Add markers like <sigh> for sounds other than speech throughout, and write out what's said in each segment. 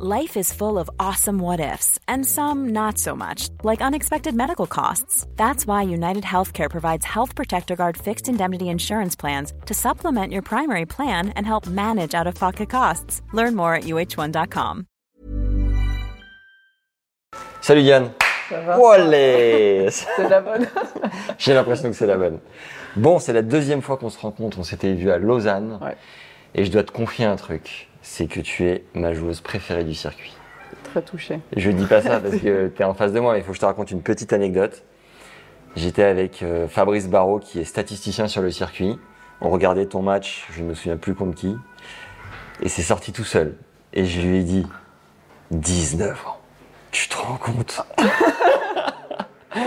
Life is full of awesome what ifs, and some not so much, like unexpected medical costs. That's why United Healthcare provides Health Protector Guard fixed indemnity insurance plans to supplement your primary plan and help manage out of pocket costs. Learn more at uh1.com. Salut Yann. Ça va Olé C'est la bonne. <laughs> J'ai l'impression que c'est la bonne. Bon, c'est la deuxième fois qu'on se rencontre. On s'était vu à Lausanne. Ouais. Et je dois te confier un truc. C'est que tu es ma joueuse préférée du circuit. Très touché. Je dis pas ça <laughs> parce que tu es en face de moi, mais il faut que je te raconte une petite anecdote. J'étais avec euh, Fabrice Barrault, qui est statisticien sur le circuit. On regardait ton match, je ne me souviens plus contre qui. Et c'est sorti tout seul. Et je lui ai dit 19 ans. Tu te rends compte? <laughs>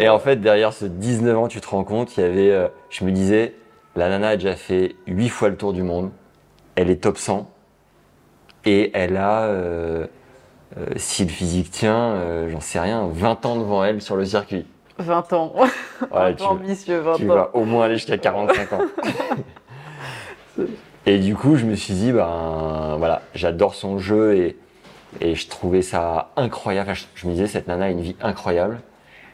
Et en fait, derrière ce 19 ans, tu te rends compte, il y avait. euh, je me disais, la nana a déjà fait 8 fois le tour du monde. Elle est top 100. Et elle a. euh, euh, si le physique tient, euh, j'en sais rien, 20 ans devant elle sur le circuit. 20 ans. Ouais, <laughs> tu, peu ambitieux, 20 tu ans. vas au moins aller jusqu'à 45 ans. <laughs> et du coup, je me suis dit, ben voilà, j'adore son jeu et, et je trouvais ça incroyable. Enfin, je, je me disais, cette nana a une vie incroyable.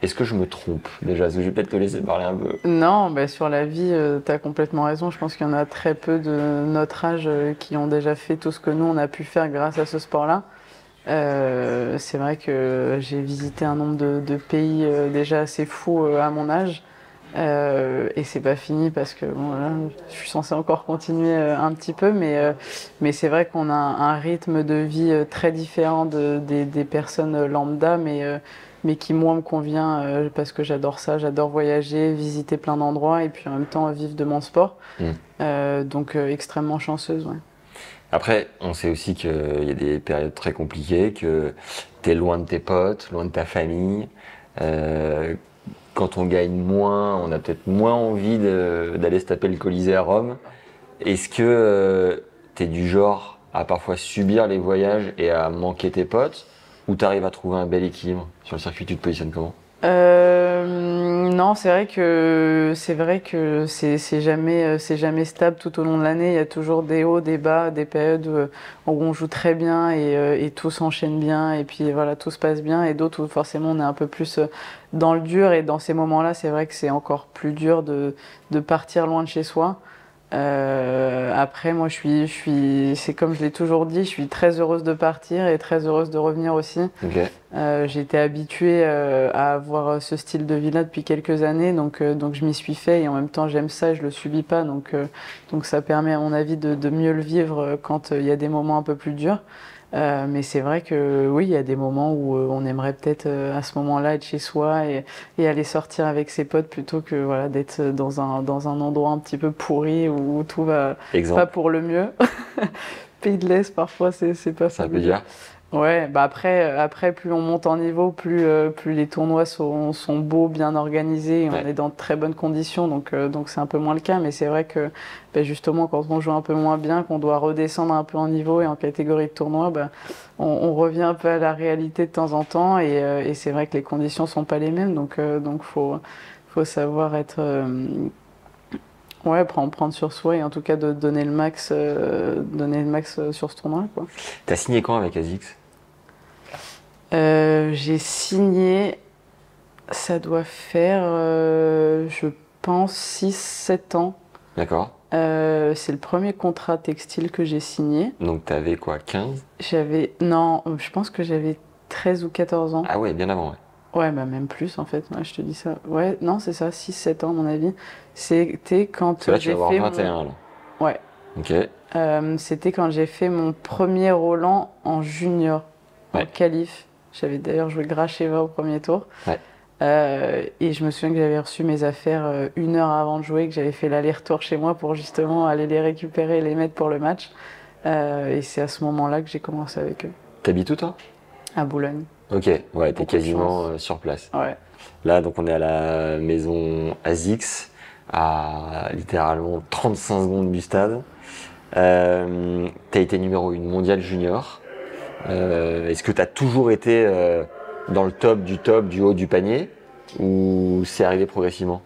Est-ce que je me trompe déjà? Je vais peut-être te laisser parler un peu. Non, bah, sur la vie, tu as complètement raison. Je pense qu'il y en a très peu de notre âge euh, qui ont déjà fait tout ce que nous, on a pu faire grâce à ce sport-là. Euh, c'est vrai que j'ai visité un nombre de, pays euh, déjà assez fou euh, à mon âge. Euh, et c'est pas fini parce que je suis censée encore continuer euh, un petit peu, mais, euh, mais c'est vrai qu'on a un, rythme de vie euh, très différent de, des, des personnes lambda, mais, euh, mais qui moi me convient euh, parce que j'adore ça, j'adore voyager, visiter plein d'endroits et puis en même temps vivre de mon sport. Mm. Euh, donc euh, extrêmement chanceuse. Ouais. Après, on sait aussi qu'il y a des périodes très compliquées, que tu es loin de tes potes, loin de ta famille. Euh, quand on gagne moins, on a peut-être moins envie d'aller se taper le Colisée à Rome. Est-ce que tu es du genre à parfois subir les voyages et à manquer tes potes Ou tu arrives à trouver un bel équilibre? Sur le circuit, tu te positionnes comment Euh, non, c'est vrai que c'est vrai que c'est jamais euh, c'est jamais stable tout au long de l'année. Il y a toujours des hauts, des bas, des périodes où, euh, où on joue très bien et, et tout s'enchaîne bien et puis voilà tout se passe bien et d'autres où forcément on est un peu plus dans le dur et dans ces moments-là c'est vrai que c'est encore plus dur de de partir loin de chez soi. Euh, après, moi, je suis, je suis, c'est comme je l'ai toujours dit, je suis très heureuse de partir et très heureuse de revenir aussi. Euh, été habituée euh, à avoir ce style de vie-là depuis quelques années, donc, euh, donc je m'y suis fait et en même temps j'aime ça je le subis pas, donc, euh, donc ça permet à mon avis de, de mieux le vivre euh, quand euh, il y a des moments un peu plus durs. Euh, mais c'est vrai que oui, il y a des moments où euh, on aimerait peut-être euh, à ce moment-là être chez soi et, et aller sortir avec ses potes plutôt que voilà, d'être dans un, dans un endroit un petit peu pourri où tout va pas Exemple, pour le mieux. Pays de l'Est, parfois, c'est pas ça peut dire Ouais, bah après, après, plus on monte en niveau, plus, euh, plus les tournois sont, sont beaux, bien organisés, Ouais. on est dans de très bonnes conditions, donc euh, donc c'est un peu moins le cas. Mais c'est vrai que bah, justement, quand on joue un peu moins bien, qu'on doit redescendre un peu en niveau et en catégorie de tournoi, bah, on, on revient un peu à la réalité de temps en temps, et, euh, et c'est vrai que les conditions sont pas les mêmes, donc donc faut faut savoir être ouais prendre prendre sur soi et en tout cas de donner le max euh, donner le max sur ce tournoi. T'as signé quand avec ASICS? Euh, j'ai signé, ça doit faire, euh, je pense, 6-7 ans. D'accord. Euh, c'est le premier contrat textile que j'ai signé. Donc t'avais quoi 15 J'avais, non, je pense que j'avais 13 ou 14 ans. Ah ouais, bien avant, ouais. Ouais, bah même plus en fait, ouais, je te dis ça. Ouais, non, c'est ça, 6-7 ans à mon avis. C'était quand là, tu vas avoir fait 21 mon... là. Ouais. Ok. Euh, c'était quand j'ai fait mon premier Roland en junior, en Ouais. qualif. J'avais d'ailleurs joué Gracheva au premier tour. Ouais. Euh, et je me souviens que j'avais reçu mes affaires euh, une heure avant de jouer, que j'avais fait l'aller-retour chez moi pour justement aller les récupérer et les mettre pour le match. Euh, et c'est à ce moment-là que j'ai commencé avec eux, T'habites où toi? À Boulogne. Ok, ouais, t'es quasiment sur place. Ouais. Là, donc on est à la maison ASICS, à littéralement 35 secondes du stade. T'as été numéro 1 mondial junior. Euh, Est-ce que t'as toujours été euh, dans le top du top, du haut du panier Ou c'est arrivé progressivement?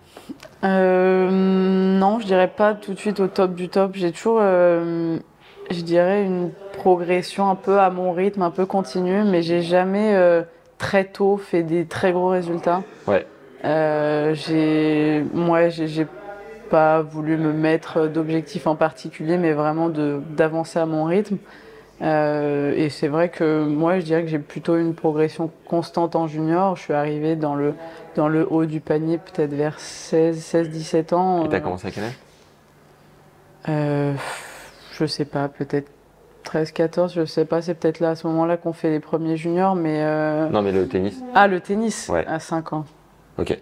Euh, non, je dirais pas tout de suite au top du top. J'ai toujours, je dirais, une progression un peu à mon rythme, un peu continue, mais j'ai jamais très tôt fait des très gros résultats. Ouais. J'ai, moi, j'ai j'ai pas voulu me mettre d'objectifs en particulier, mais vraiment d'avancer à mon rythme. Euh, et c'est vrai que moi, je dirais que j'ai plutôt une progression constante en junior. Je suis arrivée dans le, dans le haut du panier peut-être vers 16, 16 17 ans. Et t'as Euh, commencé à quel âge? Euh, je sais pas, peut-être 13, 14, je sais pas. C'est peut-être là, à ce moment-là, qu'on fait les premiers juniors. Mais euh, Non, mais le tennis? ah, le tennis Ouais. à 5 ans. Ok.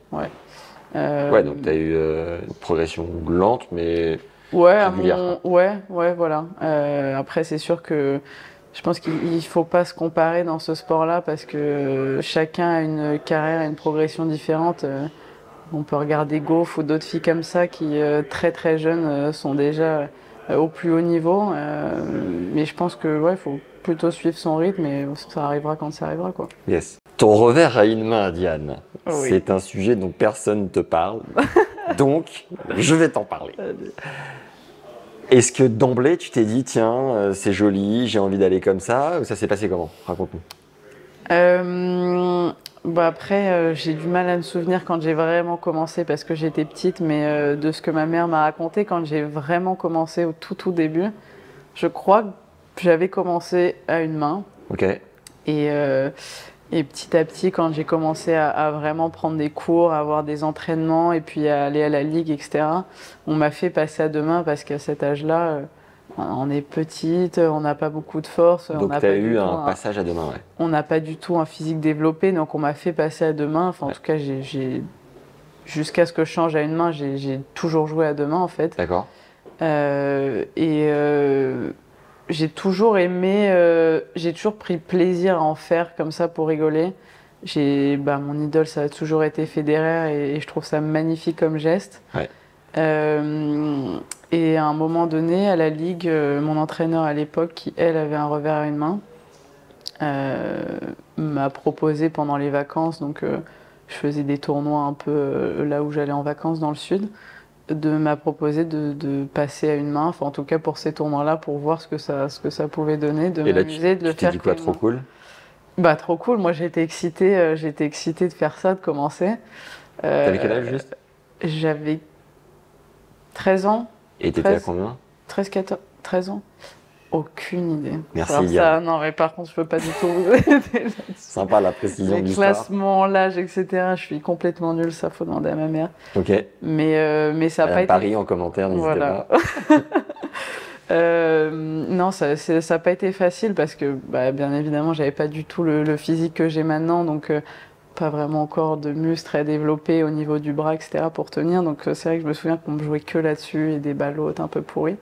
Euh, Ouais, donc t'as eu euh, une progression lente, mais Ouais, à régulière, mon- ouais, ouais, voilà. Euh, après, c'est sûr que je pense qu'il il faut pas se comparer dans ce sport-là parce que chacun a une carrière et une progression différente. Euh, On peut regarder Goff ou d'autres filles comme ça qui, euh, très très jeunes, euh, sont déjà au plus haut niveau. Mais je pense que ouais, faut plutôt suivre son rythme et ça arrivera quand ça arrivera, quoi. yes. Ton revers à une main, Diane, Oui. c'est un sujet dont personne ne te parle. <laughs> donc, je vais t'en parler. Est-ce que d'emblée, tu t'es dit, tiens, euh, c'est joli, j'ai envie d'aller comme ça Ou ça s'est passé comment? Raconte-nous. Euh, bah après, euh, j'ai du mal à me souvenir quand j'ai vraiment commencé parce que j'étais petite, mais euh, de ce que ma mère m'a raconté quand j'ai vraiment commencé au tout tout début, je crois que j'avais commencé à une main Ok. et, et petit à petit, quand j'ai commencé à, à vraiment prendre des cours, à avoir des entraînements et puis à aller à la ligue, etc., on m'a fait passer à deux mains parce qu'à cet âge-là, euh, on est petite, on n'a pas beaucoup de force. on Donc tu as eu un passage à deux mains, ouais. on n'a pas du tout un physique développé, donc on m'a fait passer à deux mains. Enfin, en Ouais. tout cas, j'ai, jusqu'à ce que je change à une main, j'ai, toujours joué à deux mains en fait. D'accord Euh, et euh, j'ai toujours aimé, euh, j'ai toujours pris plaisir à en faire comme ça pour rigoler. J'ai, bah, mon idole, ça a toujours été Federer et, et je trouve ça magnifique comme geste. Ouais. Euh, et à un moment donné, à la ligue, euh, mon entraîneur à l'époque, qui elle avait un revers à une main, euh, m'a proposé pendant les vacances, donc je faisais des tournois un peu là où j'allais en vacances dans le sud, de m'a proposé de, de passer à une main, enfin en tout cas pour ces tournois-là, pour voir ce que ça, ce que ça pouvait donner, de Et m'amuser, de le faire. dit quoi, trop main. cool? Bah trop cool, moi j'étais excitée, euh, j'étais excitée de faire ça, de commencer. Euh, T'avais quel âge juste? J'avais 13 ans, Et t'étais à 13. combien? 13, 14, 13 ans Aucune idée. Merci, Alors ça, Yann. non mais par contre je peux pas du tout vous <laughs> aider. Sympa la précision Les classements, l'âge, etc. Je suis complètement nulle, ça faut demander à ma mère. Ok. Mais, euh, mais ça n'a pas été Paris en commentaire, n'hésitez Voilà. pas. <laughs> Euh, non, ça n'a pas été facile parce que, bah, bien évidemment, j'avais pas du tout le, le physique que j'ai maintenant, donc euh, pas vraiment encore de muscles très développés au niveau du bras, etc. pour tenir. Donc c'est vrai que je me souviens qu'on me jouait que là-dessus et des balles hautes un peu pourries.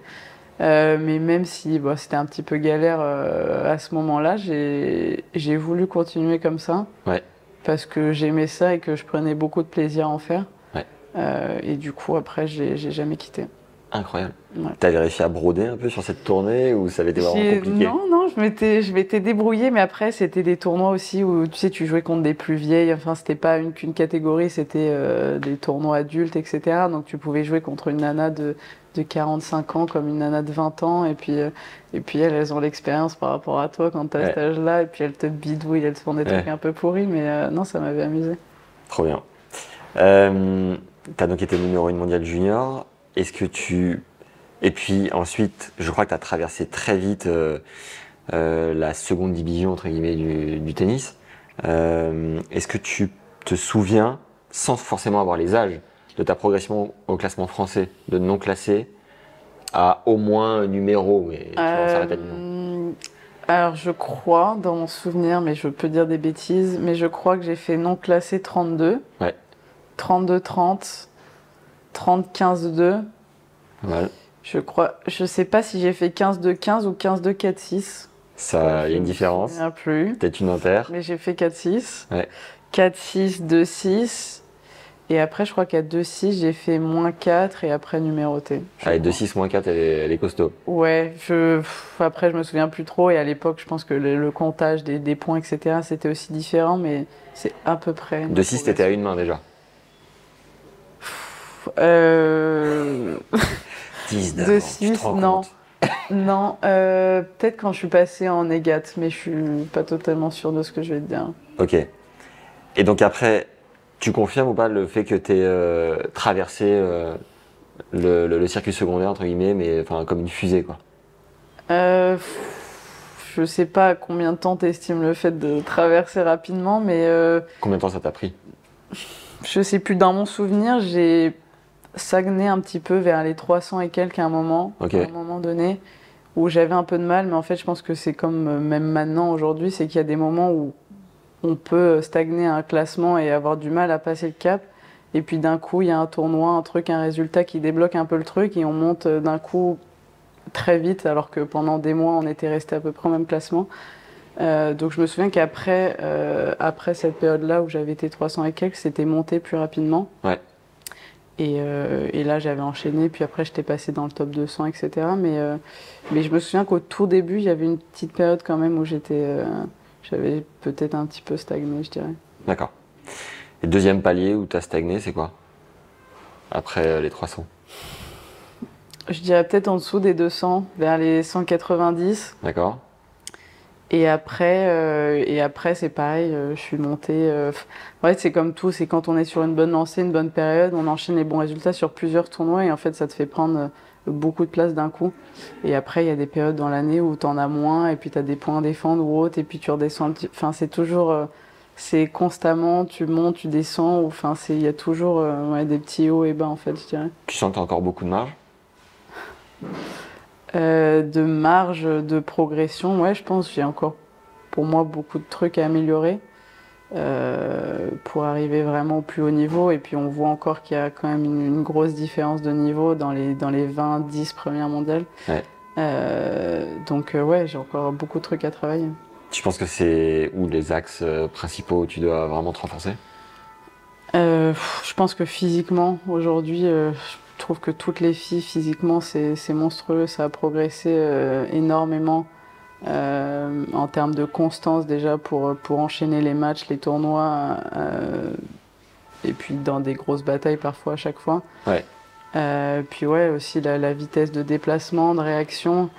Euh, mais même si bon, c'était un petit peu galère euh, à ce moment-là, j'ai voulu continuer comme ça. Ouais. Parce que j'aimais ça et que je prenais beaucoup de plaisir à en faire. Ouais. Euh, et du coup, après, j'ai j'ai jamais quitté. Incroyable. Ouais. T'avais réussi à broder un peu sur cette tournée ou ça avait été vraiment compliqué Non, non, je m'étais, je m'étais débrouillée, mais après, c'était des tournois aussi où, tu sais, tu jouais contre des plus vieilles. Enfin, c'était pas une qu'une catégorie, c'était euh, des tournois adultes, etc. Donc, tu pouvais jouer contre une nana de, de 45 ans comme une nana de 20 ans. Et puis, euh, et puis elles, elles ont l'expérience par rapport à toi quand t'as Ouais. cet âge-là. Et puis, elles te bidouillent, elles te font des trucs un peu pourris. Mais euh, non, ça m'avait amusé. Trop bien. Euh, T'as donc été numéro 1 mondial junior. Est-ce que tu. Et puis ensuite, je crois que tu as traversé très vite euh, la seconde division entre guillemets du, du tennis. Est-ce que tu te souviens, sans forcément avoir les âges, de ta progression au classement français, de non classé à au moins un numéro, mais tu. Euh, alors, je crois, dans mon souvenir, mais je peux dire des bêtises, mais je crois que j'ai fait non classé 32. Ouais. 32-30, 30-15-2. Pas mal. Je crois, je sais pas si j'ai fait 15-2-15 ou 15-2-4-6. Ça, il y a une différence. Peut-être une inter. Mais j'ai fait 4-6. Ouais. 4-6, 2-6. Et après, je crois qu'à 2-6, j'ai fait moins 4 et après numéroté. Allez, crois. 2-6 moins 4, elle est, elle est costaud. Ouais, je, pff, après je me souviens plus trop et à l'époque je pense que le, le comptage des, des points etc c'était aussi différent mais c'est à peu près. une 2-6, t'étais à une main déjà. Euh, <laughs> <laughs> 10 2-6, non. <laughs> Non, euh, peut-être quand je suis passé en négat, mais je suis pas totalement sûr de ce que je vais te dire. Ok. Et donc après, tu confirmes ou pas le fait que tu aies traversé euh, le, le- le circuit secondaire, entre guillemets, mais enfin comme une fusée, quoi? Euh, je sais pas combien de temps t'estimes le fait de traverser rapidement, mais euh, Combien de temps ça t'a pris? je sais plus. Dans mon souvenir, j'ai stagné un petit peu vers les 300 et quelques à un moment, à un moment donné, où j'avais un peu de mal, mais en fait, je pense que c'est comme euh, même maintenant, aujourd'hui, c'est qu'il y a des moments où on peut stagner à un classement et avoir du mal à passer le cap. Et puis d'un coup, il y a un tournoi, un truc, un résultat qui débloque un peu le truc et on monte d'un coup très vite, alors que pendant des mois, on était resté à peu près au même classement. Euh, donc je me souviens qu'après euh, après cette période-là où j'avais été 300 et quelques, c'était monté plus rapidement. Ouais. Et, euh, et là, j'avais enchaîné, puis après, j'étais passé dans le top 200, etc. Mais, mais je me souviens qu'au tout début, il y avait une petite période quand même où j'étais, j'avais peut-être un petit peu stagné, je dirais. D'accord. Et deuxième palier où tu as stagné, c'est quoi? Après euh, les 300. Je dirais peut-être en dessous des 200, vers les 190. D'accord Et après, euh, et après c'est pareil, euh, je suis montée. euh, en fait, c'est comme tout, c'est quand on est sur une bonne lancée, une bonne période, on enchaîne les bons résultats sur plusieurs tournois et en fait, ça te fait prendre beaucoup de place d'un coup. Et après, il y a des périodes dans l'année où tu en as moins et puis tu as des points à défendre ou autre et puis tu redescends. un petit- Enfin, c'est toujours. euh, c'est constamment, tu montes, tu descends, ou enfin, il y a toujours euh, ouais, des petits hauts et bas en fait, je dirais. Tu sens que tu as encore beaucoup de marge? Euh, de marge de progression, ouais, je pense j'ai encore pour moi beaucoup de trucs à améliorer euh, pour arriver vraiment au plus haut niveau. Et puis on voit encore qu'il y a quand même une, une grosse différence de niveau dans les, dans les 20-10 premières mondiales. Ouais. Euh, donc euh, ouais, j'ai encore beaucoup de trucs à travailler. Tu penses que c'est où les axes principaux où tu dois vraiment te renforcer? Euh, je pense que physiquement, aujourd'hui, je trouve que toutes les filles, physiquement, c'est monstrueux. Ça a progressé énormément euh, en termes de constance déjà pour, pour enchaîner les matchs, les tournois, euh, et puis dans des grosses batailles parfois à chaque fois. Ouais. Euh, puis ouais, aussi la, la vitesse de déplacement, de réaction.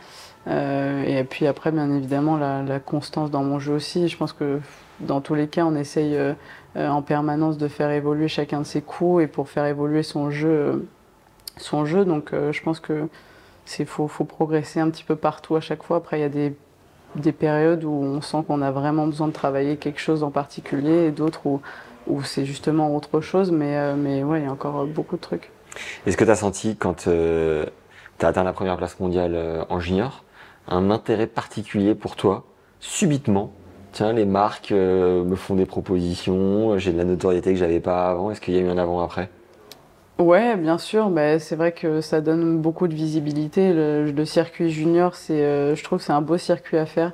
Et puis après, bien évidemment, la, la constance dans mon jeu aussi. Je pense que dans tous les cas, on essaye en permanence de faire évoluer chacun de ses coups et pour faire évoluer son jeu. son jeu. Donc je pense que c'est faut, faut progresser un petit peu partout à chaque fois. Après, il y a des, des périodes où on sent qu'on a vraiment besoin de travailler quelque chose en particulier et d'autres où, c'est justement autre chose. Mais, euh, mais ouais, il y a encore beaucoup de trucs. Est-ce que tu as senti quand tu as atteint la première place mondiale euh, en junior un intérêt particulier pour toi, subitement? Tiens, les marques euh, me font des propositions, j'ai de la notoriété que j'avais pas avant. Est-ce qu'il y a eu un avant-après? Ouais, bien sûr. Bah, c'est vrai que ça donne beaucoup de visibilité. Le, le circuit junior, c'est, euh, je trouve que c'est un beau circuit à faire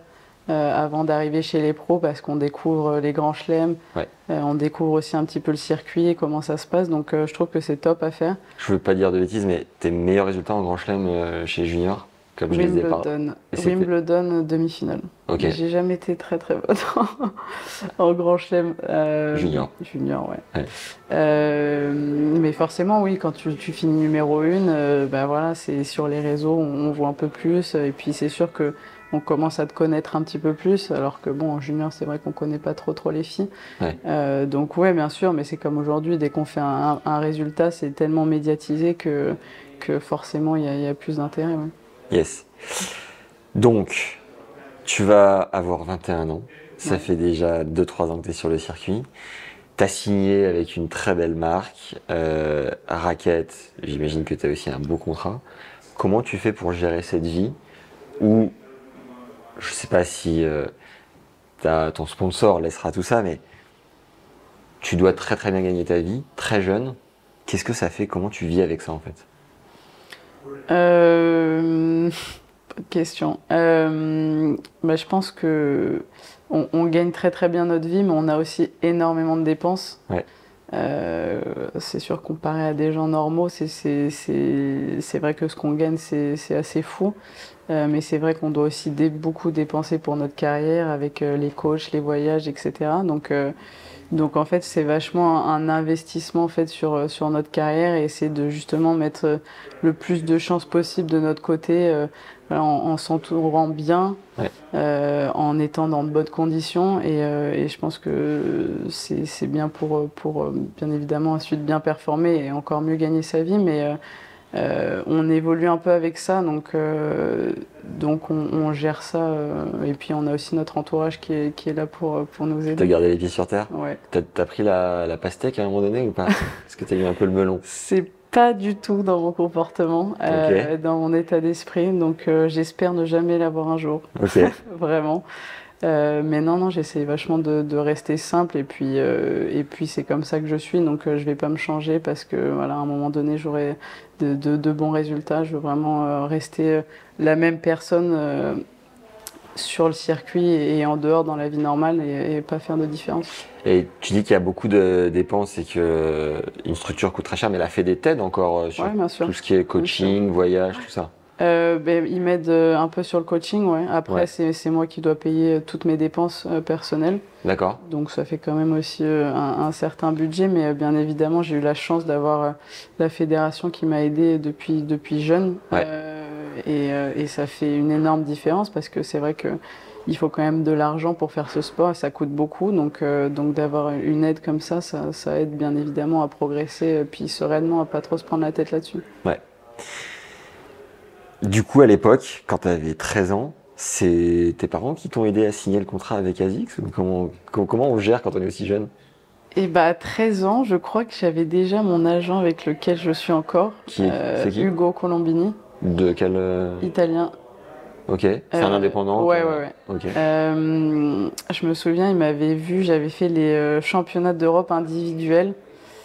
euh, avant d'arriver chez les pros parce qu'on découvre les grands chelems. Ouais. Euh, on découvre aussi un petit peu le circuit et comment ça se passe. Donc euh, je trouve que c'est top à faire. Je veux pas dire de bêtises, mais tes meilleurs résultats en Grand Chelem euh, chez Junior, comme je. Wimbledon, Et c'était- Wimbledon demi-finale. Ok. Mais J'ai jamais été très très bonne <laughs> en, grand chelem. euh, Junior. Junior, ouais. Ouais. Euh, mais forcément, oui, quand tu, tu finis numéro une, euh, ben voilà, c'est sur les réseaux, on, on voit un peu plus. Et puis c'est sûr que on commence à te connaître un petit peu plus, alors que bon, en junior, c'est vrai qu'on connaît pas trop trop les filles. Ouais. Euh, donc ouais, bien sûr, mais c'est comme aujourd'hui, dès qu'on fait un, un résultat, c'est tellement médiatisé que, que forcément, il y, a- il y a plus d'intérêt. ouais. Yes. Donc, tu vas avoir 21 ans. Ça Ouais. fait déjà 2-3 ans que tu es sur le circuit. Tu as signé avec une très belle marque. Euh, Racket, j'imagine que tu as aussi un beau contrat. Comment tu fais pour gérer cette vie où, je sais pas si euh, ton sponsor laissera tout ça, mais tu dois très très bien gagner ta vie, très jeune. Qu'est-ce que ça fait? Comment tu vis avec ça en fait? Euh, question. Euh, bah, je pense que on, on gagne très très bien notre vie, mais on a aussi énormément de dépenses. Ouais. Euh, c'est sûr, comparé à des gens normaux, c'est vrai que ce qu'on gagne, c'est c'est assez fou. Euh, mais c'est vrai qu'on doit aussi dé- beaucoup dépenser pour notre carrière avec euh, les coachs, les voyages, etc. Donc, euh, donc en fait, c'est vachement un, investissement en fait sur, euh, sur notre carrière et c'est de justement mettre euh, le plus de chances possible de notre côté euh, voilà, en, en s'entourant bien, Ouais. euh, en étant dans de bonnes conditions. Et, euh, et je pense que c'est bien pour, pour euh, bien évidemment ensuite bien performer et encore mieux gagner sa vie. Mais euh, on évolue un peu avec ça, donc, euh, donc on, on gère ça. euh, et puis on a aussi notre entourage qui est, qui est là pour, pour nous T'as aider. gardé les pieds sur terre Ouais. T'as as pris la, la pastèque à un moment donné ou pas <laughs> Est-ce que t'as eu un peu le melon C'est pas du tout dans mon comportement, euh, dans mon état d'esprit, donc euh, j'espère ne jamais l'avoir un jour, Ok. <laughs> vraiment. Euh, mais non, non, j'essaie vachement de, de rester simple et puis, euh, et puis c'est comme ça que je suis, donc euh, je vais pas me changer parce que voilà, à un moment donné j'aurai de, de- de bons résultats. Je veux vraiment euh, rester la même personne sur le circuit et en dehors dans la vie normale et, et pas faire de différence. Et tu dis qu'il y a beaucoup de dépenses et que euh, une structure coûte très cher, mais elle a fait des TED encore sur Ouais, tout ce qui est coaching, voyage, tout ça. Euh, ben, ils m'aident euh, un peu sur le coaching, ouais. Après, Ouais. c'est moi qui dois payer euh, toutes mes dépenses euh, personnelles. D'accord. Donc ça fait quand même aussi euh, un, un certain budget, mais bien évidemment, j'ai eu la chance d'avoir la fédération qui m'a aidé depuis, depuis jeune. Ouais. Et, et ça fait une énorme différence parce que c'est vrai que il faut quand même de l'argent pour faire ce sport et ça coûte beaucoup. Donc, euh, donc d'avoir une aide comme ça, ça, ça aide bien évidemment à progresser, euh, puis sereinement, à pas trop se prendre la tête là-dessus. Du coup, à l'époque, quand tu avais 13 ans, c'est tes parents qui t'ont aidé à signer le contrat avec ASICS ou comment, com- comment on gère quand on est aussi jeune? Et bah à 13 ans, je crois que j'avais déjà mon agent avec lequel je suis encore, Qui est- c'est qui? Hugo Colombini, De quel. euh, italien. Ok, c'est un Euh, indépendant Ouais, t'as- ouais, ouais. Ok. Euh, je me souviens, il m'avait vu, j'avais fait les euh, championnats d'Europe individuels.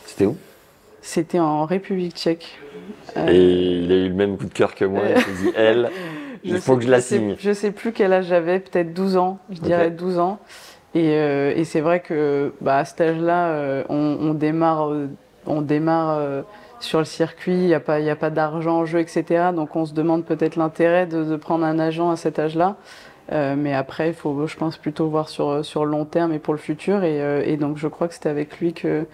C'était où? C'était en République tchèque. Euh, Et il a eu le même coup de cœur que moi, il s'est dit, elle, <laughs> il faut sais- que je la signe. Je sais plus quel âge j'avais, peut-être 12 ans, je dirais 12 ans. Et, euh, et c'est vrai que bah, à cet âge-là, euh, on, on démarre, euh, on démarre euh, sur le circuit, il n'y a pas, il y a pas d'argent en jeu, etc. Donc on se demande peut-être l'intérêt de, de prendre un agent à cet âge-là. Euh, mais après, il faut, je pense, plutôt voir sur, sur le long terme et pour le futur. Et, euh, et donc je crois que c'était avec lui que,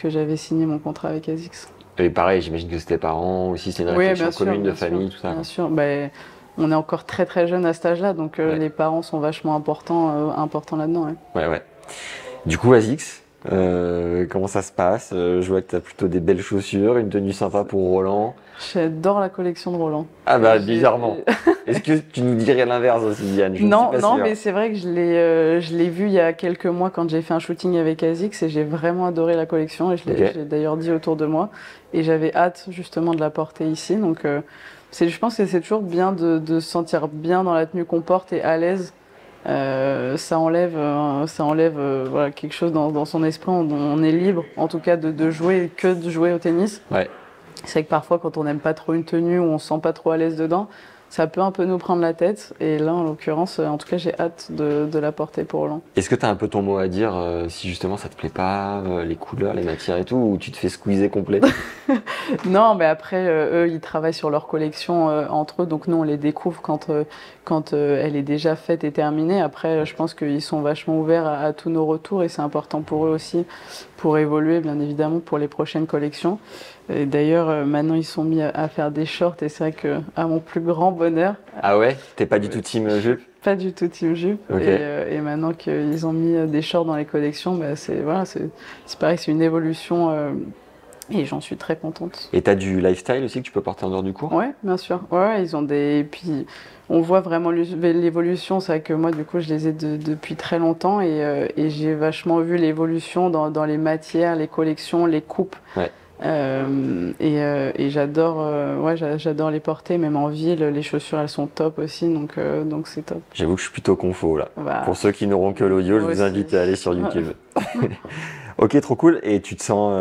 que j'avais signé mon contrat avec ASICS. Et pareil, j'imagine que c'était parents aussi, c'est une Oui, réflexion sûr, commune de sûr, famille, tout ça. Bien sûr, ben, on est encore très très jeune à cet âge-là, donc euh, les parents sont vachement importants, euh, importants là-dedans. ouais. Ouais, ouais. Du coup, ASICS, euh, comment ça se passe? Euh, Je vois que tu as plutôt des belles chaussures, une tenue sympa pour Roland. J'adore la collection de Roland. Ah bah, bizarrement. <laughs> Est-ce que tu nous dirais l'inverse aussi, Diane? Je non, non, sûr. mais c'est vrai que je l'ai, euh, je l'ai vu il y a quelques mois quand j'ai fait un shooting avec ASICS et j'ai vraiment adoré la collection et je l'ai, Ok. je l'ai d'ailleurs dit autour de moi et j'avais hâte justement de la porter ici. Donc, euh, c'est, je pense que c'est toujours bien de, de se sentir bien dans la tenue qu'on porte et à l'aise. Euh, ça enlève, euh, ça enlève euh, voilà, quelque chose dans, dans son esprit. On, on est libre, en tout cas, de, de jouer que de jouer au tennis. Ouais. C'est que parfois, quand on n'aime pas trop une tenue ou on se sent pas trop à l'aise dedans, ça peut un peu nous prendre la tête. Et là, en l'occurrence, euh, en tout cas, j'ai hâte de, de la porter pour Roland. Est-ce que tu as un peu ton mot à dire euh, si justement ça te plaît pas, euh, les couleurs, les matières et tout, ou tu te fais squeezer complet <laughs> Non, mais après, euh, eux, ils travaillent sur leur collection entre eux, donc nous, on les découvre quand, quand elle est déjà faite et terminée. Après, je pense qu'ils sont vachement ouverts à, à tous nos retours et c'est important pour eux aussi pour évoluer, bien évidemment, pour les prochaines collections. Et d'ailleurs, euh, maintenant, ils sont mis à, faire des shorts et c'est vrai que, à mon plus grand bonheur, Ah ouais? T'es pas du tout team euh, jupe? Pas du tout Team Jupe. Et, euh, et maintenant qu'ils ont mis des shorts dans les collections, bah, c'est voilà, c'est pareil, c'est une évolution euh, et j'en suis très contente. Et t'as du lifestyle aussi que tu peux porter en dehors du cours? Ouais, bien sûr. Ouais, ils ont des. Et puis, on voit vraiment l'évolution. C'est vrai que moi, du coup, je les ai de- depuis très longtemps et, euh, et j'ai vachement vu l'évolution dans, dans les matières, les collections, les coupes. Ouais. Euh, et euh, et j'adore euh, ouais, j'a- j'adore les porter, même en ville. Les chaussures, elles sont top aussi, donc donc c'est top. J'avoue que je suis plutôt confo là. Bah, Pour ceux qui n'auront que l'audio, je vous aussi. invite à aller sur YouTube. <laughs> <laughs> ok, trop cool. Et tu te sens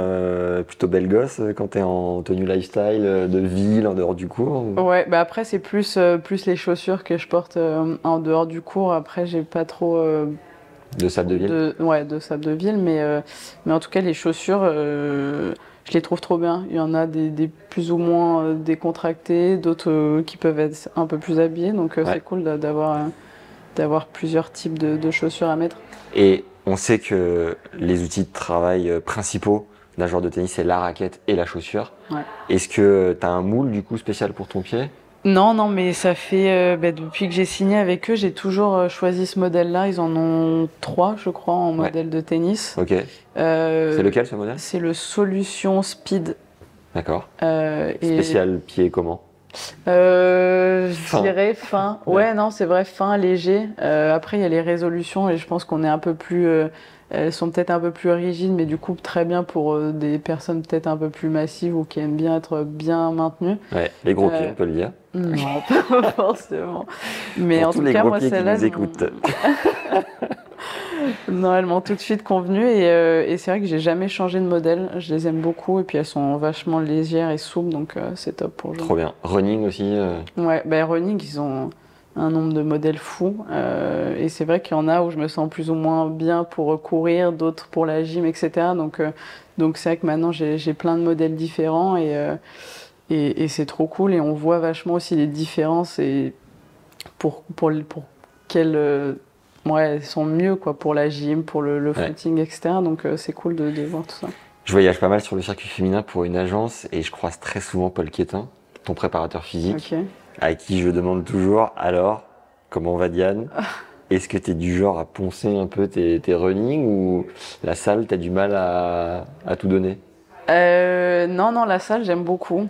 plutôt belle gosse quand t'es en tenue lifestyle de ville, en dehors du cours ou- Ouais, bah après c'est plus plus les chaussures que je porte en dehors du cours. Après j'ai pas trop De sable de ville? de ouais de sable de ville, mais mais en tout cas les chaussures, je les trouve trop bien. Il y en a des, des plus ou moins euh, décontractés, d'autres euh, qui peuvent être un peu plus habillés. Donc euh, Ouais. c'est cool d'a- d'avoir d'avoir plusieurs types de, de chaussures à mettre. Et on sait que les outils de travail principaux d'un joueur de tennis, c'est la raquette et la chaussure. Ouais. Est-ce que tu as un moule du coup spécial pour ton pied? Non, non, mais ça fait euh, bah, depuis que j'ai signé avec eux, j'ai toujours euh, choisi ce modèle-là. Ils en ont trois, je crois, en Ouais. modèle de tennis. Ok. Euh, C'est lequel ce modèle? C'est le Solution Speed. D'accord. et- Spécial pied comment? Je Fin. dirais fin. Ouais. Ouais, non, c'est vrai, fin, léger. Après, il y a les résolutions et je pense qu'on est un peu plus. Euh, elles sont peut-être un peu plus rigides, mais du coup, très bien pour euh, des personnes peut-être un peu plus massives ou qui aiment bien être bien maintenues. Ouais, les gros Euh, pieds, on peut le dire. Non, <laughs> pas forcément. Mais Pour en tous tout les cas, gros moi, écoutent. <laughs> non, elles m'ont tout de suite convenu et, euh, et c'est vrai que j'ai jamais changé de modèle. Je les aime beaucoup et puis elles sont vachement légères et souples, donc euh, c'est top pour jouer. Trop bien. Running aussi. euh, Ouais, ben Running, ils ont un nombre de modèles fous. euh, et c'est vrai qu'il y en a où je me sens plus ou moins bien pour courir, d'autres pour la gym, etc. Donc, euh, donc c'est vrai que maintenant j'ai j'ai plein de modèles différents et, euh, et, et c'est trop cool. Et on voit vachement aussi les différences et pour, pour, pour quelles ouais, sont mieux quoi, pour la gym, pour le, le Ouais. footing, etc. Donc c'est cool de, de voir tout ça. Je voyage pas mal sur le circuit féminin pour une agence et je croise très souvent Paul Quétin, ton préparateur physique. À qui je demande toujours alors, comment va Diane? <laughs> Est-ce que tu es du genre à poncer un peu tes, tes running ou la salle, tu as du mal à, à tout donner? Euh, non, non, la salle, j'aime beaucoup.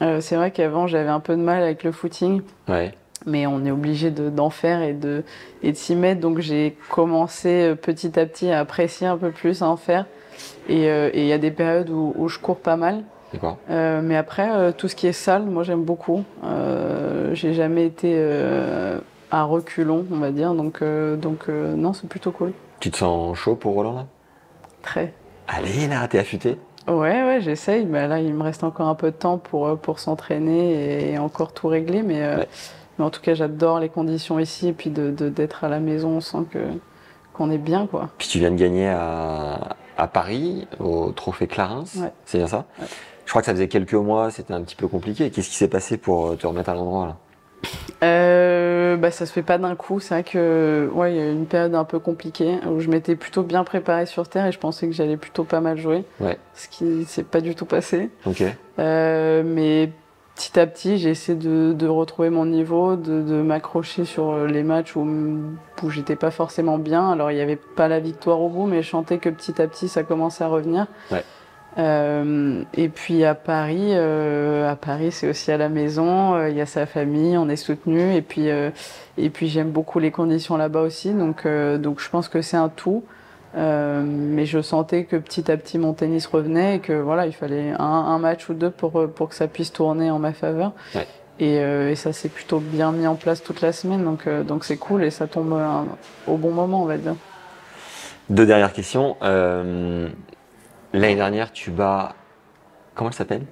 Euh, c'est vrai qu'avant, j'avais un peu de mal avec le footing. Ouais, mais on est obligé de- d'en faire et de, et de s'y mettre. Donc j'ai commencé euh, petit à petit à apprécier un peu plus à en faire. Et euh, il y a des périodes où, où je cours pas mal. D'accord. Euh, mais après, euh, tout ce qui est salle, moi j'aime beaucoup. Euh, j'ai jamais été à reculons, on va dire. Donc, donc non, c'est plutôt cool. Tu te sens chaud pour Roland là? Très. Allez là, t'es affûté Ouais, ouais, j'essaye. Mais là, il me reste encore un peu de temps pour, pour s'entraîner et encore tout régler. Mais, euh, mais en tout cas, j'adore les conditions ici. Et puis de, de- d'être à la maison, on sent que, qu'on est bien, quoi. Puis tu viens de gagner à, à Paris, au Trophée Clarins, Ouais. c'est bien ça? Ouais. Je crois que ça faisait quelques mois, c'était un petit peu compliqué. Qu'est-ce qui s'est passé pour te remettre à l'endroit là? Euh, bah, ça se fait pas d'un coup. C'est vrai que ouais, il y a eu une période un peu compliquée où je m'étais plutôt bien préparée sur terre et je pensais que j'allais plutôt pas mal jouer. Ouais. Ce qui s'est pas du tout passé. Ok. Euh, mais petit à petit, j'ai essayé de, de retrouver mon niveau, de, de m'accrocher sur les matchs où, où j'étais pas forcément bien. Alors il n'y avait pas la victoire au bout, mais je sentais que petit à petit ça commençait à revenir. Ouais. Euh, et puis à Paris, euh, à Paris c'est aussi à la maison, euh, il y a sa famille, on est soutenu et puis euh, et puis j'aime beaucoup les conditions là-bas aussi, donc euh, donc je pense que c'est un tout. Euh, mais je sentais que petit à petit mon tennis revenait et que voilà il fallait un, un match ou deux pour pour que ça puisse tourner en ma faveur. Ouais. Et, euh, et ça s'est plutôt bien mis en place toute la semaine, donc euh, donc c'est cool et ça tombe au bon moment on va dire. Deux dernières questions. L'année dernière, tu bats. Comment elle s'appelle?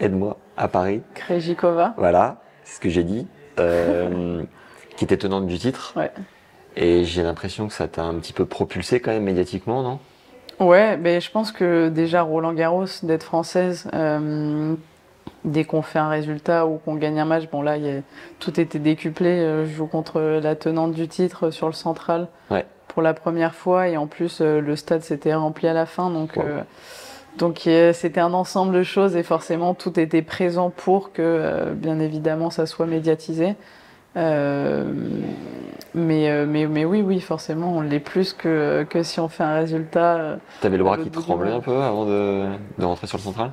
Aide-moi, à Paris. Krejcikova. Voilà, c'est ce que j'ai dit. Euh, <laughs> qui était tenante du titre. Ouais. Et j'ai l'impression que ça t'a un petit peu propulsé quand même médiatiquement, non? Ouais, mais je pense que déjà Roland Garros, d'être française, euh, dès qu'on fait un résultat ou qu'on gagne un match, bon là, il y a- tout était décuplé. Euh, Je joue contre la tenante du titre sur le central Ouais. Pour la première fois et en plus euh, le stade s'était rempli à la fin, donc Wow. euh, donc c'était un ensemble de choses et forcément tout était présent pour que, euh, bien évidemment, ça soit médiatisé. Euh, mais, mais, mais oui, oui, forcément, on l'est plus que, que si on fait un résultat. T'avais le bras qui tremblait un peu avant de, de rentrer sur le central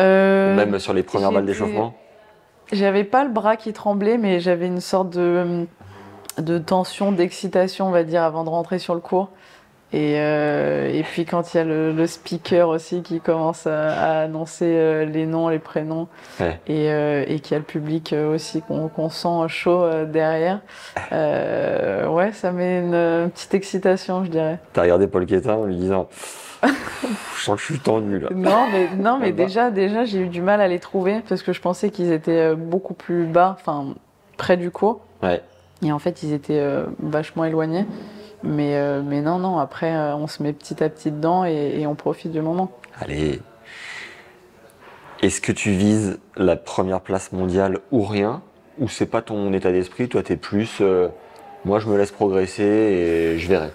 Euh, Même sur les premières balles d'échauffement J'avais pas le bras qui tremblait, mais j'avais une sorte de, de tension, d'excitation, on va dire, avant de rentrer sur le cours. Et, euh, et puis quand il y a le, le speaker aussi qui commence à, à annoncer euh, les noms, les prénoms, Ouais. et, euh, et qu'il y a le public aussi qu'on qu'on sent chaud derrière, <laughs> euh, ouais, ça met une, petite excitation, je dirais. T'as regardé Paul Quétin en lui disant <laughs> Je sens que je suis tendu là. Non, mais, non, mais déjà, déjà j'ai eu du mal à les trouver parce que je pensais qu'ils étaient beaucoup plus bas, enfin près du cours. Ouais. Et en fait, ils étaient euh, vachement éloignés. Mais, euh, mais non, non, après, euh, on se met petit à petit dedans et, et on profite du moment. Allez. Est-ce que tu vises la première place mondiale ou rien? Ou c'est pas ton état d'esprit? Toi, t'es plus. moi, je me laisse progresser et je verrai.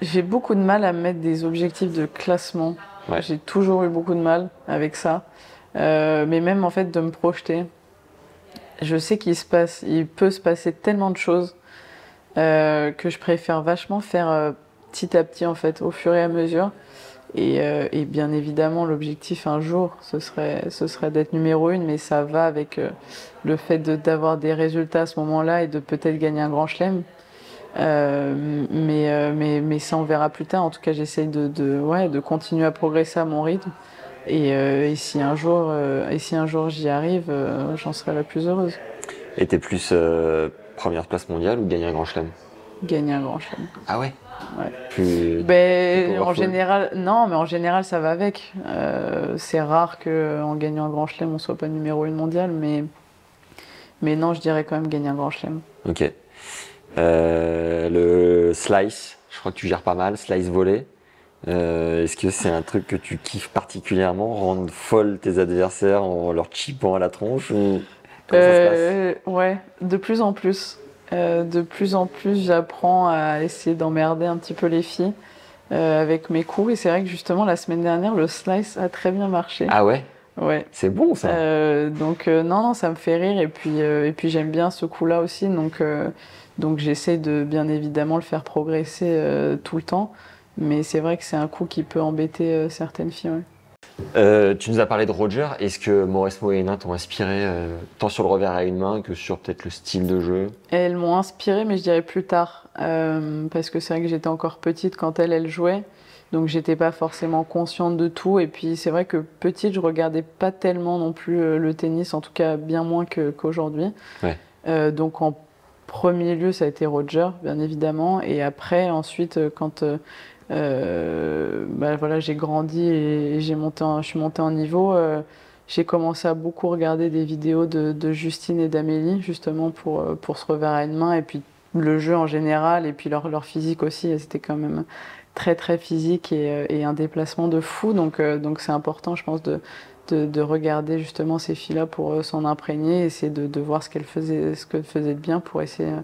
J'ai beaucoup de mal à mettre des objectifs de classement. Ouais. J'ai toujours eu beaucoup de mal avec ça. Mais même en fait de me projeter. Je sais qu'il se passe, il peut se passer tellement de choses euh, que je préfère vachement faire euh, petit à petit en fait, au fur et à mesure. Et, euh, et bien évidemment, l'objectif un jour, ce serait, ce serait d'être numéro une, mais ça va avec le fait d'avoir des résultats à ce moment-là et de peut-être gagner un grand chelem. Mais, mais, mais ça, on verra plus tard. En tout cas, j'essaye de, de, ouais, de continuer à progresser à mon rythme. Et, euh, et si un jour, euh, et si un jour j'y arrive, euh, j'en serai la plus heureuse. Et t'es plus euh, première place mondiale ou gagner un grand chelem? Gagner un grand chelem. Ah ouais? Ouais. Plus. Ben, plus en général, non, mais en général, ça va avec. Euh, c'est rare que en gagnant un grand chelem, on soit pas numéro une mondiale, mais, mais non, je dirais quand même gagner un grand chelem. Ok. Le slice, je crois que tu gères pas mal, slice volé. Euh, Est-ce que c'est un truc que tu kiffes particulièrement, rendre folle tes adversaires en leur chipant à la tronche ou comment ça se passe Euh, ouais, de plus en plus. Euh, de plus en plus, j'apprends à essayer d'emmerder un petit peu les filles avec mes coups. Et c'est vrai que justement, la semaine dernière, le slice a très bien marché. Ah ouais, Ouais. c'est bon ça. Donc non, non, ça me fait rire et puis et puis j'aime bien ce coup-là aussi. Donc donc j'essaie de bien évidemment le faire progresser tout le temps. Mais c'est vrai que c'est un coup qui peut embêter euh, certaines filles. ouais. Euh, tu nous as parlé de Roger. Est-ce que et Hénin t'ont inspiré euh, tant sur le revers à une main que sur peut-être le style de jeu? Elles m'ont inspirée, mais je dirais plus tard, euh, parce que c'est vrai que j'étais encore petite quand elle, elle jouait, donc j'étais pas forcément consciente de tout. Et puis c'est vrai que petite, je regardais pas tellement non plus le tennis, en tout cas bien moins qu'aujourd'hui. Ouais. Donc en premier lieu, ça a été Roger, bien évidemment, et après, ensuite, quand bah, voilà, j'ai grandi et j'ai monté, en- je suis montée en niveau. euh, j'ai commencé à beaucoup regarder des vidéos de, de Justine et d'Amélie, justement pour, euh, pour se revers à une main, et puis le jeu en général, et puis leur, leur physique aussi, c'était quand même très très physique et, euh, et un déplacement de fou, donc euh, donc c'est important, je pense, de, de, de regarder justement ces filles-là pour euh, s'en imprégner, essayer de, de voir ce qu'elles faisaient, ce qu'elles faisaient de bien pour essayer euh,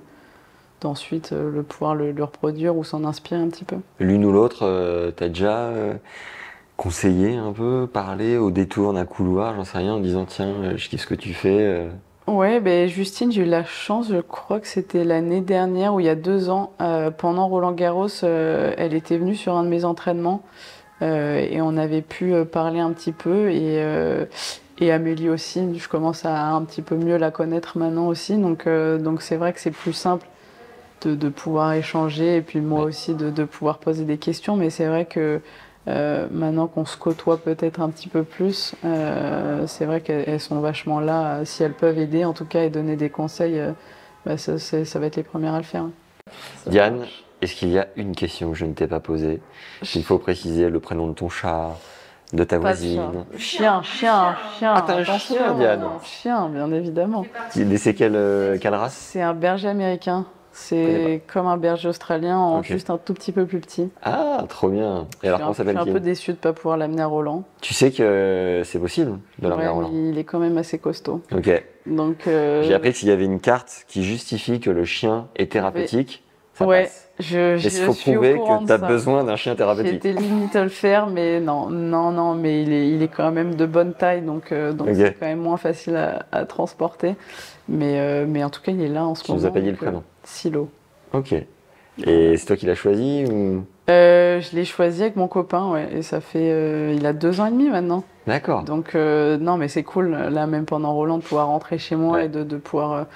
d'ensuite euh, le pouvoir le, le reproduire ou s'en inspirer un petit peu. L'une ou l'autre, euh, t'as déjà euh, conseillé un peu, parlé au détour d'un couloir, j'en sais rien, en disant tiens, je kiffe ce que tu fais. Ouais, ben Justine, j'ai eu la chance, je crois que c'était l'année dernière ou il y a deux ans, euh, pendant Roland Garros, euh, elle était venue sur un de mes entraînements euh, et on avait pu parler un petit peu et, et Amélie aussi, je commence à un petit peu mieux la connaître maintenant aussi, donc donc c'est vrai que c'est plus simple de, de pouvoir échanger et puis moi Ouais. aussi de, de pouvoir poser des questions, mais c'est vrai que euh, maintenant qu'on se côtoie peut-être un petit peu plus, euh, c'est vrai qu'elles elles sont vachement là. euh, Si elles peuvent aider, en tout cas, et donner des conseils, euh, bah, ça, ça va être les premières à le faire. Diane, est-ce qu'il y a une question que je ne t'ai pas posée? Il faut préciser le prénom de ton chat, de ta Pas voisine. Chien, chien, chien. Ah, t'as un attention, chien, Diane. Chien, bien évidemment. C'est quelle, quelle race? C'est un berger américain. C'est comme un berger australien, en juste un tout petit peu plus petit. Ah, trop bien. Et alors, je comment un, je suis un peu déçue de ne pas pouvoir l'amener à Roland. Tu sais que euh, c'est possible de l'amener à Roland. il est quand même assez costaud. Ok. Donc, euh, J'ai appris que s'il y avait une carte qui justifie que le chien est thérapeutique, ça Ouais, passe. je, je il faut suis au prouver courant que tu as ça. besoin d'un chien thérapeutique. J'étais limite à le faire, mais non, non, non, mais il est, il est quand même de bonne taille, donc euh, donc c'est quand même moins facile à, à transporter. Mais, euh, mais en tout cas, il est là en ce Tu moment. nous as pas dit le euh, prénom. Silo. Ok. Et c'est toi qui l'as choisi ou? Euh, je l'ai choisi avec mon copain, ouais, et ça fait, euh, il a deux ans et demi maintenant. D'accord. Donc euh, non, mais c'est cool là, même pendant Roland, de pouvoir rentrer chez moi Ouais. et de, de pouvoir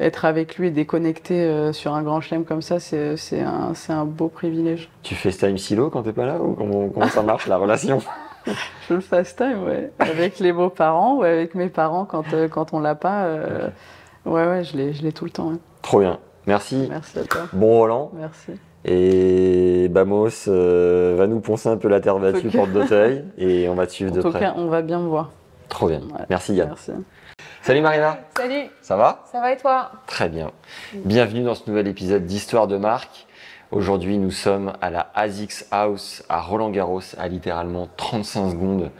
être avec lui et déconnecter sur un grand chelem comme ça, c'est c'est un, c'est un beau privilège. Tu fais time silo quand t'es pas là ou comment, comment ça marche la relation? <laughs> <laughs> Je le fast time, ouais. Avec les beaux-parents ou avec mes parents quand, quand on l'a pas. Ouais, ouais, je l'ai je l'ai tout le temps. ouais. Trop bien. Merci. Merci à toi. Bon Roland. Merci. Et Bamos euh, va nous poncer un peu la terre battue Ok. porte d'Auteuil <laughs> et on va te suivre En de tout près. cas, on va bien me voir. Trop bien. Ouais. Merci Yann. Merci. Salut Marina. Salut, Ça va? Ça va et toi? Très bien. Bienvenue dans ce nouvel épisode d'Histoire de marque. Aujourd'hui, nous sommes à la ASICS House à Roland Garros, à littéralement 35 secondes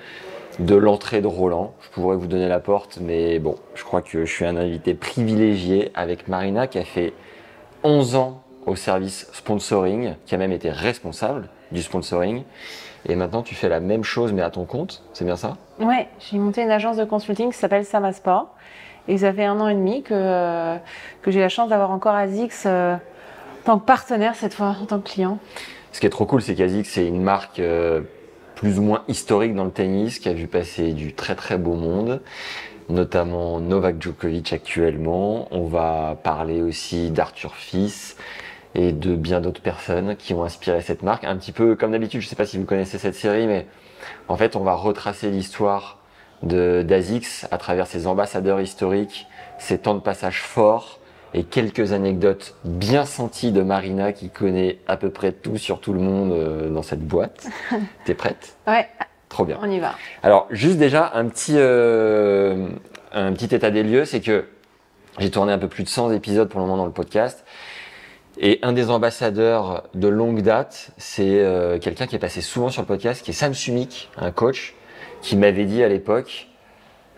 de l'entrée de Roland. Je pourrais vous donner la porte, mais bon, je crois que je suis un invité privilégié avec Marina qui a fait 11 ans au service sponsoring, qui a même été responsable du sponsoring. Et maintenant, tu fais la même chose, mais à ton compte, c'est bien ça? Ouais, j'ai monté une agence de consulting qui s'appelle Samasport. Et ça fait un an et demi que, que j'ai la chance d'avoir encore ASICS euh, en tant que partenaire cette fois, en tant que client. Ce qui est trop cool, c'est qu'ASICS, c'est une marque euh, plus ou moins historique dans le tennis, qui a vu passer du très très beau monde, notamment Novak Djokovic actuellement. On va parler aussi d'Arthur Fils et de bien d'autres personnes qui ont inspiré cette marque. Un petit peu comme d'habitude, je ne sais pas si vous connaissez cette série, mais en fait, on va retracer l'histoire de d'Azix à travers ses ambassadeurs historiques, ses temps de passage forts et quelques anecdotes bien senties de Marina qui connaît à peu près tout sur tout le monde euh, dans cette boîte. <laughs> T'es prête? Ouais. Trop bien. On y va. Alors, juste déjà, un petit, euh, un petit état des lieux, c'est que j'ai tourné un peu plus de 100 épisodes pour le moment dans le podcast. Et un des ambassadeurs de longue date, c'est euh, quelqu'un qui est passé souvent sur le podcast, qui est Sam Sumik, un coach, qui m'avait dit à l'époque,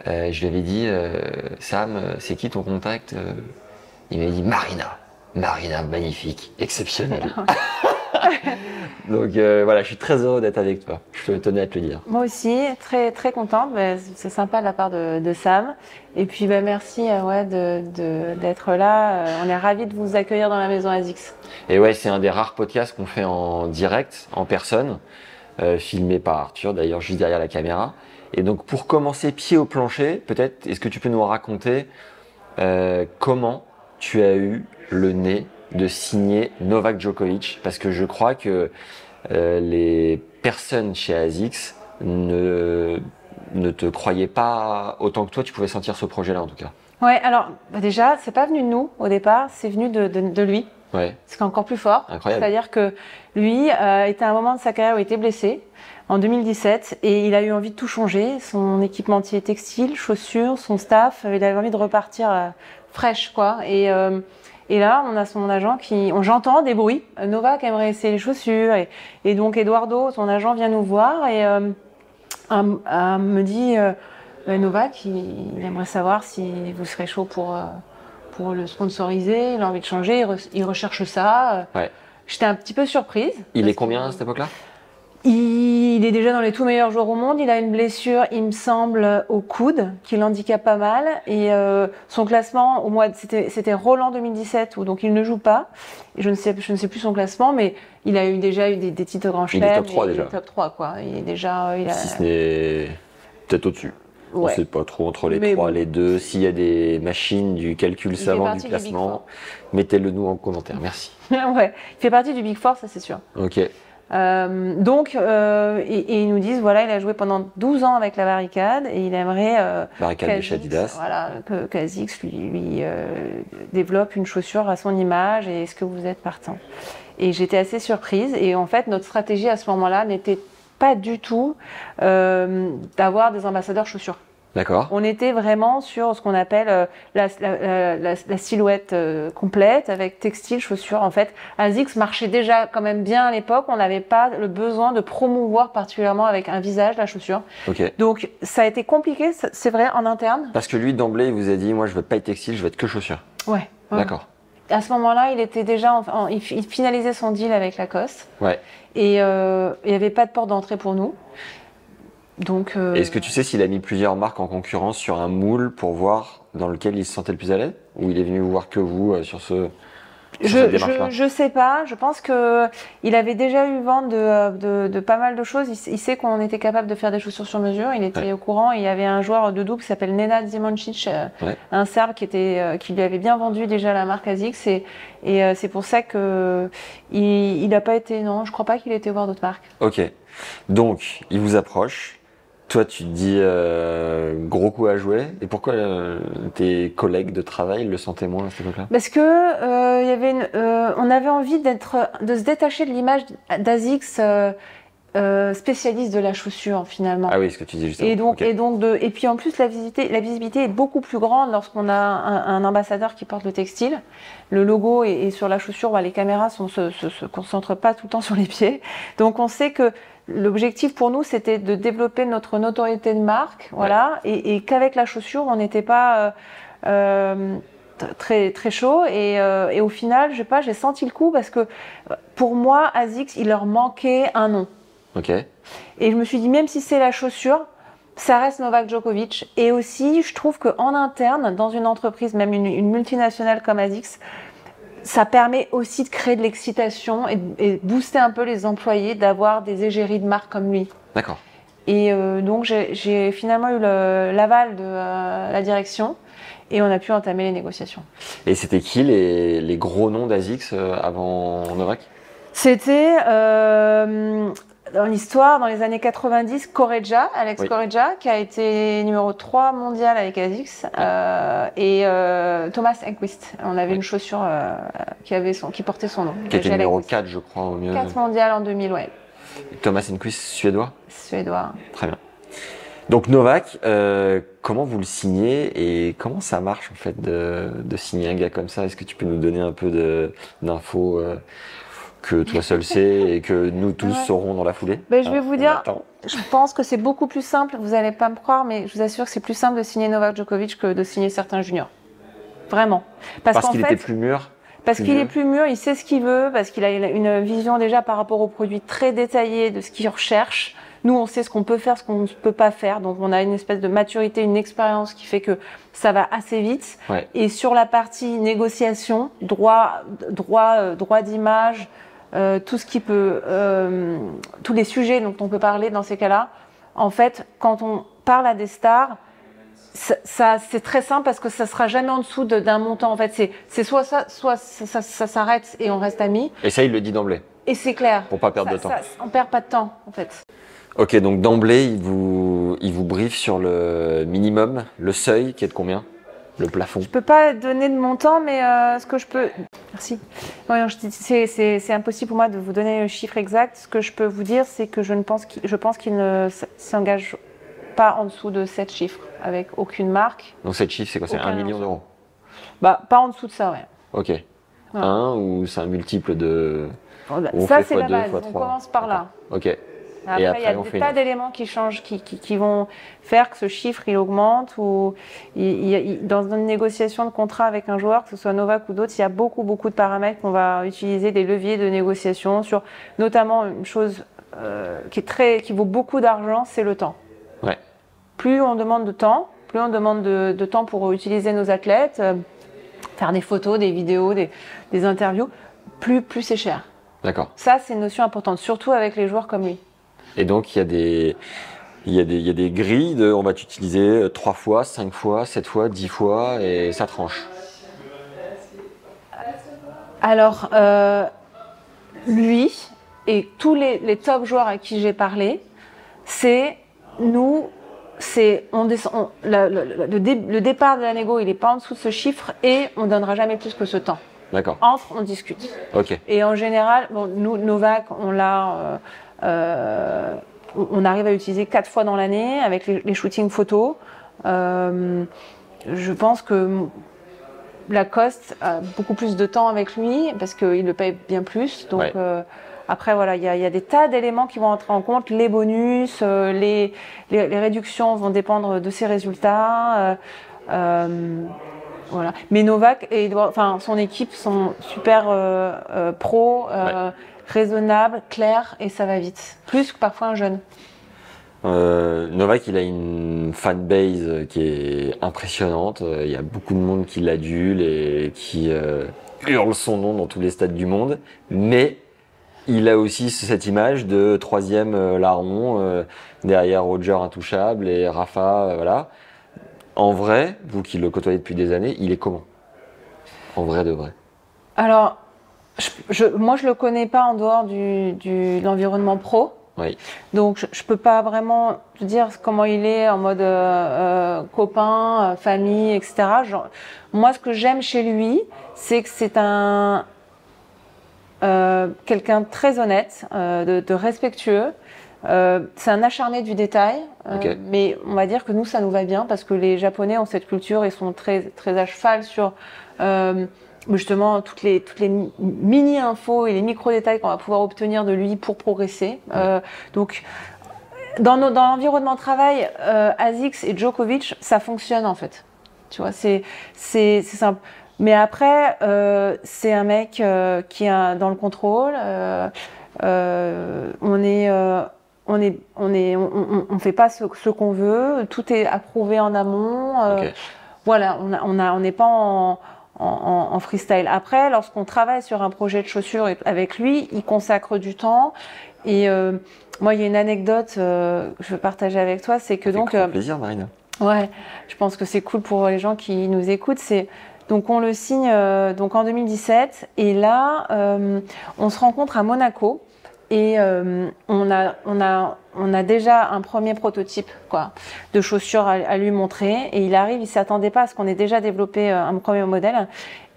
euh, je lui avais dit, Sam, c'est qui ton contact Il m'avait dit Marina. Marina, magnifique, exceptionnelle. <laughs> <laughs> <laughs> Donc euh, voilà, je suis très heureux d'être avec toi. Je tenais à te le dire. Moi aussi, très très contente. Bah, c'est sympa de la part de, de Sam. Et puis bah, merci euh, ouais, de- de- d'être là. Euh, on est ravis de vous accueillir dans la maison ASICS. Et ouais, c'est un des rares podcasts qu'on fait en direct, en personne, euh, filmé par Arthur, d'ailleurs juste derrière la caméra. Et donc pour commencer pied au plancher, peut-être, est-ce que tu peux nous raconter euh, comment tu as eu le nez de signer Novak Djokovic Parce que je crois que euh, les personnes chez ASICS ne, ne te croyaient pas autant que toi, tu pouvais sentir ce projet-là en tout cas. Ouais, alors bah, déjà, c'est pas venu de nous au départ, c'est venu de, de, de lui. Ouais, Ce qui est encore plus fort. C'est-à-dire que lui euh, était à un moment de sa carrière où il était blessé en 2017 et il a eu envie de tout changer. Son équipementier textile, chaussures, son staff, euh, il avait envie de repartir euh, fraîche quoi. Et, et là, on a son agent qui, on- j'entends des bruits. Euh, Novak aimerait essayer les chaussures et, et donc Eduardo, son agent, vient nous voir et euh, un- un me dit euh, euh, Novak, il, il aimerait savoir si vous serez chaud pour euh, pour le sponsoriser. Il a envie de changer, il, re- il recherche ça. Ouais. J'étais un petit peu surprise. Il est combien que- à cette époque-là? Il est déjà dans les tout meilleurs joueurs au monde. Il a une blessure, il me semble, au coude, qui l'handicape pas mal. Et euh, son classement, au mois, de- c'était Roland 2017, où donc il ne joue pas. Je ne sais, je ne sais plus son classement, mais il a eu déjà eu des, des titres grand Il est top 3 et déjà. Il est top 3, quoi. Il est déjà, euh, il a, Si ce n'est peut-être au-dessus. On ouais. sait pas trop entre les Mais trois, bon. les deux. S'il y a des machines du calcul savant du classement, mettez-le nous en commentaire. Merci. <laughs> ouais. Il fait partie du Big Four, ça c'est sûr. Ok. Euh, donc, euh, et, et ils nous disent, voilà, il a joué pendant 12 ans avec la barricade et il aimerait euh, Barricade de Adidas. Voilà, que qu'Asics lui, lui développe une chaussure à son image et est-ce que vous êtes partant? Et j'étais assez surprise et en fait, notre stratégie à ce moment-là n'était pas du tout d'avoir des ambassadeurs chaussures. D'accord. On était vraiment sur ce qu'on appelle euh, la, la- la- la- la silhouette euh, complète avec textile, chaussures. En fait, ASICS marchait déjà quand même bien à l'époque. On n'avait pas le besoin de promouvoir particulièrement avec un visage la chaussure. Ok. Donc ça a été compliqué, c'est vrai, en interne. Parce que lui, d'emblée, il vous a dit, moi, je veux pas être textile, je veux être que chaussures. Ouais. ouais. D'accord. À ce moment-là, il était déjà, en- il finalisait son deal avec Lacoste Ouais. et euh, il n'y avait pas de porte d'entrée pour nous. Donc. euh, Est-ce que tu sais s'il a mis plusieurs marques en concurrence sur un moule pour voir dans lequel il se sentait le plus à l'aise Ou il est venu vous voir que vous euh, sur ce. sur Je, je, je sais pas. Je pense que il avait déjà eu vent de, de, de pas mal de choses. Il, sait qu'on était capable de faire des chaussures sur mesure. Il était Ouais. au courant. Il y avait un joueur de double qui s'appelle Nenad Zimoncic, euh, Ouais. un Serbe qui était euh, qui lui avait bien vendu déjà la marque Asics. Et, et euh, c'est pour ça que il n'a pas été. Non, je crois pas qu'il ait été voir d'autres marques. Ok. Donc, il vous approche. Toi, tu te dis euh, gros coup à jouer. Et pourquoi euh, tes collègues de travail le sentaient moins à cette époque-là? Parce que euh, y avait une- euh, on avait envie d'être, de se détacher de l'image euh, spécialiste de la chaussure finalement. Ah oui, ce que tu disais juste Et donc, et donc de, et puis en plus la visibilité, la visibilité est beaucoup plus grande lorsqu'on a un, un ambassadeur qui porte le textile. Le logo est, est sur la chaussure, bah, les caméras ne se, se, se concentrent pas tout le temps sur les pieds. Donc on sait que l'objectif pour nous, c'était de développer notre notoriété de marque, voilà, et, et qu'avec la chaussure, on n'était pas euh, euh, très très chaud. Et, euh, et au final, je sais pas, j'ai senti le coup parce que pour moi, Asics, il leur manquait un nom. Ok. Et je me suis dit, même si c'est la chaussure, ça reste Novak Djokovic. Et aussi, je trouve qu'en interne, dans une entreprise, même une, une multinationale comme ASICS, ça permet aussi de créer de l'excitation et, et booster un peu les employés d'avoir des égéries de marque comme lui. D'accord. Et euh, donc, j'ai- finalement eu l'aval de euh, la direction et on a pu entamer les négociations. Et c'était qui les, les gros noms d'Azix euh, avant Novak? C'était euh, dans l'histoire, dans les années 90, Correggia, Alex Oui. Correggia, qui a été numéro 3 mondial avec ASICS, euh, et euh, Thomas Enquist. On avait Oui. une chaussure euh, qui, avait son, qui portait son nom. Qui était numéro Enquist. 4, je crois, au mieux. 4 mondial en 2000, ouais. Thomas Enquist, suédois Suédois. Très bien. Donc Novak, comment vous le signez et comment ça marche en fait de, de signer un gars comme ça? Est-ce que tu peux nous donner un peu d'infos que toi seul <laughs> sais et que nous tous Ouais. saurons dans la foulée Ben, je vais Ah, vous dire- attend. Je pense que c'est beaucoup plus simple, vous n'allez pas me croire, mais je vous assure que c'est plus simple de signer Novak Djokovic que de signer certains juniors. Vraiment. Parce, Parce qu'il était plus mûr. Parce qu'il est plus mûr, il sait ce qu'il veut, parce qu'il a une vision déjà par rapport au produit très détaillée de ce qu'il recherche. Nous, on sait ce qu'on peut faire, ce qu'on ne peut pas faire. Donc, on a une espèce de maturité, une expérience qui fait que ça va assez vite. Ouais. Et sur la partie négociation, droit, droit, euh, droit d'image, euh, tout ce qui peut, euh, tous les sujets dont on peut parler dans ces cas-là. En fait, quand on parle à des stars, ça, ça- c'est très simple parce que ça sera jamais en dessous de- d'un montant. En fait, c'est, soit ça, soit ça, ça- ça s'arrête et on reste amis. Et ça, il le dit d'emblée. Et c'est clair. Pour pas perdre de temps. on perd pas de temps, en fait. Ok, donc d'emblée, il vous, il vous briefe sur le minimum, le seuil qui est de combien? Le plafond. Je peux pas donner de montant, mais euh, ce que je peux. Merci. Ouais, c'est, impossible pour moi de vous donner le chiffre exact. Ce que je peux vous dire, c'est que je ne pense qu'il, ne s'engage pas en dessous de 7 chiffres avec aucune marque. Donc cette chiffre, c'est quoi? C'est Aucun 1 million d'euros? Bah, pas en dessous de ça, ouais. Ok. Voilà. Un ou c'est un multiple de. Bah, ça, c'est la base. On commence par là. Ok. Après, après, il y a des fait tas d'éléments qui changent, qui, qui- qui vont faire que ce chiffre il augmente ou il- il- il- dans une négociation de contrat avec un joueur, que ce soit Novak ou d'autres, il y a beaucoup beaucoup de paramètres qu'on va utiliser, des leviers de négociation sur notamment une chose euh, qui est très, qui vaut beaucoup d'argent, c'est le temps. Ouais. Plus on demande de temps, plus on demande de, de temps pour utiliser nos athlètes, euh, faire des photos, des vidéos, des, des interviews, plus plus c'est cher. D'accord. Ça, c'est une notion importante, surtout avec les joueurs comme lui. Et donc, il y a des. Il y, a des, il y a des grilles de on va t'utiliser 3 fois, 5 fois, 7 fois, 10 fois et ça tranche. Alors, euh, lui et tous les, les top joueurs à qui j'ai parlé, c'est nous, c'est on descend, on- la- la- la- le, dé- le départ de la négo, il est pas en dessous de ce chiffre et on donnera jamais plus que ce temps. D'accord. Entre, on discute. Ok. Et en général, bon, nous, Novak, on l'a, euh, euh, on- on arrive à utiliser quatre fois dans l'année avec les, les shootings photos. Euh, je pense que Lacoste a beaucoup plus de temps avec lui parce qu'il le paye bien plus. Donc Ouais. euh, après, voilà, il y, a- il y a des tas d'éléments qui vont entrer en compte. Les bonus, euh, les, les, les réductions vont dépendre de ses résultats. euh, euh, voilà. Mais Novak et enfin, son équipe sont super euh, euh, pro, euh, raisonnables, clairs et ça va vite. Plus que parfois un jeune. Euh, Novak, il a une fanbase qui est impressionnante. Euh, Il y a beaucoup de monde qui l'adule et qui euh, hurle son nom dans tous les stades du monde. Mais il a aussi cette image de troisième euh, larron derrière Roger intouchable et Rafa, voilà. En vrai, vous qui le côtoyez depuis des années, il est comment? En vrai de vrai? Alors, je, je- moi, je le connais pas en dehors du, du- de l'environnement pro. Oui. Donc, je, je peux pas vraiment te dire comment il est en mode euh, euh, copain, euh, famille, etc. Genre, moi, ce que j'aime chez lui, c'est que c'est un euh, quelqu'un de très honnête, euh, de, de respectueux. Euh, c'est un acharné du détail, euh, Ok. mais on va dire que nous, ça nous va bien parce que les Japonais ont cette culture et sont très, très à cheval sur euh, justement toutes les toutes les mini infos et les micro détails qu'on va pouvoir obtenir de lui pour progresser. Euh, donc dans, nos, dans l'environnement de travail, euh, ASICS et Djokovic, ça fonctionne en fait. Tu vois, c'est c'est c'est simple. Mais après, euh, c'est un mec euh, qui est dans le contrôle. On est on est, on est, on, on fait pas ce, ce qu'on veut. Tout est approuvé en amont. Voilà, on a, on a, on n'est pas en, en, en freestyle. Après, lorsqu'on travaille sur un projet de chaussures avec lui, il consacre du temps. Et euh, moi, il y a une anecdote euh, que je veux partager avec toi, c'est que donc, Avec grand euh, plaisir, Marina. ouais, je pense que c'est cool pour les gens qui nous écoutent. C'est donc on le signe euh, donc en 2017 et là, on se rencontre à Monaco. Et euh, on, a, on, a, on a déjà un premier prototype quoi, de chaussures à, à lui montrer. Et il arrive, il s'attendait pas à ce qu'on ait déjà développé euh, un premier modèle.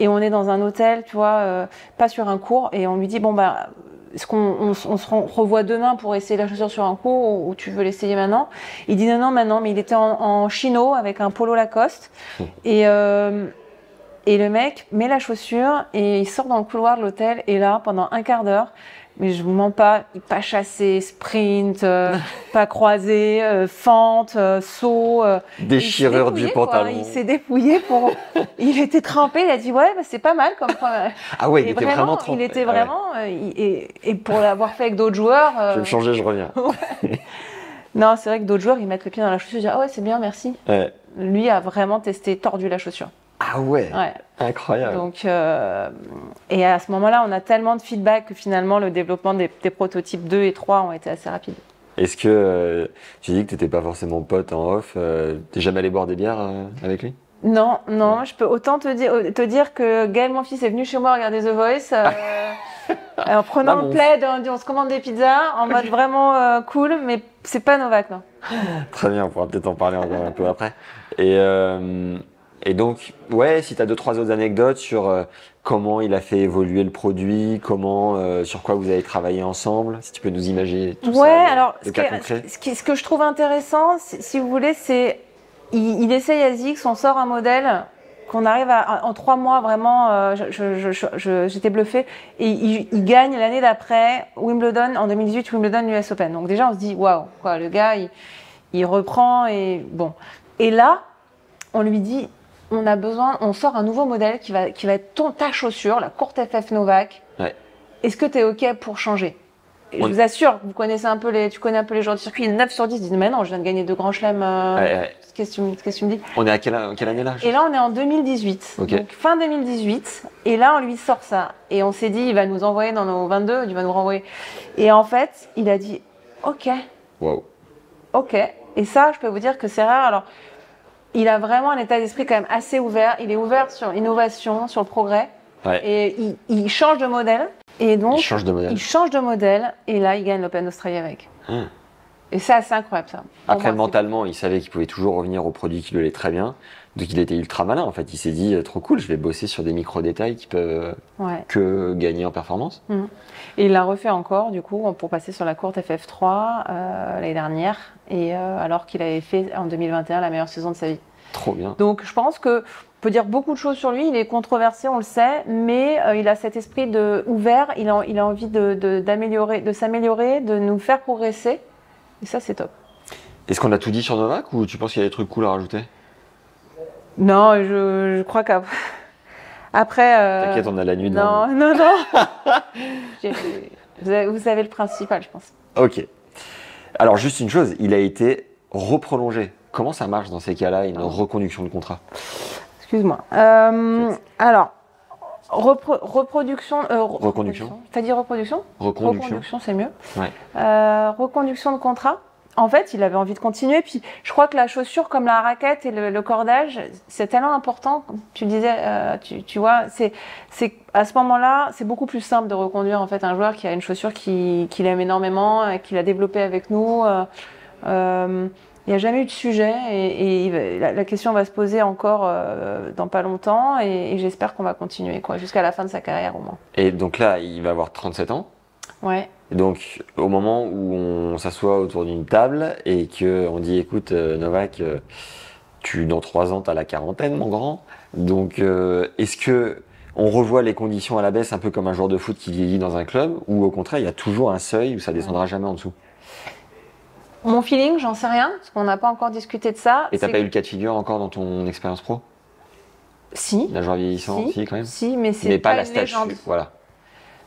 Et on est dans un hôtel, tu vois, euh, pas sur un cours. Et on lui dit, bon, bah, est-ce qu'on on, s- on se revoit demain pour essayer la chaussure sur un cours ou, ou tu veux l'essayer maintenant? Il dit non, non, maintenant. Mais il était en, en chino avec un polo Lacoste. Et, euh, et le mec met la chaussure et il sort dans le couloir de l'hôtel. Et là, pendant un quart d'heure, mais je vous mens pas, il pas chassé, sprint, euh, <laughs> pas croisé, euh, fente, euh, saut. Déchirure il s'est du quoi. pantalon. Il s'est dépouillé pour. <laughs> il était trempé. Il a dit ouais, bah, c'est pas mal comme. Ah ouais, il Et était vraiment, il trempé. était Ouais. vraiment. il- et, et pour l'avoir fait avec d'autres joueurs. Je vais me changer, je reviens. <laughs> non, c'est vrai que d'autres joueurs ils mettent le pied dans la chaussure. Ils disent ah ouais, c'est bien, merci. Ouais. Lui a vraiment testé tordu la chaussure. Ah ouais, Ouais. incroyable. Donc, euh, et à ce moment-là, on a tellement de feedback que finalement, le développement des, des prototypes 2 et 3 ont été assez rapides. Est-ce que euh, tu dis que t'étais pas forcément pote en off euh, T'es jamais allé boire des bières euh, avec lui? Non, non, je peux autant te dire, te dire que Gaël, mon fils, est venu chez moi regarder The Voice. euh, <laughs> en prenant le plaid, on, se commande des pizzas en mode vraiment cool, mais c'est pas Novak, non. Très bien, on pourra peut-être en parler encore un peu après. Et, et donc, ouais, si tu as deux, trois autres anecdotes sur euh, comment il a fait évoluer le produit, comment, euh, sur quoi vous avez travaillé ensemble, si tu peux nous imaginer tout ouais, ça, de- alors ce, cas concrets. ce qui- ce que je trouve intéressant, si, vous voulez, c'est il, il essaye ASICS, on sort un modèle qu'on arrive à, en trois mois vraiment, euh, j'étais bluffée, et il, il gagne l'année d'après Wimbledon, en 2018, Wimbledon US Open. Donc déjà, on se dit, waouh, quoi, le gars, il, il reprend et bon. Et là, on lui dit, on a besoin, on sort un nouveau modèle qui va, qui va être ton, ta chaussure, la courte FF Novak. Ouais. Est-ce que tu es OK pour changer? Et On- Je vous assure, vous connaissez un peu les, tu connais un peu les joueurs de circuit, 9 sur 10 disent, mais non, je viens de gagner deux grands chelems. euh, Ouais, ouais. Qu'est-ce que tu me- qu'est-ce que tu me dis? On est à quelle, quelle année là? Et là, on est en 2018. Ok. Donc, fin 2018. Et là, on lui sort ça. Et on s'est dit, il va nous envoyer dans nos 22, il va nous renvoyer. Et en fait, il a dit, OK, Wow. OK. Et ça, je peux vous dire que c'est rare. Alors, il a vraiment un état d'esprit quand même assez ouvert. Il est ouvert sur l'innovation, sur le progrès. Ouais. Et il, il change de modèle. Et donc, Il change de modèle. il change de modèle. Et là, il gagne l'Open d'Australie avec. Hum. Et ça, c'est incroyable, ça. Après, mentalement, il savait qu'il pouvait toujours revenir au produit qui lui allait très bien. Donc, il était ultra malin. En fait, il s'est dit, euh, trop cool, je vais bosser sur des micro-détails qui peuvent euh, Ouais. que gagner en performance. Et il l'a refait encore, du coup, pour passer sur la courte FF3 euh, l'année dernière, et euh, alors qu'il avait fait en 2021 la meilleure saison de sa vie. Trop bien. Donc je pense que on peut dire beaucoup de choses sur lui. Il est controversé, on le sait, mais euh, il a cet esprit de ouvert. Il a, il a envie de, de s'améliorer, de nous faire progresser. Et ça, c'est top. Est-ce qu'on a tout dit sur Novak ou tu penses qu'il y a des trucs cool à rajouter? Non, je, je crois qu'après. <laughs> Après. euh, T'inquiète, on a la nuit devant Non, non, non. <laughs> J'ai- vous, avez, vous savez le principal, je pense. Ok. Alors, juste une chose, il a été reprolongé. Comment ça marche dans ces cas-là, une reconduction de contrat? Excuse-moi. Euh, alors, repro- reproduction. euh, re- Reconduction. T'as dit reproduction? Reconduction. Reconduction, c'est mieux. Ouais. Euh, reconduction de contrat. En fait, il avait envie de continuer. Puis, je crois que la chaussure, comme la raquette et le, le cordage, c'est tellement important. Tu disais, euh, tu, tu vois, c'est, c'est à ce moment-là, c'est beaucoup plus simple de reconduire en fait un joueur qui a une chaussure qui- qu'il aime énormément, et qu'il a développée avec nous. Euh, euh, il n'y a jamais eu de sujet et, la, la question va se poser encore euh, dans pas longtemps et, et j'espère qu'on va continuer quoi jusqu'à la fin de sa carrière au moins. Et donc là, il va avoir 37 ans. Ouais. Et donc, au moment où on s'assoit autour d'une table et que on dit, écoute, euh, Novak, euh, tu dans trois ans, t'as la quarantaine, mon grand. Donc, euh, est-ce que on revoit les conditions à la baisse, un peu comme un joueur de foot qui vieillit dans un club, ou au contraire, il y a toujours un seuil où ça descendra jamais en dessous? Mon feeling, j'en sais rien, parce qu'on n'a pas encore discuté de ça. Et t'as pas eu le cas de figure encore dans ton expérience pro? Si. D'un joueur vieillissant, Si, si, quand même si, mais c'est pas, pas, la une statue, légende. voilà.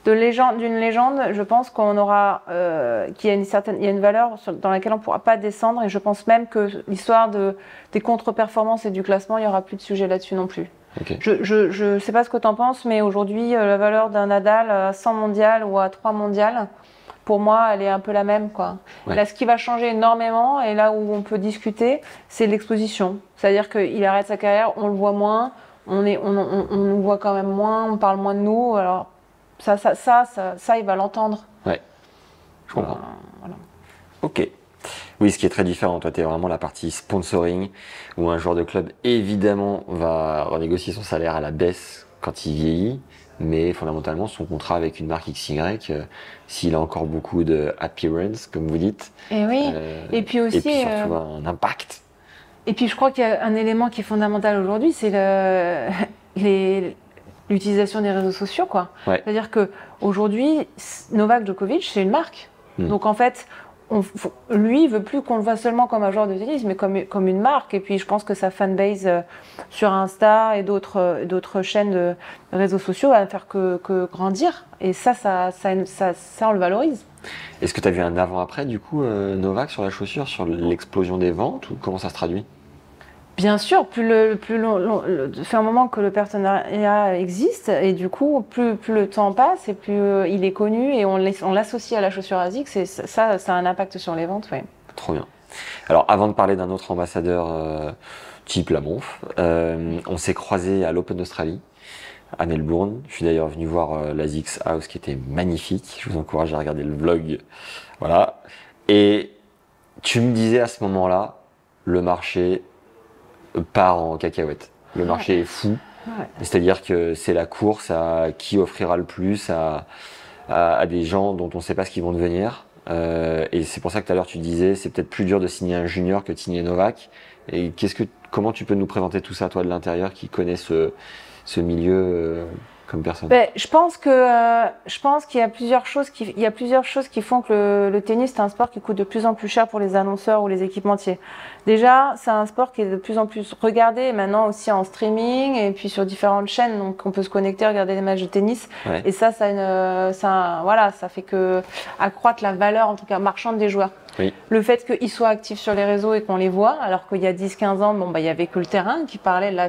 De légende, d'une légende, je pense qu'on aura, euh, qu'il y a une certaine, il y a une valeur sur- dans laquelle on ne pourra pas descendre, et je pense même que l'histoire de des contre-performances et du classement, il y aura plus de sujet là-dessus non plus. Je, je, je sais pas ce que tu en penses, mais aujourd'hui, euh, la valeur d'un Nadal à 100 mondial ou à 3 mondiales, pour moi, elle est un peu la même. Quoi. Ouais. Là, ce qui va changer énormément, et là où on peut discuter, c'est l'exposition. C'est-à-dire qu'il arrête sa carrière, on le voit moins, on, est, on, on, on nous voit quand même moins, on parle moins de nous. Alors, ça, ça, ça, ça, ça, il va l'entendre. Je comprends. Euh, voilà. Ok. Oui, ce qui est très différent, toi, tu es vraiment la partie sponsoring, où un joueur de club, évidemment, va renégocier son salaire à la baisse quand il vieillit, mais fondamentalement, son contrat avec une marque XY, euh, s'il a encore beaucoup de appearance, comme vous dites, Et oui. euh, Et puis aussi, et puis surtout euh, un impact. Et puis je crois qu'il y a un élément qui est fondamental aujourd'hui, c'est le- <laughs> les- l'utilisation des réseaux sociaux. quoi. Ouais. C'est-à-dire que aujourd'hui, Novak Djokovic, c'est une marque. Mm. Donc en fait, on, lui, il veut plus qu'on le voit seulement comme un joueur de tennis, mais comme, comme une marque. Et puis je pense que sa fanbase euh, sur Insta et d'autres euh, d'autres chaînes de réseaux sociaux va ne faire que, que grandir. Et ça ça, ça, ça, ça, on le valorise. Est-ce que tu as vu un avant-après, du coup, euh, Novak, sur la chaussure, sur l'explosion des ventes, ou comment ça se traduit? Bien sûr, plus le plus long, long- le- fait un moment que le partenariat existe et du coup, plus, plus le temps passe et plus euh, il est connu et on l'as- on l'associe à la chaussure ASICS et ça, ça, a un impact sur les ventes. Ouais. Trop bien. Alors, avant de parler d'un autre ambassadeur euh, type la Monf, euh, on s'est croisé à l'Open d'Australie, à Melbourne. Je suis d'ailleurs venu voir euh, la House qui était magnifique. Je vous encourage à regarder le vlog. Voilà. Et tu me disais à ce moment-là, le marché part en cacahuète. Le marché est fou. Ouais. C'est-à-dire que c'est la course à qui offrira le plus à, à, à des gens dont on ne sait pas ce qu'ils vont devenir. Euh, et c'est pour ça que tout à l'heure tu disais c'est peut-être plus dur de signer un junior que de signer Novak. Et qu'est-ce que comment tu peux nous présenter tout ça toi de l'intérieur qui connaît ce, ce milieu euh, comme personne Ben, je pense que euh, je pense qu'il y a plusieurs choses qui il y a plusieurs choses qui font que le, le tennis c'est un sport qui coûte de plus en plus cher pour les annonceurs ou les équipementiers. Déjà, c'est un sport qui est de plus en plus regardé maintenant aussi en streaming et puis sur différentes chaînes donc on peut se connecter regarder des matchs de tennis Ouais. et ça ça une euh, ça voilà, ça fait que accroître la valeur en tout cas marchande des joueurs. Oui. Le fait qu'ils soient actifs sur les réseaux et qu'on les voit alors qu'il y a 10 15 ans bon bah il y avait que le terrain qui parlait là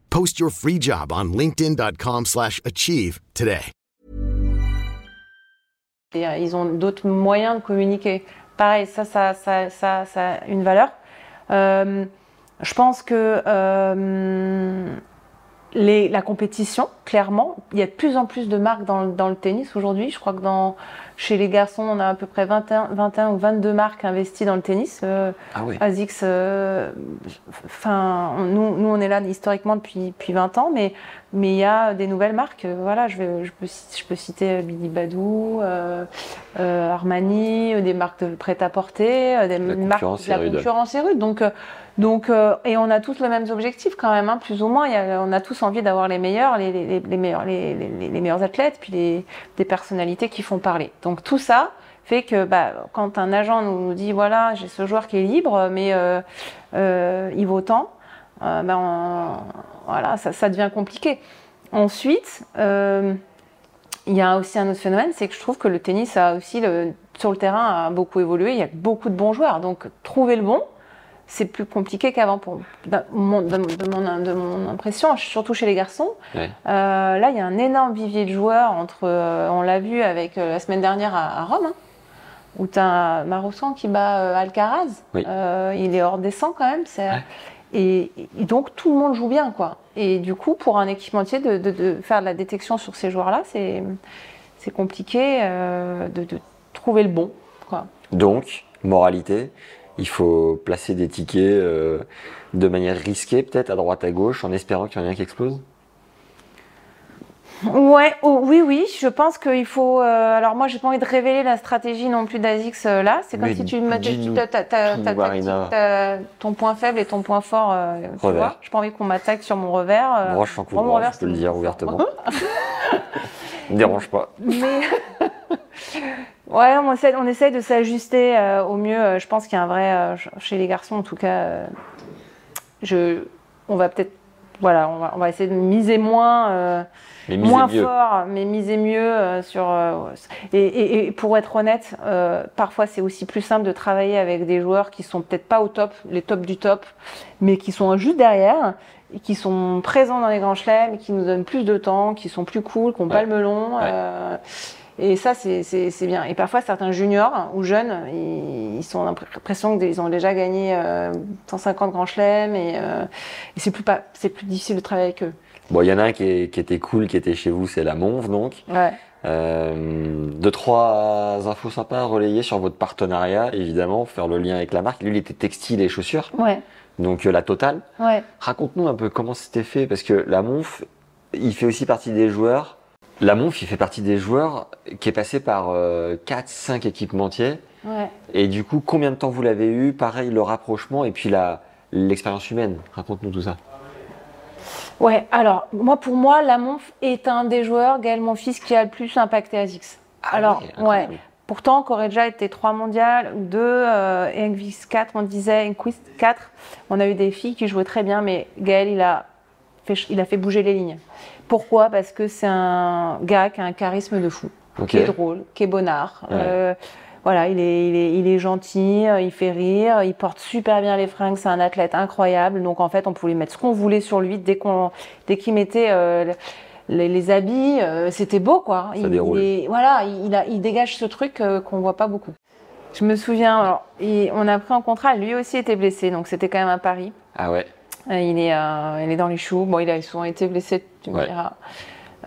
Post your free job on slash achieve today. Euh, ils ont d'autres moyens de communiquer. Pareil, ça, ça, ça, ça, ça a une valeur. Euh, je pense que euh, les, la compétition, clairement, il y a de plus en plus de marques dans, le- dans le tennis aujourd'hui. Je crois que dans, chez les garçons, on a à peu près 21, 21 ou 22 marques investies dans le tennis. Euh, Ah oui. ASICS, euh, enfin, nous, nous, on est là historiquement depuis, depuis 20 ans, mais mais il y a des nouvelles marques. euh, Voilà, je, vais, je, peux, ci- je peux citer euh, Billy Badou, euh, euh, Armani, des marques de prêt-à-porter, des La marques concurrence la concurrence est rude. Donc, euh, donc, euh, et on a tous les mêmes objectifs quand même, hein, plus ou moins. On a tous envie d'avoir les meilleurs, les, meilleurs, les, meilleurs athlètes, puis des personnalités qui font parler. Donc tout ça fait que bah, quand un agent nous dit voilà j'ai ce joueur qui est libre mais euh, euh, il vaut tant, ben, on- voilà ça, devient compliqué. Ensuite, il y a aussi un autre phénomène, c'est que je trouve que le tennis a aussi sur le terrain a beaucoup évolué. Il y a beaucoup de bons joueurs, donc trouver le bon, c'est plus compliqué qu'avant pour de mon, de, mon- de mon- de mon impression, surtout chez les garçons. Ouais. Euh, là, il y a un énorme vivier de joueurs entre, euh, on l'a vu avec euh, la semaine dernière à, à Rome, hein, où tu as Marossan qui bat euh, Alcaraz. Oui. Euh, il est hors des 100 quand même. c'est- Ouais. Et, et donc tout le monde joue bien, quoi. Et du coup, pour un équipementier, de, de- de faire de la détection sur ces joueurs-là, c'est c'est compliqué euh, de, de trouver le bon, quoi. Donc, moralité, il faut placer des tickets euh, de manière risquée, peut-être à droite à gauche, en espérant qu'il n'y ait rien qui explose. Ouais, oh, oui, oui, je pense qu'il faut. euh, alors moi, j'ai pas envie de révéler la stratégie non plus d'Azix euh, là. C'est comme Mais si tu me ton point faible et ton point fort. euh, tu Revers. vois. J'ai pas envie qu'on m'attaque sur mon revers. Moi, je sens que mon revers, je peux le dire ouvertement. <laughs> Me dérange pas. Mais <laughs> ouais, on essaie, on essaie de s'ajuster euh, au mieux. Euh, Je pense qu'il y a un vrai euh, ch- chez les garçons en tout cas. euh, je, on va peut-être, voilà, on va, on va essayer de miser moins. Mais moins mieux. fort, mais miser mieux sur. et, et- et pour être honnête, parfois c'est aussi plus simple de travailler avec des joueurs qui sont peut-être pas au top, les tops du top, mais qui sont juste derrière, et qui sont présents dans les grands chelems, qui nous donnent plus de temps, qui sont plus cool, qui ont pas Ouais. le melon. Ouais. Euh, et ça, c'est- bien. Et parfois, certains juniors ou jeunes, ils, ils ont l'impression qu'ils ont déjà gagné euh, 150 grands chelems et, euh, et c'est plus, pas- plus difficile de travailler avec eux. Bon, il y en a un qui, est- qui était cool, qui était chez vous, c'est la Monve, donc. Ouais. Euh, deux, trois infos sympas à relayer sur votre partenariat, évidemment, faire le lien avec la marque. Lui, il était textile et chaussures, Ouais. donc euh, la totale. Ouais. Raconte-nous un peu comment c'était fait, parce que la Monf, il fait aussi partie des joueurs. La Monf, il fait partie des joueurs qui est passé par 4-5 équipementiers. Ouais. Et du coup, combien de temps vous l'avez eu? Pareil, le rapprochement et puis la l'expérience humaine. Raconte-nous tout ça. Ouais, alors, moi, pour moi, Lamonf est un des joueurs, Gaël, mon fils, qui a le plus impacté Azix. Ah alors, ouais. Pourtant, Correja était 3 mondiales, 2, euh, Engvis 4, on disait, Enquist 4. On a eu des filles qui jouaient très bien, mais Gaël, il a fait, il a fait bouger les lignes. Pourquoi? Parce que c'est un gars qui a un charisme de fou, qui est drôle, qui est bonnard. Ouais. Euh, voilà, il est, il, est, il est gentil, euh, il fait rire, il porte super bien les fringues, c'est un athlète incroyable. Donc en fait, on pouvait mettre ce qu'on voulait sur lui dès qu'on, dès qu'il mettait euh, les, les habits, euh, c'était beau quoi. Ça il, déroule. il est- voilà, il, a, il dégage ce truc euh, qu'on voit pas beaucoup. Je me souviens, alors, on a pris en contrat, lui aussi était blessé, donc c'était quand même un pari. Ah ouais. Euh, Il est, euh, il est dans les choux. Bon, il a souvent été blessé, tu me Ouais. diras.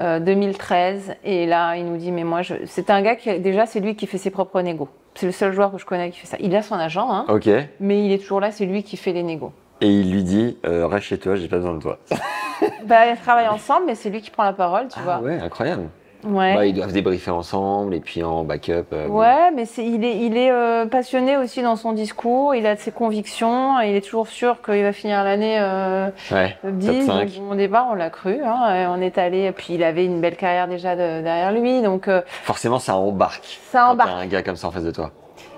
Euh, 2013, et là, il nous dit, mais moi, je... c'est un gars qui, déjà, c'est lui qui fait ses propres négos. C'est le seul joueur que je connais qui fait ça. Il a son agent, hein. Et mais il est toujours là, c'est lui qui fait les négos. il lui dit euh, reste chez toi, j'ai pas besoin de toi. <laughs> Bah, ils travaillent ensemble, mais c'est lui qui prend la parole, tu Ah vois. ouais, incroyable. Ouais. Bah, ils doivent débriefer ensemble et puis en backup. euh, Ouais, mais il est, il est euh, passionné aussi dans son discours, il a de ses convictions, il est toujours sûr qu'il va finir l'année euh, Ouais. top Top 10. 5. Donc, au départ, on l'a cru, hein, et on est allé, puis il avait une belle carrière déjà de- derrière lui, donc euh, Forcément, ça embarque. ça Quand embarque. t'as un gars comme ça en face de toi.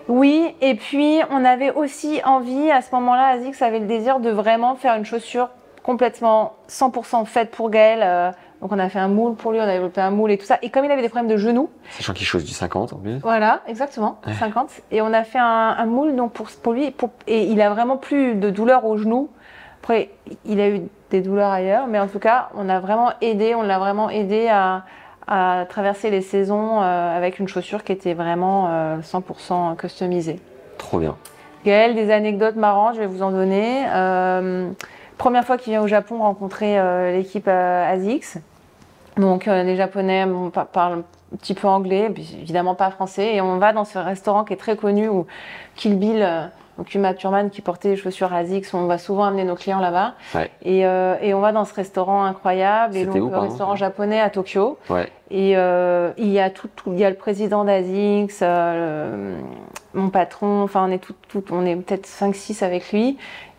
Oui, et puis on avait aussi envie, à ce moment-là, Azix avait le désir de vraiment faire une chaussure complètement 100% faite pour Gaël. Euh, donc on a fait un moule pour lui, on a développé un moule et tout ça. Et comme il avait des problèmes de genoux, Sachant qu'il chose du 50 en plus. voilà, exactement, 50. Et on a fait un, un moule donc pour, pour lui, pour- et il a vraiment plus de douleur aux genoux. Après, il a eu des douleurs ailleurs, mais en tout cas, on a vraiment aidé, on l'a vraiment aidé à, à traverser les saisons euh, avec une chaussure qui était vraiment euh, 100% customisée. Trop bien. Gaël, des anecdotes marrantes, je vais vous en donner. Euh, première fois qu'il vient au Japon rencontrer euh, l'équipe euh, ASICS. Donc euh, les Japonais bon, parlent un petit peu anglais, évidemment pas français. Et on va dans ce restaurant qui est très connu où Kill Bill, euh, donc Uma Thurman qui portait les chaussures ASICS, on va souvent amener nos clients là-bas. Ouais. Et, euh, et on va dans ce restaurant incroyable, et donc où, le restaurant japonais à Tokyo. Ouais. Et euh, il y a tout, tout- il y a le président d'Azix, euh, mon patron, enfin on est tout, tout- on est peut-être 5-6 avec lui.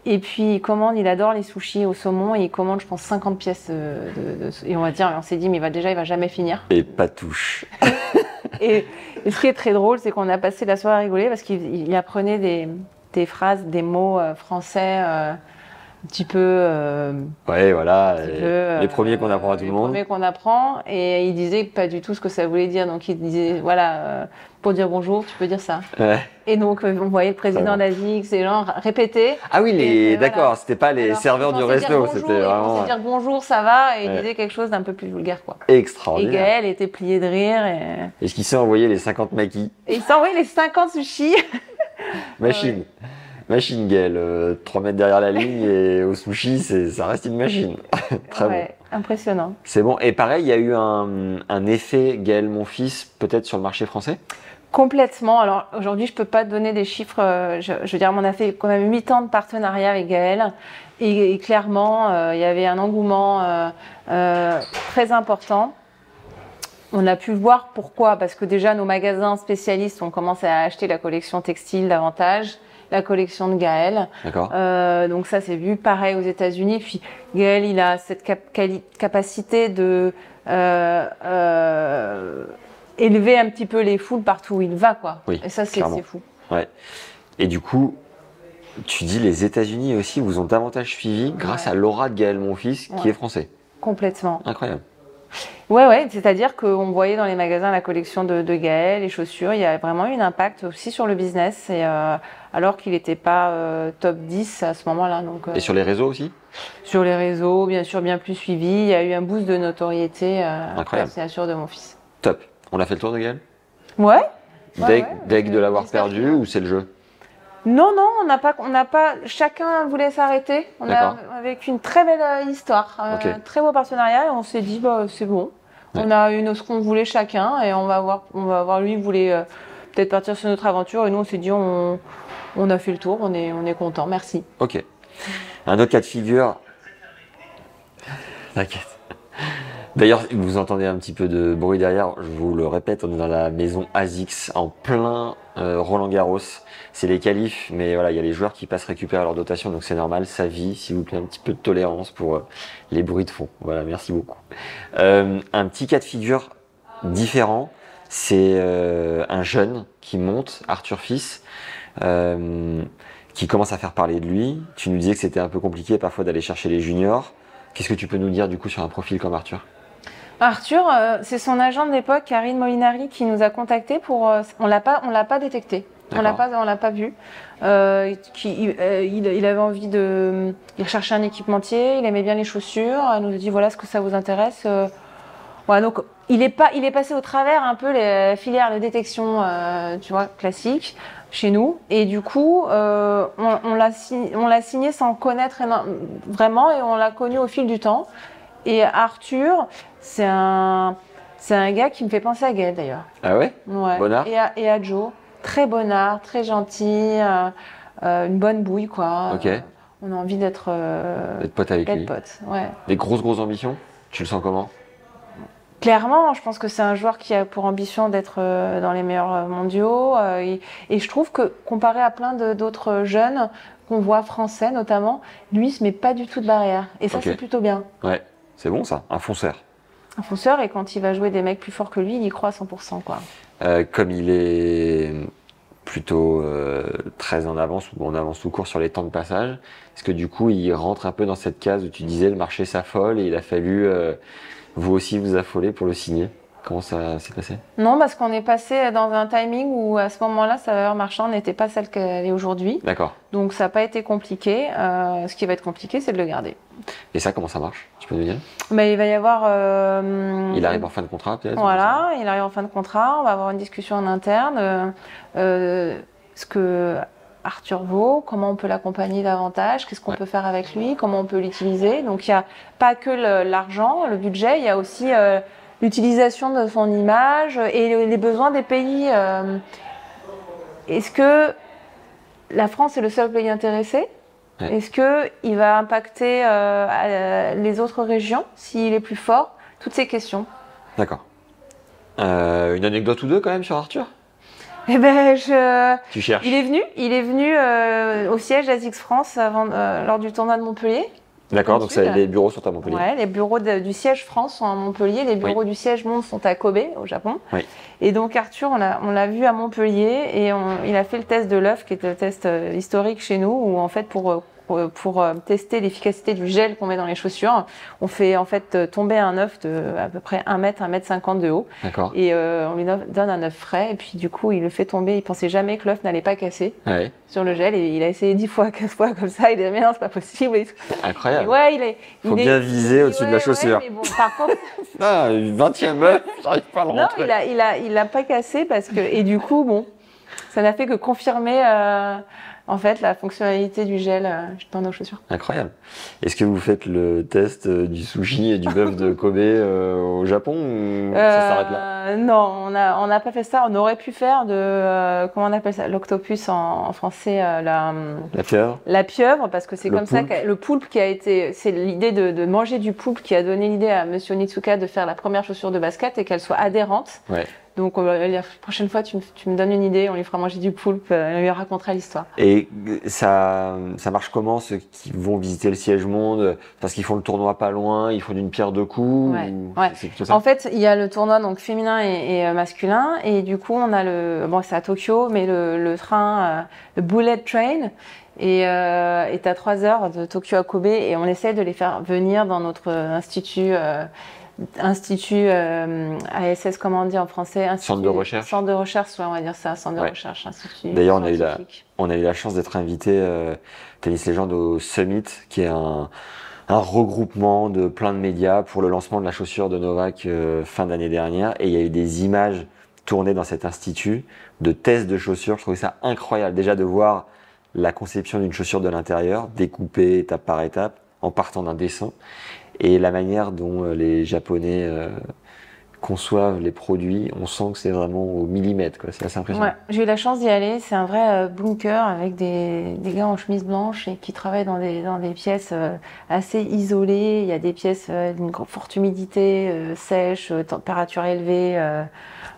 Et puis il commande, il adore les sushis au saumon et il commande, je pense, 50 pièces euh, de, de- et on va dire, on s'est dit, mais il va déjà, il va jamais finir. Et pas touche. Et, <laughs> et ce qui est très drôle, c'est qu'on a passé la soirée à rigoler parce qu'il il apprenait des, des phrases, des mots euh, français euh, un petit peu. euh, Ouais, voilà. un petit les, peu, euh, les premiers qu'on apprend à tout les le monde. premiers qu'on apprend. Et il disait pas du tout ce que ça voulait dire. Donc il disait, voilà, euh, pour dire bonjour, tu peux dire ça. Ouais. Et donc euh, on voyait le président bien. d'Asie, ces gens répéter. Ah oui, Et- les... et voilà. d'accord, c'était pas les Alors, serveurs du resto, c'était vraiment dire bonjour, ça va, et il Ouais. disait quelque chose d'un peu plus vulgaire, quoi. Et extraordinaire. Gaël était plié de rire. Et, Est-ce qu'il s'est envoyé les 50 maquis et il s'envoyait les 50 sushis. Machine. <laughs> Machine Gaël, euh, 3 mètres derrière la ligne et au sushi, ça reste une machine. <laughs> Très bon. Impressionnant. C'est bon. Et pareil, il y a eu un, un effet Gaël, mon fils, peut-être sur le marché français? Complètement. Alors aujourd'hui, je peux pas donner des chiffres. euh, Je, je veux dire, on a fait quand même 8 ans de partenariat avec Gaël. Et, et clairement, euh, il y avait un engouement euh, euh, très important. On a pu voir pourquoi. Parce que déjà, nos magasins spécialistes ont commencé à acheter la collection textile davantage, la collection de Gaël. D'accord Euh, donc ça, c'est vu pareil aux États-Unis. Puis Gaël, il a cette cap- capacité de euh, euh, élever un petit peu les foules partout où il va, quoi. Oui, Et ça, c'est fou. Ouais. Et du coup, tu dis les États-Unis aussi vous ont davantage suivi grâce Ouais. à Laura de Gaël, mon fils, qui est français. Complètement. Incroyable. Ouais, ouais. C'est-à-dire qu'on voyait dans les magasins la collection de, de Gaël, les chaussures. Il y a vraiment eu un impact aussi sur le business. Et, euh, alors qu'il n'était pas euh, top 10 à ce moment-là. Donc, euh, Et sur les réseaux aussi? sur les réseaux, bien sûr, bien plus suivi. Il y a eu un boost de notoriété euh, après la signature de mon fils. Top. On a fait le tour de Gaël? Ouais. Ouais, Deg, ouais, deg de l'avoir perdu que- ou c'est le jeu? Non, non, on n'a pas, on n'a pas. Chacun voulait s'arrêter. On a avec une très belle euh, histoire, euh, Ok. très beau partenariat. Et on s'est dit, bah, c'est bon. Ouais. On a eu ce qu'on voulait chacun, et on va voir, on va voir lui voulait euh, peut-être partir sur notre aventure, et nous on s'est dit, on, on a fait le tour, on est, on est content, merci. Ok. Un autre cas de figure. T'inquiète. D'ailleurs, vous entendez un petit peu de bruit derrière, je vous le répète, on est dans la maison ASICS, en plein euh, Roland Garros. C'est les qualifs, mais voilà, il y a les joueurs qui passent récupérer leur dotation, donc c'est normal, ça vit, s'il vous plaît, un petit peu de tolérance pour euh, les bruits de fond. Voilà, merci beaucoup. Euh, un petit cas de figure différent, c'est un jeune qui monte, Arthur Fils, euh, qui commence à faire parler de lui. Tu nous disais que c'était un peu compliqué parfois d'aller chercher les juniors. Qu'est-ce que tu peux nous dire du coup sur un profil comme Arthur? Arthur, euh, c'est son agent de l'époque, Karine Molinari, qui nous a contactés pour. euh, on l'a pas, on l'a pas détecté. On l'a pas, on l'a pas vu. Euh, qui, il, il avait envie de, il recherchait un équipementier, il aimait bien les chaussures. Il nous a dit voilà ce que ça vous intéresse. Voilà, donc il est pas, il est passé au travers un peu les filières de détection, tu vois, classiques chez nous. Et du coup, euh, on, on l'a signé, sans connaître vraiment, et on l'a connu au fil du temps. Et Arthur, c'est un, c'est un gars qui me fait penser à Gaël d'ailleurs. Ah ouais? Ouais. Bonnard? Et à, et à Joe. Très bonnard, très gentil, euh, euh, une bonne bouille quoi. Ok. On a envie d'être D'être pote avec lui. Ouais. Des grosses grosses ambitions? Tu le sens comment? Clairement, je pense que c'est un joueur qui a pour ambition d'être euh, dans les meilleurs euh, mondiaux. euh, et, et je trouve que comparé à plein d'autres jeunes qu'on voit français notamment, lui il se met pas du tout de barrière. Et ça c'est plutôt bien. Ouais, c'est bon ça, un fonceur. Un fonceur et quand il va jouer des mecs plus forts que lui, il y croit à 100% quoi. Euh, comme il est plutôt euh, très en avance ou en avance tout court sur les temps de passage, est-ce que du coup il rentre un peu dans cette case où tu disais le marché s'affole et il a fallu euh, vous aussi vous affoler pour le signer Comment ça s'est passé? Non, parce qu'on est passé dans un timing où à ce moment-là, sa valeur marchande n'était pas celle qu'elle est aujourd'hui. D'accord. Donc ça n'a pas été compliqué. Euh, ce qui va être compliqué, c'est de le garder. Et ça, comment ça marche? Tu peux nous dire? Mais il va y avoir. euh, Il arrive en fin de contrat peut-être Voilà, il arrive en fin de contrat. On va avoir une discussion en interne. euh, ce que Arthur vaut, comment on peut l'accompagner davantage, qu'est-ce qu'on Ouais. peut faire avec lui, comment on peut l'utiliser. Donc il n'y a pas que l'argent, le budget, il y a aussi euh, l'utilisation de son image et le- les besoins des pays. euh. Est-ce que la France est le seul pays intéressé? Ouais. Est-ce qu'il va impacter euh, les autres régions s'il est plus fort? Toutes ces questions. D'accord. Une anecdote ou deux quand même sur Arthur? Eh ben, je... Tu cherches il est venu, il est venu euh, au siège d'Azix France avant, euh, lors du tournoi de Montpellier. D'accord, donc les bureaux sont à Montpellier. Ouais, les bureaux de- du siège France sont à Montpellier, les bureaux du siège Monde sont à Kobe, au Japon. Oui. Et donc Arthur, on l'a vu à Montpellier et on- il a fait le test de l'œuf, qui est le test euh, historique chez nous, où en fait pour pour, pour, euh, tester l'efficacité du gel qu'on met dans les chaussures, on fait en fait euh, tomber un œuf de à peu près 1 mètre, 1 mètre 50 de haut, D'accord. et euh, on lui donne un œuf frais, et puis du coup il le fait tomber. Il pensait jamais que l'œuf n'allait pas casser Ouais, sur le gel, et il a essayé 10 fois, 15 fois comme ça. Il a dit mais non c'est pas possible. Et incroyable. ouais, il est. Faut il est- bien viser au-dessus de la chaussure. ouais, mais bon, par contre, <laughs> Ah, une 20 e œuf, j'arrive pas à le non, rentrer. il a, il a, il l'a pas cassé parce que et du coup, bon, ça n'a fait que confirmer euh, en fait la fonctionnalité du gel euh, dans nos chaussures. Incroyable. Est-ce que vous faites le test euh, du sushi et du bœuf de Kobe euh, au Japon ou ça s'arrête là? Non, on n'a on pas fait ça. On aurait pu faire de comment on appelle ça? L'octopus en, en français la La pieuvre la pieuvre parce que c'est comme ça que le poulpe qui a été c'est l'idée de, de manger du poulpe qui a donné l'idée à Monsieur Nitsuka de faire la première chaussure de basket et qu'elle soit adhérente. Ouais. Donc on va- la prochaine fois tu, me- tu me donnes une idée, on lui fera manger du poulpe, euh, on lui racontera l'histoire. Et ça, ça marche comment ceux qui vont visiter le siège monde? Parce qu'ils font le tournoi pas loin, ils font d'une pierre deux coups Ouais, ou- ouais. Ça? En fait, il y a le tournoi donc féminin et, et, euh, masculin, et du coup, on a le bon, c'est à Tokyo, mais le, le train, euh, le bullet train, et euh, est à 3 heures de Tokyo à Kobe, et on essaie de les faire venir dans notre institut. Institut euh, ASS, comment on dit en français Institut- Centre de recherche. Centre de recherche, ouais, on va dire ça, centre de Ouais. recherche, institut. D'ailleurs, on a eu la- scientifique. On a eu la chance d'être invité euh, Tennis Légende au Summit, qui est un, un regroupement de plein de médias pour le lancement de la chaussure de Novak euh, fin d'année dernière. Et il y a eu des images tournées dans cet institut de tests de chaussures. Je trouvais ça incroyable déjà de voir la conception d'une chaussure de l'intérieur, découpée étape par étape, en partant d'un dessin, et la manière dont euh, les Japonais euh, conçoivent les produits. On sent que c'est vraiment au millimètre. C'est assez impressionnant. Ouais, j'ai eu la chance d'y aller. C'est un vrai euh, bunker avec des, des gars en chemise blanche et qui travaillent dans des, dans des pièces euh, assez isolées. Il y a des pièces d'une forte humidité, sèche, température élevée,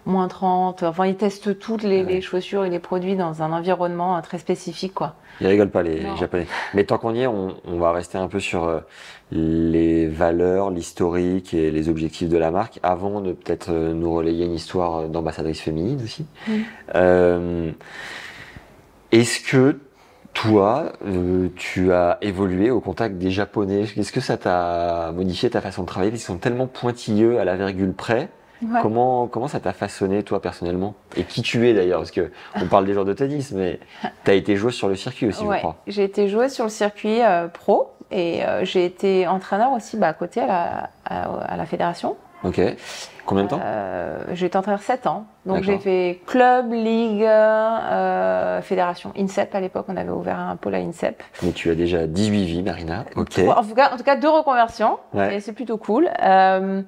moins 30. Enfin, ils testent toutes les, Ouais. les chaussures et les produits dans un environnement très spécifique, quoi. Ils rigolent pas les Non. Japonais. Mais tant qu'on y est, on, on va rester un peu sur les valeurs, l'historique et les objectifs de la marque, avant de peut-être euh, nous relayer une histoire euh, d'ambassadrice féminine aussi. Euh, Est-ce que toi, euh, tu as évolué au contact des Japonais? Est-ce que ça t'a modifié ta façon de travailler? Qu'ils sont tellement pointilleux à la virgule près. Ouais. Comment, comment ça t'a façonné, toi, personnellement? Et qui tu es, d'ailleurs? Parce que on parle des joueurs de tennis, mais tu as été joueuse sur le circuit aussi, je crois. j'ai été joueuse sur le circuit euh, pro et euh, j'ai été entraîneur aussi bah, à côté à la, à, à la fédération. Ok. Combien de temps Euh, j'ai été entraîneur 7 ans. Donc j'ai fait club, ligue, euh, fédération. INSEP à l'époque, on avait ouvert un pôle à INSEP. Mais tu as déjà 18 vies, Marina. Ok. En, tout cas, en tout cas, deux reconversions. Ouais. Et c'est plutôt cool. Euh,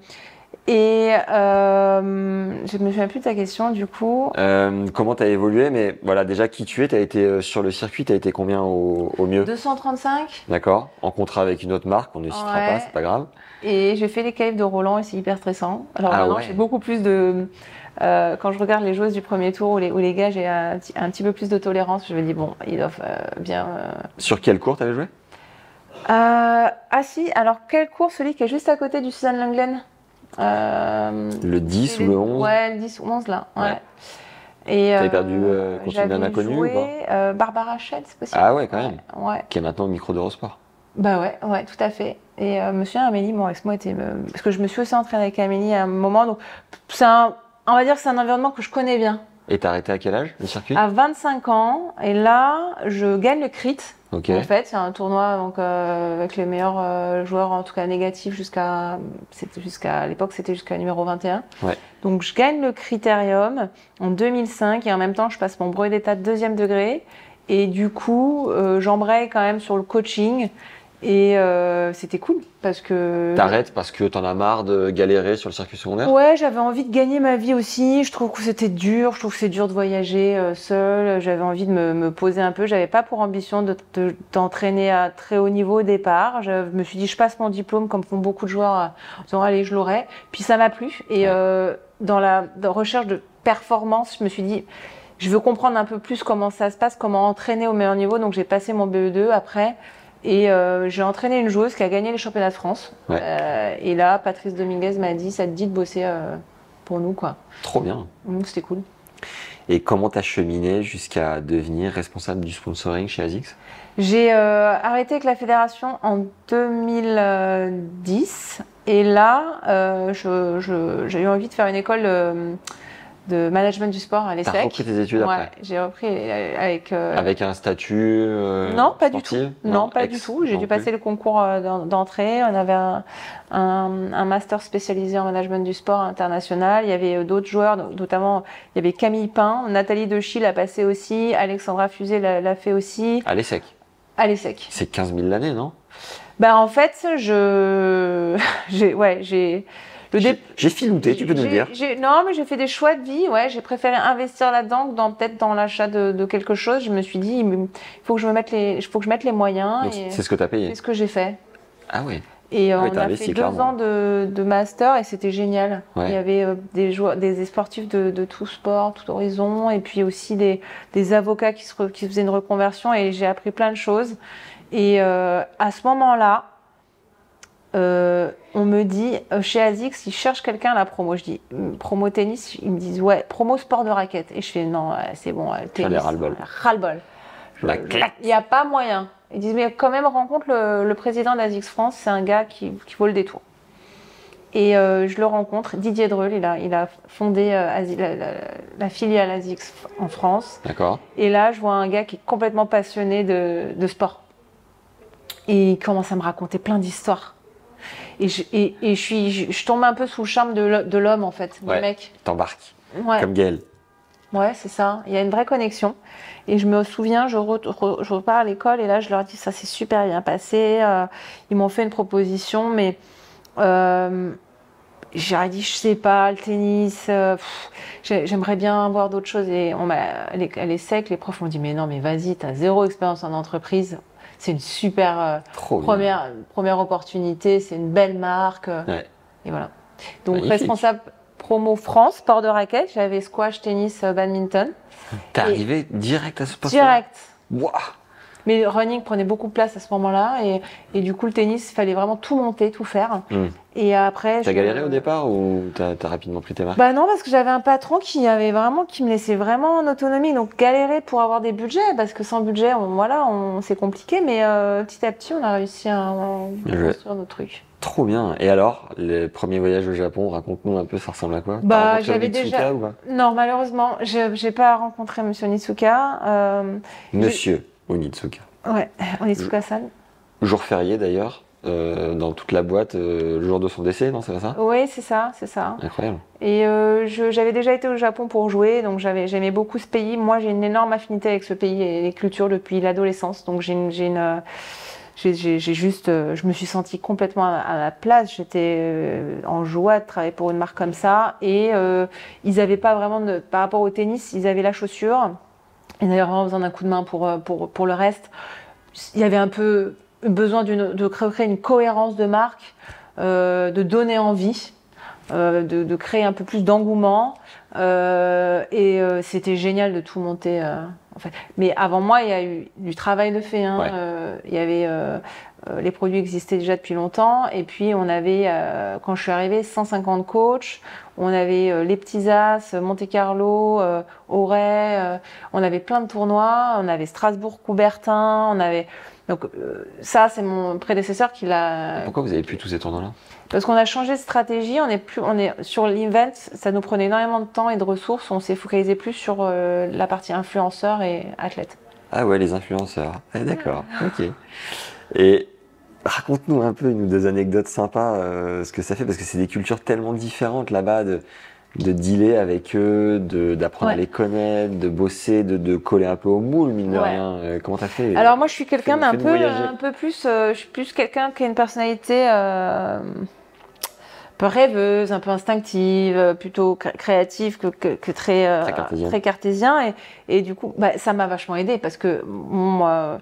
et euh, je me souviens plus de ta question du coup. Euh, comment tu as évolué Mais voilà, déjà, qui tu es? Tu as été euh, sur le circuit, tu as été combien au, au mieux? 235 D'accord En contrat avec une autre marque, on ne citera Ouais. pas, c'est pas grave. et j'ai fait les qualifs de Roland et c'est hyper stressant. Alors Ah maintenant, ouais. j'ai beaucoup plus de. euh, quand je regarde les joueuses du premier tour ou les, ou les gars, j'ai un, petit- un petit peu plus de tolérance. Je me dis, bon, ils doivent euh, bien. euh, Sur quel cours tu avais joué? Euh, ah si, alors quel cours? Celui qui est juste à côté du Suzanne Lenglen Le 10 c'est ou le 11 Ouais, le 10 ou 11 là. Ouais. Et T'avais perdu, euh, une j'avais nana connue ou joué, pas euh, Barbara Schell, c'est possible. Ah ouais, quand même. Ouais. Qui est maintenant au micro d'Eurosport. Bah ouais, ouais, tout à fait. Et euh, monsieur Amélie, mon ex-moi était. euh, Parce que je me suis aussi entraînée avec Amélie à un moment, donc c'est un. On va dire que c'est un environnement que je connais bien. Et t'as arrêté à quel âge, le circuit? À 25 ans, et là, je gagne le crit. Ok. En fait, c'est un tournoi donc euh, avec les meilleurs euh, joueurs, en tout cas négatifs, jusqu'à jusqu'à à l'époque c'était jusqu'à numéro 21. Ouais. Donc je gagne le critérium en 2005 et en même temps je passe mon brevet d'état de deuxième degré et du coup euh, j'embraye quand même sur le coaching et euh, c'était cool parce que T'arrêtes parce que t'en as marre de galérer sur le circuit secondaire? Ouais, j'avais envie de gagner ma vie aussi. Je trouve que c'était dur. Je trouve que c'est dur de voyager euh, seul. J'avais envie de me, me poser un peu. J'avais pas pour ambition de de- d'entraîner à très haut niveau au départ. Je me suis dit, je passe mon diplôme comme font beaucoup de joueurs. euh, En disant, allez, je l'aurai. Puis ça m'a plu. Et Ouais. euh, dans la dans recherche de performance, je me suis dit, je veux comprendre un peu plus comment ça se passe, comment entraîner au meilleur niveau. Donc j'ai passé mon BE2 après. Et euh, j'ai entraîné une joueuse qui a gagné les championnats de France. Ouais. Euh, et là, Patrice Dominguez m'a dit, ça te dit de bosser euh, pour nous, quoi. Trop bien. Donc c'était cool. Et comment t'as cheminé jusqu'à devenir responsable du sponsoring chez ASICS? J'ai arrêté avec la fédération en 2010. Et là, j'ai eu envie de faire une école de management du sport à T'as l'ESSEC. repris tes études Ouais, après j'ai repris euh, avec. euh, Avec un statut euh, non, pas du tout. Non, pas ex- du tout. J'ai dû plus. passer le concours d'en- d'entrée. On avait un, un- un master spécialisé en management du sport international. Il y avait d'autres joueurs, no- notamment il y avait Camille Pain, Nathalie Dechy l'a passé aussi, Alexandra Fusé l'a fait aussi, À l'ESSEC. à l'ESSEC. C'est 15 000 l'année, non? Bah en fait, je, <laughs> j'ai, ouais, J'ai dé- j'ai filouté, tu peux nous dire. Non, mais j'ai fait des choix de vie. Ouais, j'ai préféré investir là-dedans que dans peut-être dans l'achat de, de quelque chose. Je me suis dit, il faut que je me mette les, faut que je mette les moyens. C'est ce que tu as payé. c'est ce que j'ai fait. Ah oui. Et euh, Oui, on a investi, fait deux clairement. ans de, de master et c'était génial. Ouais. Il y avait euh, des joueurs, des sportifs de, de tout sport, tout horizon, et puis aussi des, des avocats qui, se re- qui faisaient une reconversion et j'ai appris plein de choses. Et euh, à ce moment-là, euh, on me dit euh, chez ASICS, ils cherchent quelqu'un à la promo. Je dis hum, promo tennis, ils me disent ouais, promo sport de raquette. Et je fais non, c'est bon, tennis. Ras-le-bol. Ras-le-bol. Il n'y a pas moyen. Ils disent, mais quand même, rencontre le, le président d'Azix France, c'est un gars qui, qui vaut le détour. Et euh, je le rencontre, Didier Dreul, il a, il a fondé euh, Asi- la, la- la filiale Azix en France. D'accord. Et là, je vois un gars qui est complètement passionné de, de sport. Et il commence à me raconter plein d'histoires. Et, je, et, et je, suis, je, je tombe un peu sous le charme de l'ho- de l'homme, en fait, Ouais. du mec. T'embarques. Ouais. Comme Gaël. Ouais, c'est ça. Il y a une vraie connexion. Et je me souviens, je, re- re- je repars à l'école et là, je leur dis ça s'est super bien passé. Euh, ils m'ont fait une proposition, mais euh, j'ai dit je sais pas, le tennis, euh, j'aimerais bien voir d'autres choses. Et on m'a, elle est, elle est sec. Les profs m'ont dit mais non, mais vas-y, t'as zéro expérience en entreprise. C'est une super euh, première, première opportunité. C'est une belle marque. euh, Ouais. Et voilà. Donc Magnifique. responsable promo France, sport de raquette. J'avais squash, tennis, euh, badminton. T'es arrivé direct à ce poste Direct. Waouh Mais le running prenait beaucoup de place à ce moment-là. Et, et du coup, le tennis, il fallait vraiment tout monter, tout faire. Hmm. Et après. T'as je- galéré au départ ou t'as rapidement pris tes marques? Bah non, parce que j'avais un patron qui avait vraiment, qui me laissait vraiment en autonomie. Donc galérer pour avoir des budgets, parce que sans budget, on, voilà, on, c'est compliqué. Mais euh, petit à petit, on a réussi à, construire nos trucs. Trop bien. Et alors, les premiers voyages au Japon, raconte-nous un peu, ça ressemble à quoi? Bah, j'avais déjà- ou pas? Non, malheureusement, j'ai pas rencontré Monsieur Nitsuka. Euh, Monsieur Onitsuka. ouais, Onitsuka-san. Jour férié d'ailleurs, euh, dans toute la boîte, euh, le jour de son décès, non C'est pas ça? Oui, c'est ça, c'est ça. Incroyable. Et euh, j'avais déjà été au Japon pour jouer, donc j'aimais beaucoup ce pays. Moi, j'ai une énorme affinité avec ce pays et les cultures depuis l'adolescence, donc j'ai une, j'ai juste, euh, je me suis sentie complètement à, la place. J'étais en joie de travailler pour une marque comme ça, et ils avaient pas vraiment de, par rapport au tennis, ils avaient la chaussure. Ils avaient vraiment besoin d'un coup de main pour euh, pour pour le reste. Il y avait un peu besoin de créer une cohérence de marque, euh, de donner envie euh, de, de créer un peu plus d'engouement. Euh, et c'était génial de tout monter. en fait. Mais avant moi, il y a eu du travail de fait. hein. Ouais. Il y avait les produits existaient déjà depuis longtemps. Et puis on avait, quand je suis arrivée, 150 coachs. On avait euh, les petits As, Monte Carlo, euh, Auray. euh, on avait plein de tournois. On avait Strasbourg, Coubertin. On avait donc ça, c'est mon prédécesseur qui l'a Pourquoi vous avez plus tous ces tournois-là? Parce qu'on a changé de stratégie, on est plus, on est sur l'event, ça nous prenait énormément de temps et de ressources. On s'est focalisé plus sur la partie influenceur et athlète. Ah ouais, les influenceurs. Ah, D'accord, ok. Et raconte-nous un peu une ou deux anecdotes sympas, euh, ce que ça fait, parce que c'est des cultures tellement différentes là-bas, de, de dealer avec eux, de- d'apprendre à les connaître, de bosser, de, de coller un peu au moule, mine de Ouais. rien. Euh, comment t'as fait? Alors moi, je suis quelqu'un d'un peu, un peu plus, euh, je suis plus quelqu'un qui a une personnalité peu rêveuse, un peu instinctive, euh, plutôt cré- créative que, que, que très, euh, Très cartésien. Et, et du coup, bah, ça m'a vachement aidé parce que moi,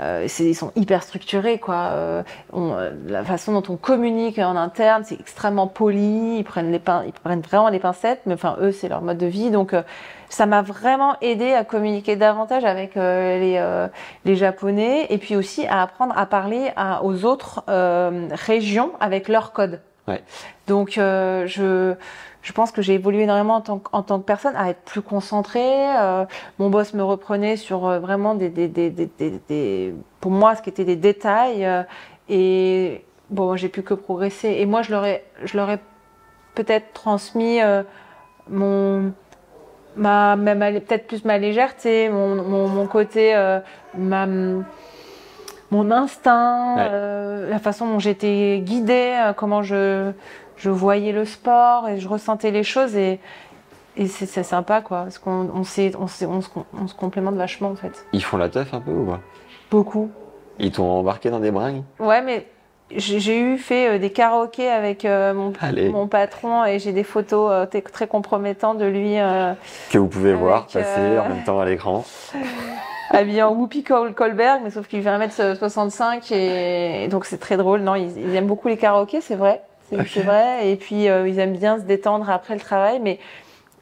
euh, ils sont hyper structurés, quoi. Euh, on- euh, la façon dont on communique en interne, c'est extrêmement poli. Ils prennent les pin- ils prennent vraiment les pincettes, mais enfin eux, c'est leur mode de vie, donc. euh, ça m'a vraiment aidé à communiquer davantage avec euh, les, euh, les Japonais et puis aussi à apprendre à parler à- aux autres euh, régions avec leur code. Donc euh, je, je pense que j'ai évolué énormément en tant, que- en tant que personne, à être plus concentrée. Euh, mon boss me reprenait sur euh, vraiment des, des, des, des, pour moi, ce qui était des détails. et bon, j'ai pu que progresser. Et moi, je leur ai, peut-être transmis mon ma, ma- peut-être plus ma légèreté, mon, mon, mon côté, ma, mon instinct, Ouais. euh, la façon dont j'étais guidée, euh, comment je, je voyais le sport et je ressentais les choses et, et c'est c'est sympa quoi, parce qu'on on, on, on, se, on se complémente vachement en fait. Ils font la teuf un peu ou pas? Beaucoup. Ils t'ont embarqué dans des bringues? Ouais, mais j'ai eu fait euh, des karaokés avec euh, mon, mon patron et j'ai des photos euh, très compromettantes de lui. Que vous pouvez Avec, voir passer en même temps à l'écran. <laughs> habillé en Whoopi Col- Colberg, mais sauf qu'il fait 1m65 et, et donc c'est très drôle. Non, ils, ils aiment beaucoup les karaokés, c'est vrai. C'est vrai. Et puis euh, ils aiment bien se détendre après le travail. Mais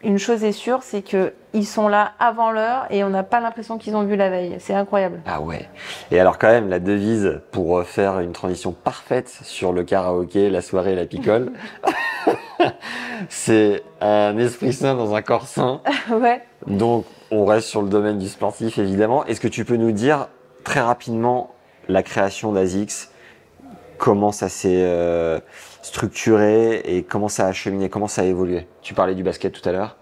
une chose est sûre, c'est que ils sont là avant l'heure et on n'a pas l'impression qu'ils ont vu la veille. C'est incroyable. Ah ouais. Et alors quand même, la devise pour faire une transition parfaite sur le karaoké, la soirée et la picole, <laughs> c'est un esprit sain dans un corps sain. <laughs> ouais. Donc on reste sur le domaine du sportif évidemment. Est-ce que tu peux nous dire très rapidement la création d'Azix? Comment ça s'est euh, structuré et comment ça a cheminé, comment ça a évolué Tu parlais du basket tout à l'heure.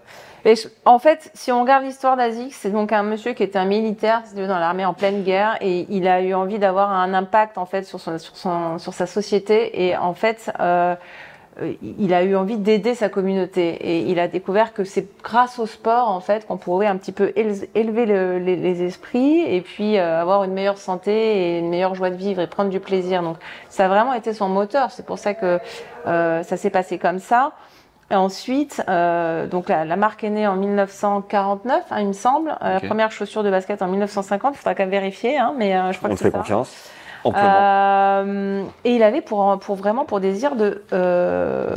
En fait, si on regarde l'histoire d'Azix, c'est donc un monsieur qui était un militaire dans l'armée en pleine guerre et il a eu envie d'avoir un impact en fait sur, son, sur, son, sur sa société et en fait, euh, il a eu envie d'aider sa communauté et il a découvert que c'est grâce au sport en fait qu'on pourrait un petit peu éle- élever le- les, les esprits et puis euh, avoir une meilleure santé et une meilleure joie de vivre et prendre du plaisir. Donc ça a vraiment été son moteur. C'est pour ça que euh, ça s'est passé comme ça. Et ensuite, euh, donc la, la marque est née en 1949, hein, il me semble. Euh. La première chaussure de basket en 1950. Il faudra quand même vérifier, hein, mais euh, je crois On que c'est fait ça. confiance. Euh, et il avait pour, pour vraiment pour désir de, euh,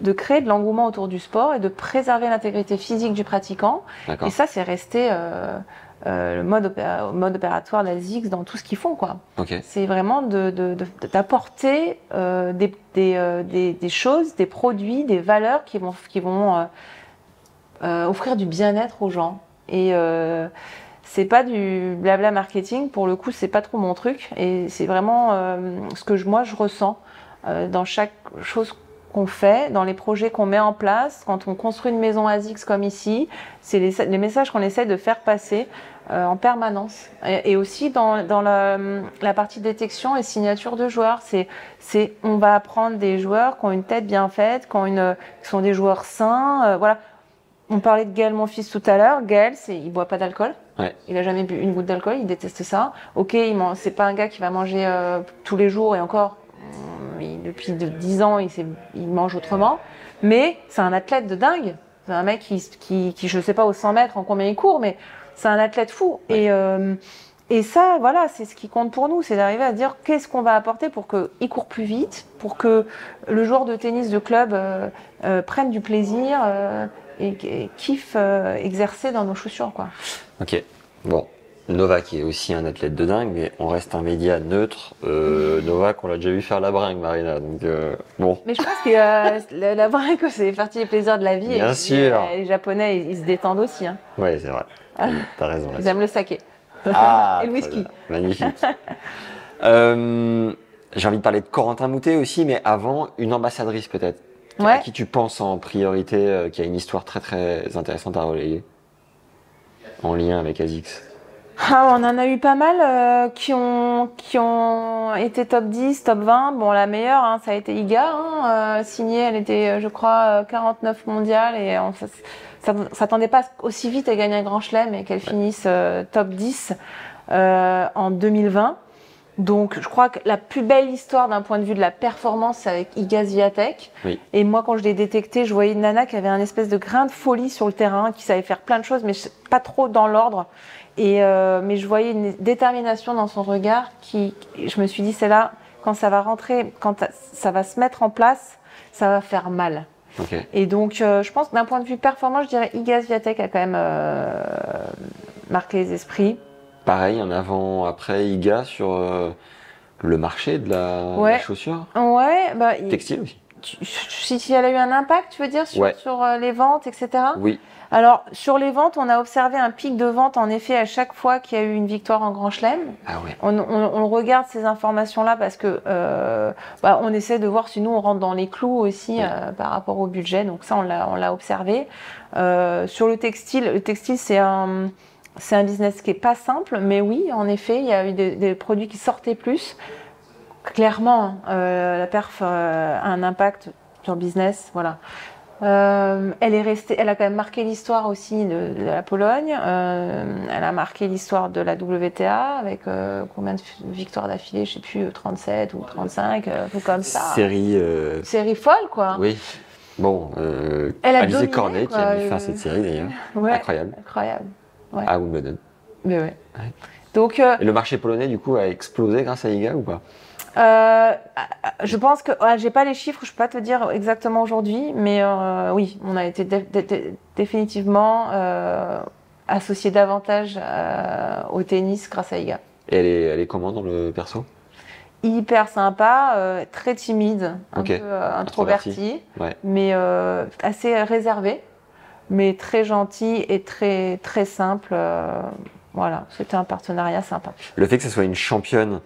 de créer de l'engouement autour du sport et de préserver l'intégrité physique du pratiquant. Et ça, c'est resté euh, le mode, opéra- mode opératoire d'Azix dans tout ce qu'ils font. quoi. C'est vraiment de- de- de- d'apporter des, des, des- des choses, des produits, des valeurs qui vont, qui vont offrir du bien-être aux gens. Et c'est pas du blabla marketing, pour le coup, c'est pas trop mon truc. Et c'est vraiment euh, ce que moi je ressens euh, dans chaque chose qu'on fait, dans les projets qu'on met en place, quand on construit une maison ASICS comme ici, c'est les, messages qu'on essaie de faire passer euh, en permanence. Et, aussi dans, la, partie détection et signature de joueurs, c'est, on va apprendre des joueurs qui ont une tête bien faite, qui, sont des joueurs sains. voilà. On parlait de Gaël, mon fils, tout à l'heure. Gaël, il boit pas d'alcool. Ouais. Il a jamais bu une goutte d'alcool. Il déteste ça. Ok, c'est pas un gars qui va manger euh, tous les jours et encore. hum, il- depuis de 10 ans, il, il mange autrement. Mais c'est un athlète de dingue. C'est un mec qui, qui, qui, je sais pas, au 100 mètres, en combien il court, mais c'est un athlète fou. Et, euh, et ça, voilà, c'est ce qui compte pour nous, c'est d'arriver à dire qu'est-ce qu'on va apporter pour qu'il court plus vite, pour que le joueur de tennis de club euh, euh, prenne du plaisir euh, et, et kiffe euh, exercer dans nos chaussures, quoi. Ok. Bon. Novak est aussi un athlète de dingue, mais on reste un média neutre. Euh, Novak, on l'a déjà vu faire la bringue, Marina. Donc, euh, bon. Mais je pense que euh, la, que <laughs> c'est partie des plaisirs de la vie. Bien et, sûr. et les Japonais, ils, ils se détendent aussi. Hein. Ouais, c'est vrai. <laughs> T'as raison. Ils aiment le saké. Ah, <laughs> Et le whisky. Magnifique. J'ai envie de parler de Corentin Moutet aussi, mais avant, une ambassadrice peut-être. À qui tu penses en priorité, euh, qui a une histoire très très intéressante à relayer en lien avec Azix Ah, on en a eu pas mal euh, qui, ont, qui ont été top 10, top 20. Bon, la meilleure, hein, ça a été Iga. Hein, euh, signée, elle était, je crois, euh, 49 mondiale et on s'attendait pas aussi vite à gagner un grand chelem et qu'elle finisse euh, top 10 euh, en 2020. Donc, je crois que la plus belle histoire d'un point de vue de la performance, c'est avec Iga Swiatek. Oui. Et moi, quand je l'ai détectée, je voyais une nana qui avait un espèce de grain de folie sur le terrain, qui savait faire plein de choses, mais pas trop dans l'ordre. Et euh, mais je voyais une détermination dans son regard qui, je me suis dit, c'est là, quand ça va rentrer, quand ça va se mettre en place, ça va faire mal. Et donc, euh, je pense que d'un point de vue performance, je dirais Iga Swiatek a quand même euh, marqué les esprits. Pareil, en avant, après, Iga sur euh, le marché de la, Ouais. la chaussure. Ouais, bah, il- Textile aussi. si, si elle a eu un impact, tu veux dire, sur, Ouais. sur euh, les ventes, etc. Oui. Alors, sur les ventes, on a observé un pic de vente, en effet, à chaque fois qu'il y a eu une victoire en Grand Chelem. Ah ouais. On, on- on regarde ces informations-là parce que euh, bah, on essaie de voir si nous on rentre dans les clous aussi euh, par rapport au budget. Donc ça, on l'a, on l'a observé. Euh, sur le textile, le textile c'est un, c'est un business qui est pas simple, mais oui, en effet, il y a eu des, des produits qui sortaient plus. Clairement, euh, la perf euh, a un impact sur le business, voilà. Euh, elle est restée, elle a quand même marqué l'histoire aussi de, de la Pologne. Elle a marqué l'histoire de la WTA avec combien de victoires d'affilée, je sais plus, 37 ou 35, euh, un peu comme ça. Série. Série folle, quoi. Oui. Bon, euh, Elle a Alizé dominé, Cornet qui a quoi, mis fin à cette série d'ailleurs. Ouais, Incroyable. incroyable. Ouais. À Wimbledon. Mais ouais. Ouais. Donc, euh, Et le marché polonais du coup a explosé grâce à Iga ou pas? Euh, je pense que ah, j'ai pas les chiffres, je peux pas te dire exactement aujourd'hui, mais euh, oui, on a été dé- dé- dé- définitivement associé davantage au tennis grâce à Iga. Et elle est, elle est comment dans le perso? Hyper sympa, très timide, un peu euh, Introverti. Ouais. mais assez réservé, mais très gentil et très très simple. euh, voilà, c'était un partenariat sympa. Le fait que ce soit une championne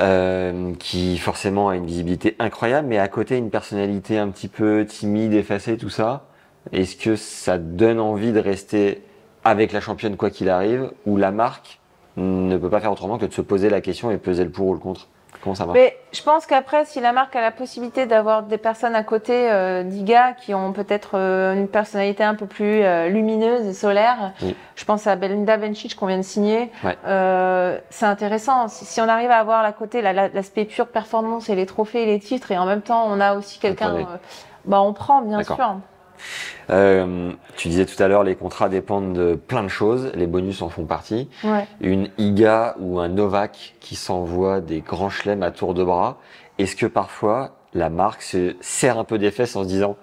euh, qui forcément a une visibilité incroyable, mais à côté une personnalité un petit peu timide, effacée, tout ça, est-ce que ça donne envie de rester avec la championne quoi qu'il arrive, ou la marque ne peut pas faire autrement que de se poser la question et peser le pour ou le contre? Comment ça marche Mais je pense qu'après, si la marque a la possibilité d'avoir des personnes à côté euh, d'IGA qui ont peut-être euh, une personnalité un peu plus euh, lumineuse et solaire, Oui. je pense à Belinda Bencic qu'on vient de signer, Ouais. c'est intéressant. Si, si on arrive à avoir à côté la- la- l'aspect pure performance et les trophées et les titres, et en même temps on a aussi quelqu'un, bah on prend bien sûr. Euh, Tu disais tout à l'heure, les contrats dépendent de plein de choses, les bonus en font partie. Ouais. une Iga ou un Novak qui s'envoie des grands chelems à tour de bras, est-ce que parfois la marque se serre un peu des fesses en se disant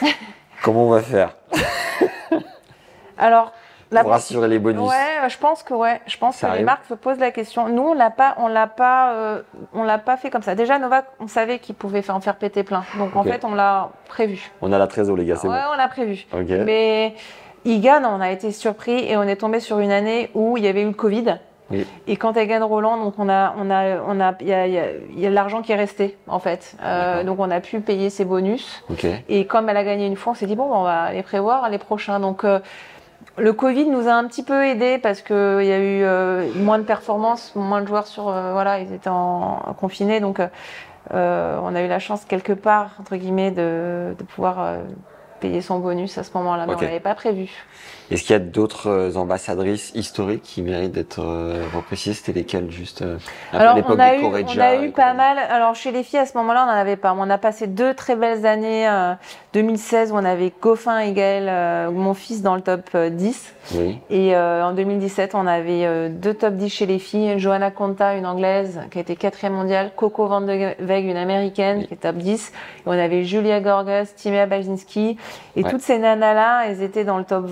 <laughs> comment on va faire? <laughs> Alors, la pour rassurer les bonus Ouais, je pense que ouais, je pense Ça que les arrive. marques se posent la question. Nous, on l'a pas, on l'a pas, euh, on l'a pas fait comme ça. Déjà, Novak, on savait qu'il pouvait en faire péter plein. Donc en fait, on l'a prévu. On a la trésor les gars, c'est Ouais, on l'a prévu. bon. Ok. Mais Iga, non, on a été surpris et on est tombé sur une année où il y avait eu le Covid. Oui. Et quand elle gagne Roland, donc on a, on a, on a, il y a, y a- il y a de l'argent qui est resté en fait. Euh, donc on a pu payer ses bonus. Et comme elle a gagné une fois, on s'est dit bon, on va les prévoir les prochains. Donc euh, le Covid nous a un petit peu aidé parce que il y a eu euh, moins de performances, moins de joueurs sur euh, voilà, ils étaient en, en confinés, donc euh, euh, on a eu la chance quelque part entre guillemets de, de pouvoir payer son bonus à ce moment-là, mais on l'avait pas prévu. Est-ce qu'il y a d'autres euh, ambassadrices historiques qui méritent d'être euh, reprécisées? C'était lesquelles juste euh, Alors, l'époque on a, eu, on a eu pas mal. Alors, chez les filles, à ce moment-là, on n'en avait pas. On a passé deux très belles années. euh, 2016, où on avait Goffin et Gaël, euh, mon fils, dans le top euh, 10. Oui. Et euh, en 2017, on avait deux top 10 chez les filles. Johanna Conta, une anglaise, qui a été quatrième mondiale. Coco Van de Weg, une américaine, Oui. qui est top 10. Et on avait Julia Gorgas, Timea Bajinski. Et Ouais. toutes ces nanas-là, elles étaient dans le top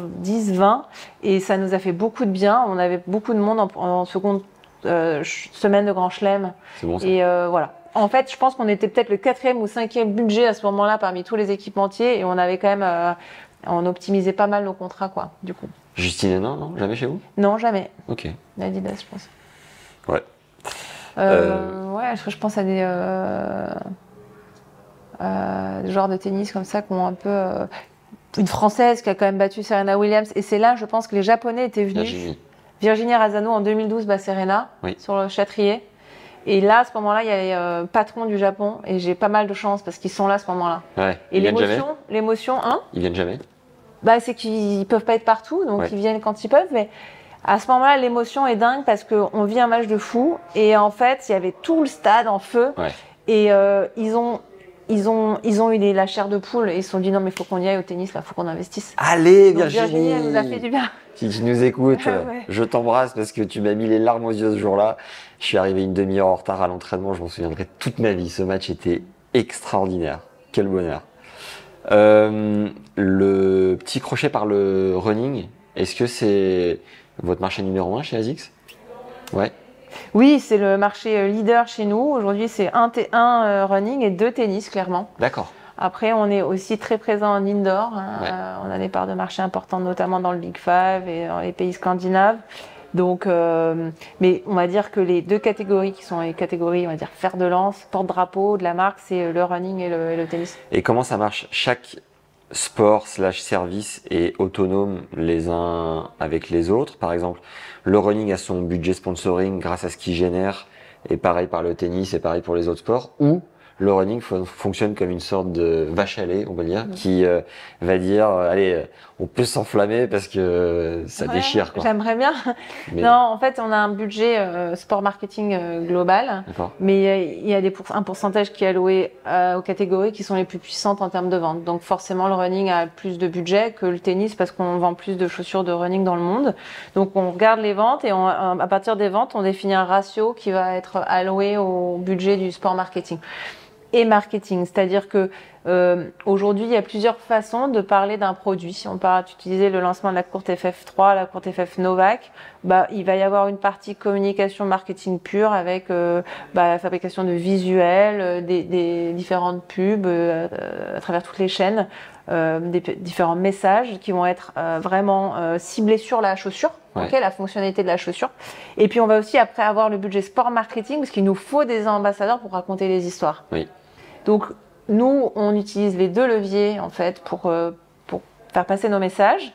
10-20. Et ça nous a fait beaucoup de bien. On avait beaucoup de monde en, en seconde euh, semaine de Grand Chelem. C'est bon ça. Et euh, voilà. En fait, je pense qu'on était peut-être le quatrième ou cinquième budget à ce moment-là parmi tous les équipementiers. Et on avait quand même... euh, on optimisait pas mal nos contrats, quoi, du coup. Justine Hénin, non? Jamais chez vous? Non, jamais. Ok. Adidas, je pense. Ouais. Ouais, je, je pense à des, euh, joueurs de tennis comme ça qui ont un peu. euh, une française qui a quand même battu Serena Williams. Et c'est là, je pense que les Japonais étaient venus. Virginie. Virginie Razzano en 2012 bat Serena Oui. sur le Châtrier. Et là, à ce moment-là, il y a les euh, patrons du Japon. Et j'ai pas mal de chance parce qu'ils sont là à ce moment-là. Ouais. Et l'émotion, l'émotion, hein? Ils viennent jamais? Bah, c'est qu'ils peuvent pas être partout, donc Ouais. ils viennent quand ils peuvent. Mais à ce moment-là, l'émotion est dingue parce qu'on vit un match de fou et en fait, il y avait tout le stade en feu Ouais. et euh, ils ont. Ils ont, ils ont eu des, la chair de poule et ils se sont dit non mais il faut qu'on y aille au tennis là, faut qu'on investisse. Allez, Donc Virginie Virginie, elle nous a fait du bien. Si tu nous écoutes, Ah euh, ouais. je t'embrasse parce que tu m'as mis les larmes aux yeux ce jour-là. Je suis arrivé une demi-heure en retard à l'entraînement, je m'en souviendrai toute ma vie. Ce match était extraordinaire. Quel bonheur. Euh, le petit crochet par le running, est-ce que c'est votre marché numéro un chez ASICS? Ouais. Oui, c'est le marché euh, leader chez nous. Aujourd'hui, c'est un, un euh, running et deux tennis, clairement. D'accord. Après, on est aussi très présent en indoor. hein. Ouais. Euh, on a des parts de marché importantes, notamment dans le Big Five et dans les pays scandinaves. Donc, euh, mais on va dire que les deux catégories qui sont les catégories, on va dire fer de lance, porte-drapeau de la marque, c'est le running et le, et le tennis. Et comment ça marche? Chaque sport slash service est autonome les uns avec les autres. Par exemple, le running a son budget sponsoring grâce à ce qu'il génère, et pareil par le tennis et pareil pour les autres sports. Ou le running fon- fonctionne comme une sorte de vache à lait, on va dire, qui euh, va dire, euh, allez, euh, on peut s'enflammer parce que euh, ça Ouais, déchire. J'aimerais bien. Mais- Non, en fait, on a un budget euh, sport marketing euh, global. Mais il y a- des pour- un pourcentage qui est alloué aux catégories qui sont les plus puissantes en termes de vente. Donc forcément, le running a plus de budget que le tennis parce qu'on vend plus de chaussures de running dans le monde. Donc on regarde les ventes et on- à partir des ventes, on définit un ratio qui va être alloué au budget du sport marketing et marketing. C'est-à-dire que euh, aujourd'hui, il y a plusieurs façons de parler d'un produit. Si on parle, tu utilisais le lancement de la courte FF3, la courte FF Novak, bah, il va y avoir une partie communication marketing pure avec euh, bah, la fabrication de visuels, euh, des, des différentes pubs euh, à travers toutes les chaînes, euh, des différents messages qui vont être euh, vraiment euh, ciblés sur la chaussure, Ouais. ok, la fonctionnalité de la chaussure. Et puis on va aussi après avoir le budget sport marketing parce qu'il nous faut des ambassadeurs pour raconter les histoires. Oui. Donc nous, on utilise les deux leviers en fait pour, euh, pour faire passer nos messages.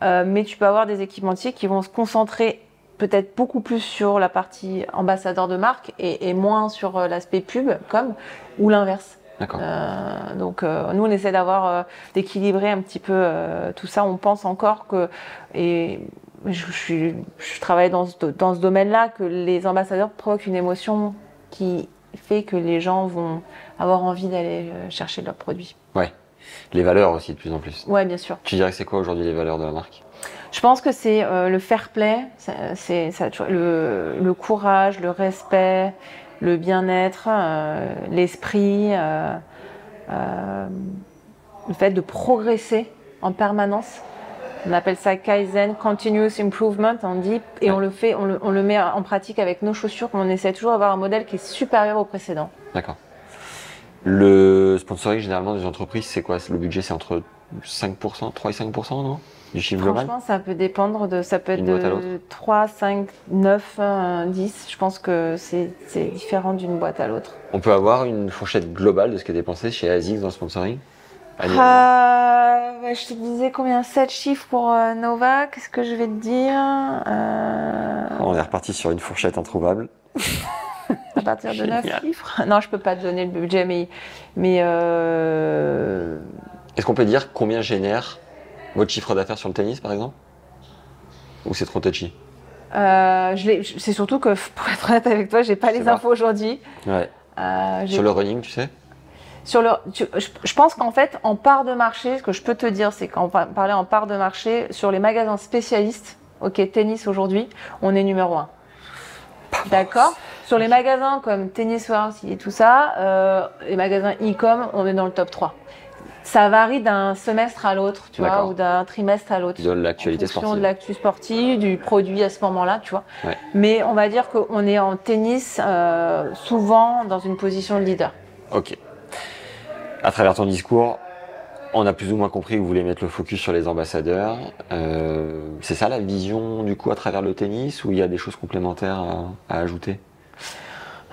Euh, mais tu peux avoir des équipementiers qui vont se concentrer peut-être beaucoup plus sur la partie ambassadeur de marque et, et moins sur euh, l'aspect pub, comme ou l'inverse. D'accord. Euh, donc euh, nous on essaie d'avoir euh, d'équilibrer un petit peu tout ça. On pense encore que et je, je, je travaille dans ce, dans ce domaine-là que les ambassadeurs provoquent une émotion qui fait que les gens vont avoir envie d'aller euh, chercher leurs produits. Les valeurs aussi de plus en plus. Ouais, bien sûr. Tu dirais que c'est quoi aujourd'hui les valeurs de la marque? Je pense que c'est euh, le fair play, c'est le, le courage, le respect, le bien-être, euh, l'esprit, euh, le fait de progresser en permanence. On appelle ça Kaizen, Continuous Improvement, on dit, et on le fait, on le, on le met en pratique avec nos chaussures, on essaie toujours d'avoir un modèle qui est supérieur au précédent. D'accord. Le sponsoring généralement des entreprises, c'est quoi? Le budget, c'est entre 5%, 3 et 5%, non? Du chiffre global? Franchement, ça peut dépendre de, ça peut être de l'autre? 3, 5, 9, euh, 10. Je pense que c'est différent d'une boîte à l'autre. On peut avoir une fourchette globale de ce qui est dépensé chez ASICS dans le sponsoring? Bah, je te disais combien 7 chiffres pour euh, Nova. Qu'est-ce que je vais te dire Euh, On est reparti sur une fourchette introuvable. À partir de 9 Génial. chiffres? <laughs> Non, je peux pas te donner le budget, mais, mais euh, Est-ce qu'on peut dire combien génère votre chiffre d'affaires sur le tennis, par exemple? Ou c'est trop touchy? Euh, c'est surtout que, <laughs> pour être honnête avec toi, j'ai pas les infos aujourd'hui. Ouais. Euh, Sur le running, tu sais? Sur le, tu- je, je pense qu'en fait, en part de marché, ce que je peux te dire, c'est qu'en par- parler en part de marché, sur les magasins spécialistes, ok, tennis aujourd'hui, on est numéro un. D'accord? Sur les magasins comme Tennis Warehouse et tout ça, euh, les magasins e-com, on est dans le top 3. Ça varie d'un semestre à l'autre, tu vois, ou d'un trimestre à l'autre. De l'actualité sportive. de l'actu sportive, du produit à ce moment-là, tu vois. Ouais. Mais on va dire qu'on est en tennis euh, souvent dans une position de leader. Ok. À travers ton discours, on a plus ou moins compris que vous voulez mettre le focus sur les ambassadeurs. Euh, c'est ça la vision du coup à travers le tennis ou il y a des choses complémentaires à, à ajouter?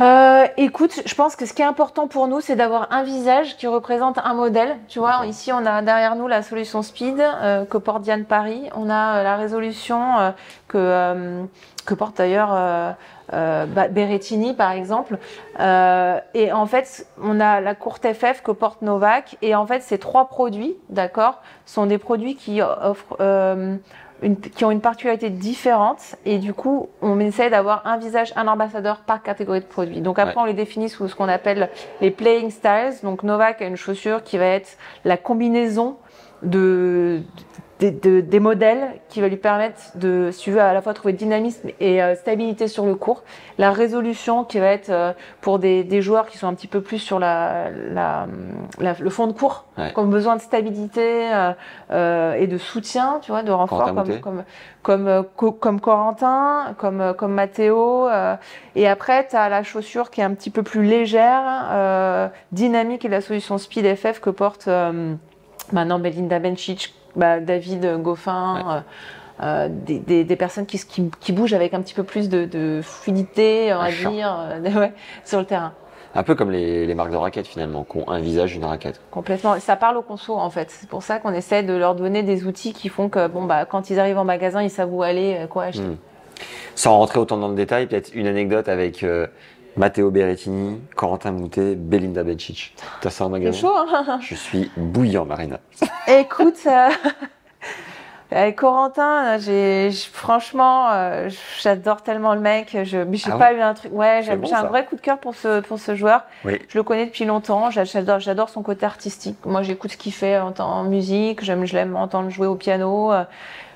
Euh, écoute, je pense que ce qui est important pour nous, c'est d'avoir un visage qui représente un modèle. Tu vois, ici, on a derrière nous la solution Speed euh, que porte Diane Paris. On a euh, la résolution euh, que, euh, que porte d'ailleurs Berrettini, par exemple. Euh, et en fait, on a la courte FF que porte Novak. Et en fait, ces trois produits, d'accord, sont des produits qui offrent... une- qui ont une particularité différente et du coup on essaie d'avoir un visage, un ambassadeur par catégorie de produits. Donc après Ouais. on les définit sous ce qu'on appelle les playing styles. Donc Novak a une chaussure qui va être la combinaison de des, de- des modèles qui va lui permettre de, si tu veux, à la fois trouver dynamisme et euh, stabilité sur le court. La résolution qui va être euh, pour des, des joueurs qui sont un petit peu plus sur la, la, la- le fond de cours, Ouais. qui ont besoin de stabilité euh, euh, et de soutien, tu vois, de renfort, comme, comme, comme, euh, co- comme Corentin, comme, euh, comme Matteo. euh, et après, tu as la chaussure qui est un petit peu plus légère, euh, dynamique et la solution Speed FF que porte euh, maintenant Belinda Bencic, bah, David Goffin. Ouais. euh, euh, des, des, des personnes qui, qui, qui bougent avec un petit peu plus de, de fluidité, on va dire, euh, <laughs> ouais, sur le terrain. Un peu comme les, les marques de raquettes finalement, qui ont un visage d'une raquette. Complètement. Ça parle aux conso en fait. C'est pour ça qu'on essaie de leur donner des outils qui font que bon bah quand ils arrivent en magasin, ils savent où aller, quoi acheter. Mm. Sans rentrer autant dans le détail, peut-être une anecdote avec euh, Matteo Berrettini, Corentin Moutet, Belinda Bencic. T'as ça en C'est magasin chaud. Hein? Je suis bouillant, Marina. <laughs> Écoute, euh, avec <laughs> Corentin, j'ai j'- franchement, euh, j'adore tellement le mec. Je mais j'ai Ah pas eu un truc. Ouais, C'est j'ai bon, un vrai coup de cœur pour ce pour ce joueur. Oui. Je le connais depuis longtemps. j'a- J'adore j'adore son côté artistique. Moi, j'écoute ce qu'il fait en, en musique. J'aime je l'aime entendre jouer au piano.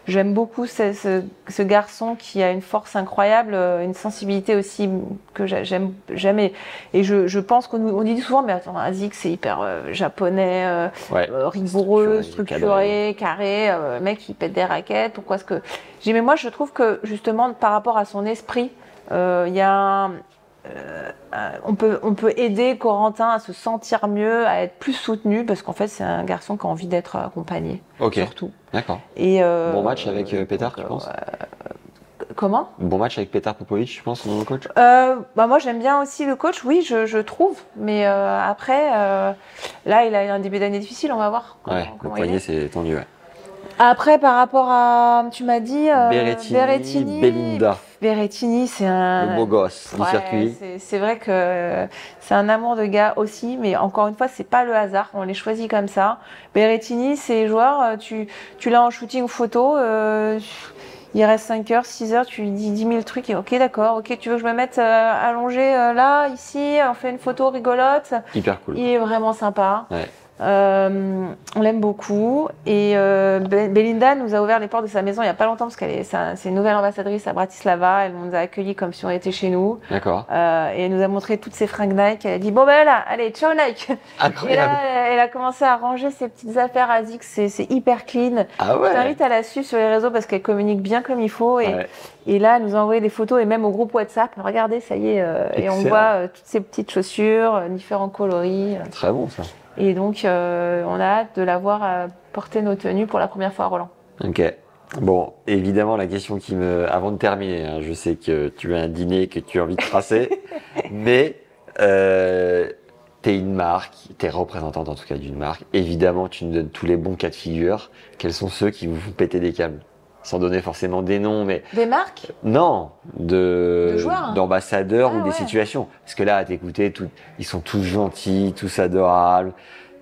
J'aime beaucoup ce, ce, ce garçon qui a une force incroyable, euh, une sensibilité aussi que j'a- j'aime jamais. Et je, je pense qu'on on dit souvent, mais attends, Azik, c'est hyper euh, japonais, euh, Ouais. rigoureux, Structuré, structuré, carré, euh, mec il pète des raquettes, pourquoi est-ce que... J'ai mais moi je trouve que justement par rapport à son esprit, il y a un- euh, un- on, peut, on peut aider Corentin à se sentir mieux, à être plus soutenu, parce qu'en fait c'est un garçon qui a envie d'être accompagné, Ok, surtout. d'accord. Et, euh, Bon match avec euh, Petar, tu penses euh, Comment? Bon match avec Petar Popovic, tu penses, mon coach? Euh, bah moi j'aime bien aussi le coach, oui je, je trouve, mais euh, après euh, là il a eu un début d'année difficile, on va voir. comment- Ouais, le comment poignet est. c'est tendu, ouais. Après, par rapport à, tu m'as dit, euh, Berrettini, Belinda, Berrettini, c'est un. le beau gosse du Ouais, circuit. c'est- vrai que c'est un amour de gars aussi, mais encore une fois, c'est pas le hasard. On les choisit comme ça. Berrettini, c'est joueur, euh, tu, tu l'as en shooting photo, euh, il reste 5 heures, 6 heures, tu lui dis 10 000 trucs, et ok, d'accord, ok, tu veux que je me mette euh, allongé euh, là, ici, on fait une photo rigolote. Hyper cool. Il est vraiment sympa. Ouais. Euh, on l'aime beaucoup. Et euh, Be- Belinda nous a ouvert les portes de sa maison il n'y a pas longtemps parce qu'elle est, c'est un- c'est une nouvelle ambassadrice à Bratislava. Elle nous a accueillis comme si on était chez nous. D'accord. Euh, et elle nous a montré toutes ses fringues Nike. Elle a dit Bon, ben là, allez, ciao Nike. Et Incroyable. là, elle a commencé à ranger ses petites affaires à Zik. C'est c'est hyper clean. Ah Je ouais. t'invite à la suivre sur les réseaux parce qu'elle communique bien comme il faut. Et, Ouais. et là, elle nous a envoyé des photos et même au groupe WhatsApp. Regardez, ça y est. et on voit toutes ces petites chaussures, différents coloris. Très bon ça. Et donc, euh, on a hâte de la voir euh, porter nos tenues pour la première fois à Roland. Ok. Bon, évidemment, la question qui me. Avant de terminer, hein, je sais que tu as un dîner que tu as envie de tracer, <laughs> mais euh, tu es une marque, tu es représentante en tout cas d'une marque. Évidemment, tu nous donnes tous les bons cas de figure. Quels sont ceux qui vous font péter des câbles? Sans donner forcément des noms, mais Des marques non, de hein. d'ambassadeurs Ah ou des ouais. situations. Parce que là, à t'écouter, tout- ils sont tous gentils, tous adorables,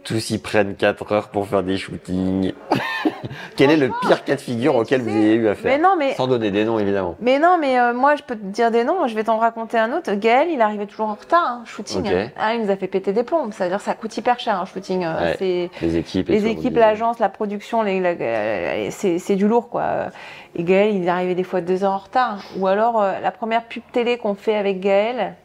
tous y prennent 4 heures pour faire des shootings. <laughs> Quel est le pire cas de figure auquel vous ayez eu à faire Mais non, mais, Sans donner des noms, évidemment. mais non, mais euh, moi, je peux te dire des noms. Je vais t'en raconter un autre. Gaël, il arrivait toujours en retard, hein, shooting. Ah, il nous a fait péter des plombs. Ça veut dire que ça coûte hyper cher, un shooting. euh, Ouais. C'est Les équipes. les équipes, l'agence, la production, les- la- euh, c'est c'est du lourd, quoi. Et Gaël, il arrivait des fois deux heures en retard. Ou alors, la première pub télé qu'on fait avec Gaël,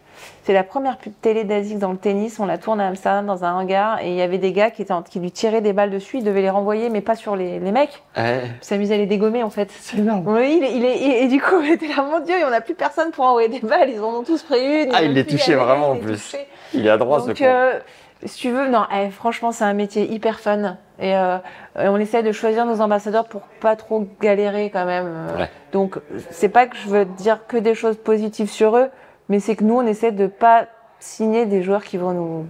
c'est la première pub télé d'Azik dans le tennis. On la tourne à Amsterdam dans un hangar et il y avait des gars qui, étaient en- qui lui tiraient des balles dessus. Ils devaient les renvoyer, mais pas sur les, les mecs. Ouais. Ils s'amusaient à les dégommer, en fait. C'est énorme. Oui, il est, il est- et, et du coup, <laughs> on était là, mon Dieu, on n'a plus personne pour envoyer des balles. Ils en ont tous pris une. Ah, il les touchait aller, vraiment, en plus. touchait. Il est à droite, ce Donc, con. euh, si tu veux, non, eh, franchement, c'est un métier hyper fun. Et, euh, et on essaie de choisir nos ambassadeurs pour pas trop galérer quand même. Ouais. Donc, c'est pas que je veux dire que des choses positives sur eux, mais c'est que nous, on essaie de pas signer des joueurs qui vont nous,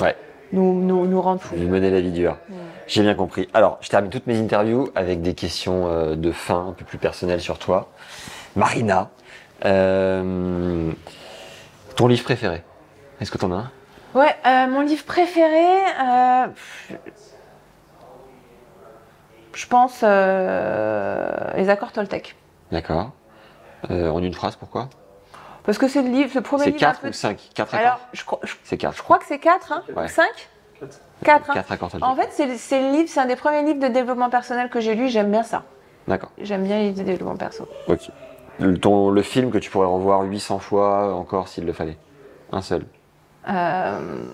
Ouais. nous, nous, nous rendre fous. Vous menez la vie dure. J'ai bien compris. Alors, je termine toutes mes interviews avec des questions euh, de fin, un peu plus personnelles sur toi. Marina, euh, ton livre préféré Est-ce que t'en as un? Ouais, euh, mon livre préféré, euh, je pense euh, Les accords Toltec. D'accord. Euh, en une phrase, pourquoi? Parce que c'est le livre, le premier C'est livre un 4 peu. ou 5 4 Alors, je, crois- je C'est 4. Je crois que c'est 4, hein Ouais. 5 4. hein. 4 accords Toltec. En fait, c'est c'est le livre, c'est un des premiers livres de développement personnel que j'ai lu. J'aime bien ça. D'accord. J'aime bien les livres de développement perso. Ok. Le, ton, le film que tu pourrais revoir 800 fois encore s'il le fallait. Un seul. Euh,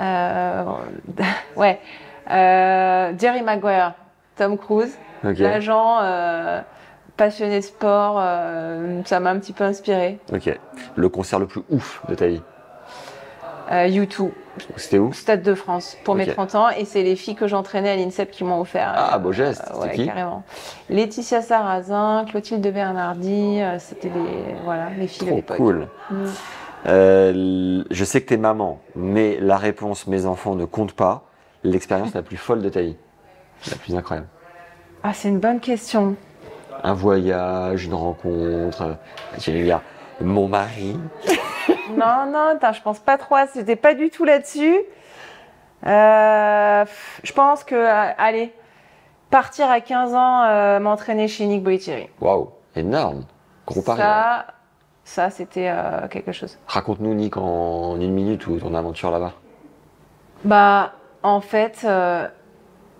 euh, <laughs> ouais. Euh, Jerry Maguire, Tom Cruise, Ok. l'agent euh, passionné de sport. euh, ça m'a un petit peu inspiré. Ok. Le concert le plus ouf de ta vie. Euh, U2, C'était où Stade de France, pour mes Ok. 30 ans. Et c'est les filles que j'entraînais à l'INSEP qui m'ont offert. Ah, euh, beau geste. euh, ouais, qui carrément. Laetitia Sarrazin, Clotilde Bernardi, euh, c'était les, voilà, les filles de Trop l'époque. cool. Mm. Euh, je sais que t'es maman, mais la réponse mes enfants ne compte pas. L'expérience la plus folle de ta vie. La plus incroyable. Ah, c'est une bonne question. Un voyage, une rencontre. euh, J'ai dire mon mari. <laughs> Non, non, attends, je pense pas trop. à- C'était pas du tout là-dessus. Euh, je pense que, euh, allez, partir à 15 ans, euh, m'entraîner chez Nick Boitieri. Waouh, énorme. Gros pari. Ça, ça c'était euh, quelque chose. Raconte-nous Nick en une minute ou ton aventure là-bas. Bah, en fait,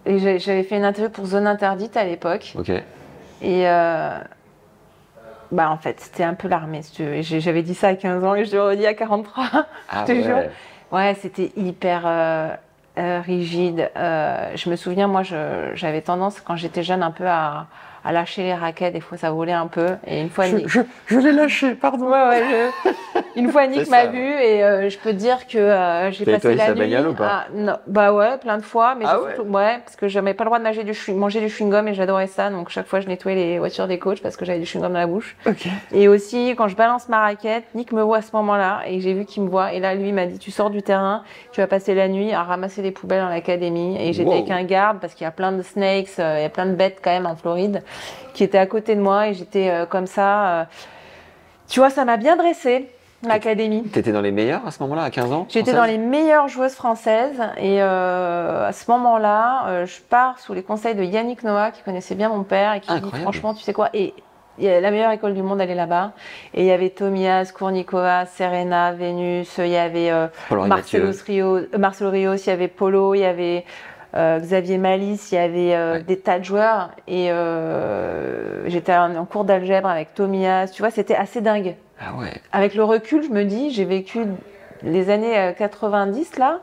j'avais fait une interview pour Zone Interdite à l'époque. Ok. Et euh, bah, en fait, c'était un peu l'armée, si J'avais dit ça à 15 ans et je le redis à 43. Ah Je te jure. ouais. Ouais, c'était hyper euh, euh, rigide. Euh, je me souviens, moi, j'avais tendance, quand j'étais jeune, un peu à, à lâcher les raquettes. Des fois, ça volait un peu. Et une fois, Nick... je l'ai lâché, pardon. Ouais, ouais, je- Une fois, Nick m'a vu et euh, je peux te dire que euh, j'ai passé la nuit. ou pas à- non, Bah ouais, plein de fois. Mais Ah ouais surtout- ouais, parce que j'avais pas le droit de manger du chewing- manger du chewing-gum et j'adorais ça. Donc chaque fois, je nettoyais les voitures des coachs parce que j'avais du chewing-gum dans la bouche. Et aussi, quand je balance ma raquette, Nick me voit à ce moment-là et j'ai vu qu'il me voit. Et là, lui m'a dit Tu sors du terrain, tu vas passer la nuit à ramasser les poubelles dans l'académie. Et j'étais Wow. avec un garde parce qu'il y a plein de snakes, euh, il y a plein de bêtes quand même en Floride qui étaient à côté de moi et j'étais euh, comme ça. euh. Tu vois, ça m'a bien dressé l'académie. T'étais dans les meilleurs à ce moment-là, à 15 ans J'étais dans les meilleures joueuses françaises et euh, à ce moment-là, je pars sous les conseils de Yannick Noah qui connaissait bien mon père et qui me dit Incroyable. franchement, tu sais quoi et la meilleure école du monde, elle est là-bas. Et il y avait Tomias, Kournikova, Serena, Vénus, il y avait euh, Marcelo. Rio, euh, Marcelo Rios, il y avait Polo, il y avait euh, Xavier Malice, il y avait euh, Ouais. des tas de joueurs. Et euh, j'étais en, en cours d'algèbre avec Tomias. Tu vois, c'était assez dingue. Ah ouais. Avec le recul, je me dis, j'ai vécu les années euh, 90 là,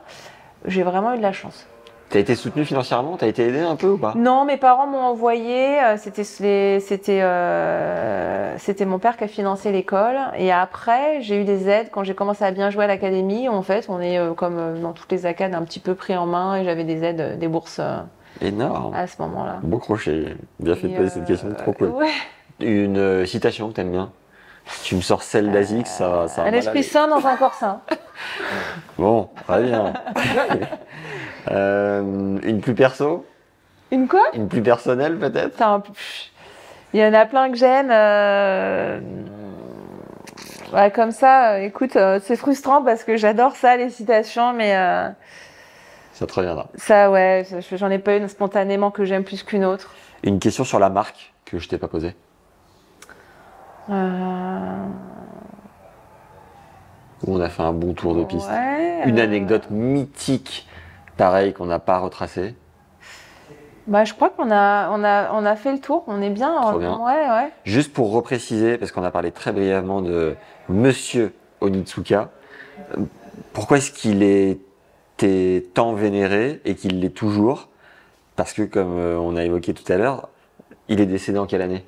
j'ai vraiment eu de la chance. T'as été soutenu financièrement? T'as été aidé un peu ou pas? Non, mes parents m'ont envoyé, euh, c'était c'était euh, c'était mon père qui a financé l'école et après, j'ai eu des aides quand j'ai commencé à bien jouer à l'académie. En fait, on est euh, comme dans toutes les acades un petit peu pris en main et j'avais des aides, des bourses euh, Énorme. à ce moment-là. Beau crochet. Bien fait de poser cette question, trop cool. Ouais. Une citation que t'aimes bien? Tu me sors celle d'Azix, ça, Un esprit sain dans un corps sain. <laughs> Bon, très bien. <laughs> Euh, une plus perso? Une quoi? Une plus personnelle peut-être? Il y en a plein que j'aime. euh, ouais, comme ça, euh, écoute, euh, c'est frustrant parce que j'adore ça, les citations, mais Ça te reviendra. ça, ouais, je- j'en ai pas une spontanément que j'aime plus qu'une autre. Une question sur la marque que je t'ai pas posée. Euh, on a fait un bon tour de piste. ouais, Une euh, anecdote mythique, pareil, qu'on n'a pas retracée. Bah, je crois qu'on a, on a, on a fait le tour. On est bien. Trop bien. Ouais, ouais. Juste pour repréciser, parce qu'on a parlé très brièvement de Monsieur Onitsuka, euh, pourquoi est-ce qu'il était tant vénéré et qu'il l'est toujours? Parce que, comme euh, on a évoqué tout à l'heure, il est décédé en quelle année?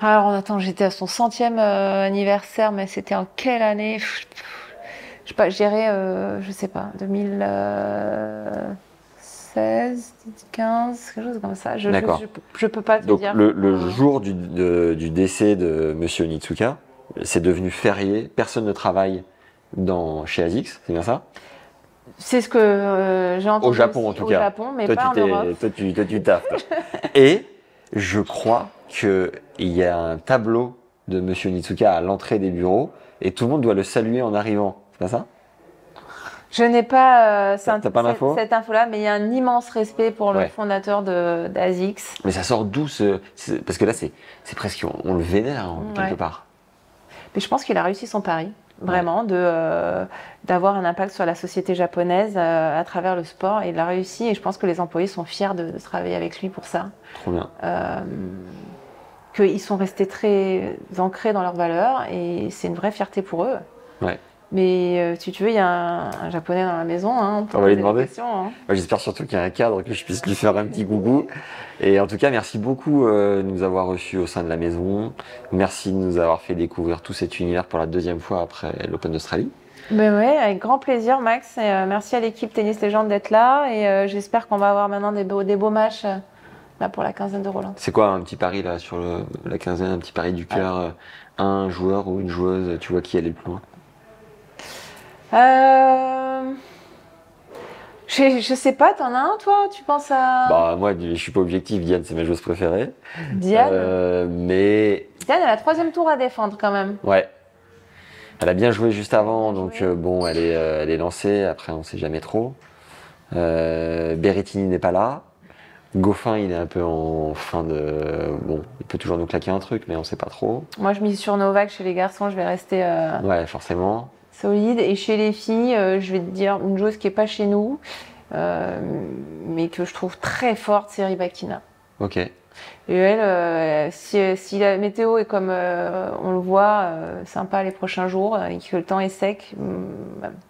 Alors, attends, j'étais à son centième euh, anniversaire, mais c'était en quelle année? Je sais pas, je dirais, euh, je sais pas, 2016, 15, quelque chose comme ça. Je, D'accord. je, je- je peux pas te Donc, dire. le, le jour du, de- du décès de Monsieur Onitsuka, c'est devenu férié, personne ne travaille dans, chez ASICS, c'est bien ça? C'est ce que euh, j'ai entendu. Au Japon, aussi, en tout au cas. Japon, mais toi, pas en tu t'es- Europe. toi, tu, toi, tu taffes. <laughs> Et je crois qu'il y a un tableau de Monsieur Nitsuka à l'entrée des bureaux et tout le monde doit le saluer en arrivant. C'est pas ça? Je n'ai pas, euh, cette- t'as pas l'info? cette, cette info-là, mais il y a un immense respect pour le Ouais. fondateur d'ASICS. Mais ça sort d'où ce. Parce que là, c'est c'est presque. On, on le vénère hein, quelque Ouais. part. Mais je pense qu'il a réussi son pari. vraiment, de euh, d'avoir un impact sur la société japonaise euh, à travers le sport. Et il a réussi et je pense que les employés sont fiers de, de travailler avec lui pour ça. Trop bien. Euh, qu'ils sont restés très ancrés dans leurs valeurs et c'est une vraie fierté pour eux. Ouais. Mais euh, si tu veux, il y a un, un japonais dans la maison. Hein, On va lui demander. hein. J'espère surtout qu'il y a un cadre, que je puisse lui faire un petit coucou. Et en tout cas, merci beaucoup euh, de nous avoir reçus au sein de la maison. Merci de nous avoir fait découvrir tout cet univers pour la deuxième fois après l'Open d'Australie. Ben ouais, avec grand plaisir, Max. Et, euh, merci à l'équipe Tennis Légende d'être là. Et j'espère qu'on va avoir maintenant des beaux, des beaux matchs là pour la quinzaine de Roland. C'est quoi un petit pari là sur le- la quinzaine, un petit pari du cœur euh, Un joueur ou une joueuse, tu vois qui allait le plus loin? Euh... Je, je sais pas, t'en as un toi? Tu penses à Bah moi, je suis pas objectif. Diane, c'est ma joueuse préférée. Diane? Euh, mais Diane, elle a troisième tour à défendre quand même. ouais, elle a bien joué juste avant, donc euh, bon, elle est, euh, elle est lancée. Après, on sait jamais trop. Berrettini n'est pas là. Goffin, il est un peu en fin de. Bon, il peut toujours nous claquer un truc, mais on sait pas trop. Moi, je mise sur Novak chez les garçons, je vais rester euh, Ouais, forcément. solide. Et chez les filles, euh, je vais te dire une joueuse qui est pas chez nous, euh, mais que je trouve très forte, c'est Rybakina. Ok. Et elle, si, si la météo est comme on le voit, sympa les prochains jours, et que le temps est sec, hum,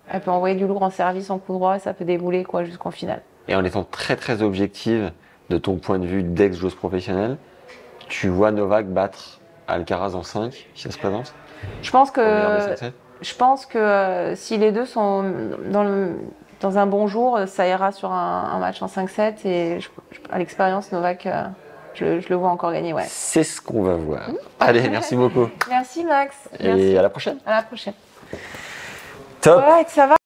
elle peut envoyer du lourd en service en coup droit et ça peut débouler quoi jusqu'en finale. Et en étant très très objective de ton point de vue d'ex-joueuse professionnelle, tu vois Novak battre Alcaraz en 5 si ça se présente Je pense que Au meilleur des 5-7 Je pense que euh, si les deux sont dans, le- dans un bon jour, ça ira sur un, un match en 5-7 et je- je- à l'expérience, Novak, euh, je, je le vois encore gagner. Ouais. C'est ce qu'on va voir. Allez, merci beaucoup. Merci Max. Et Merci. à la prochaine. À la prochaine. Top. Ouais, ça va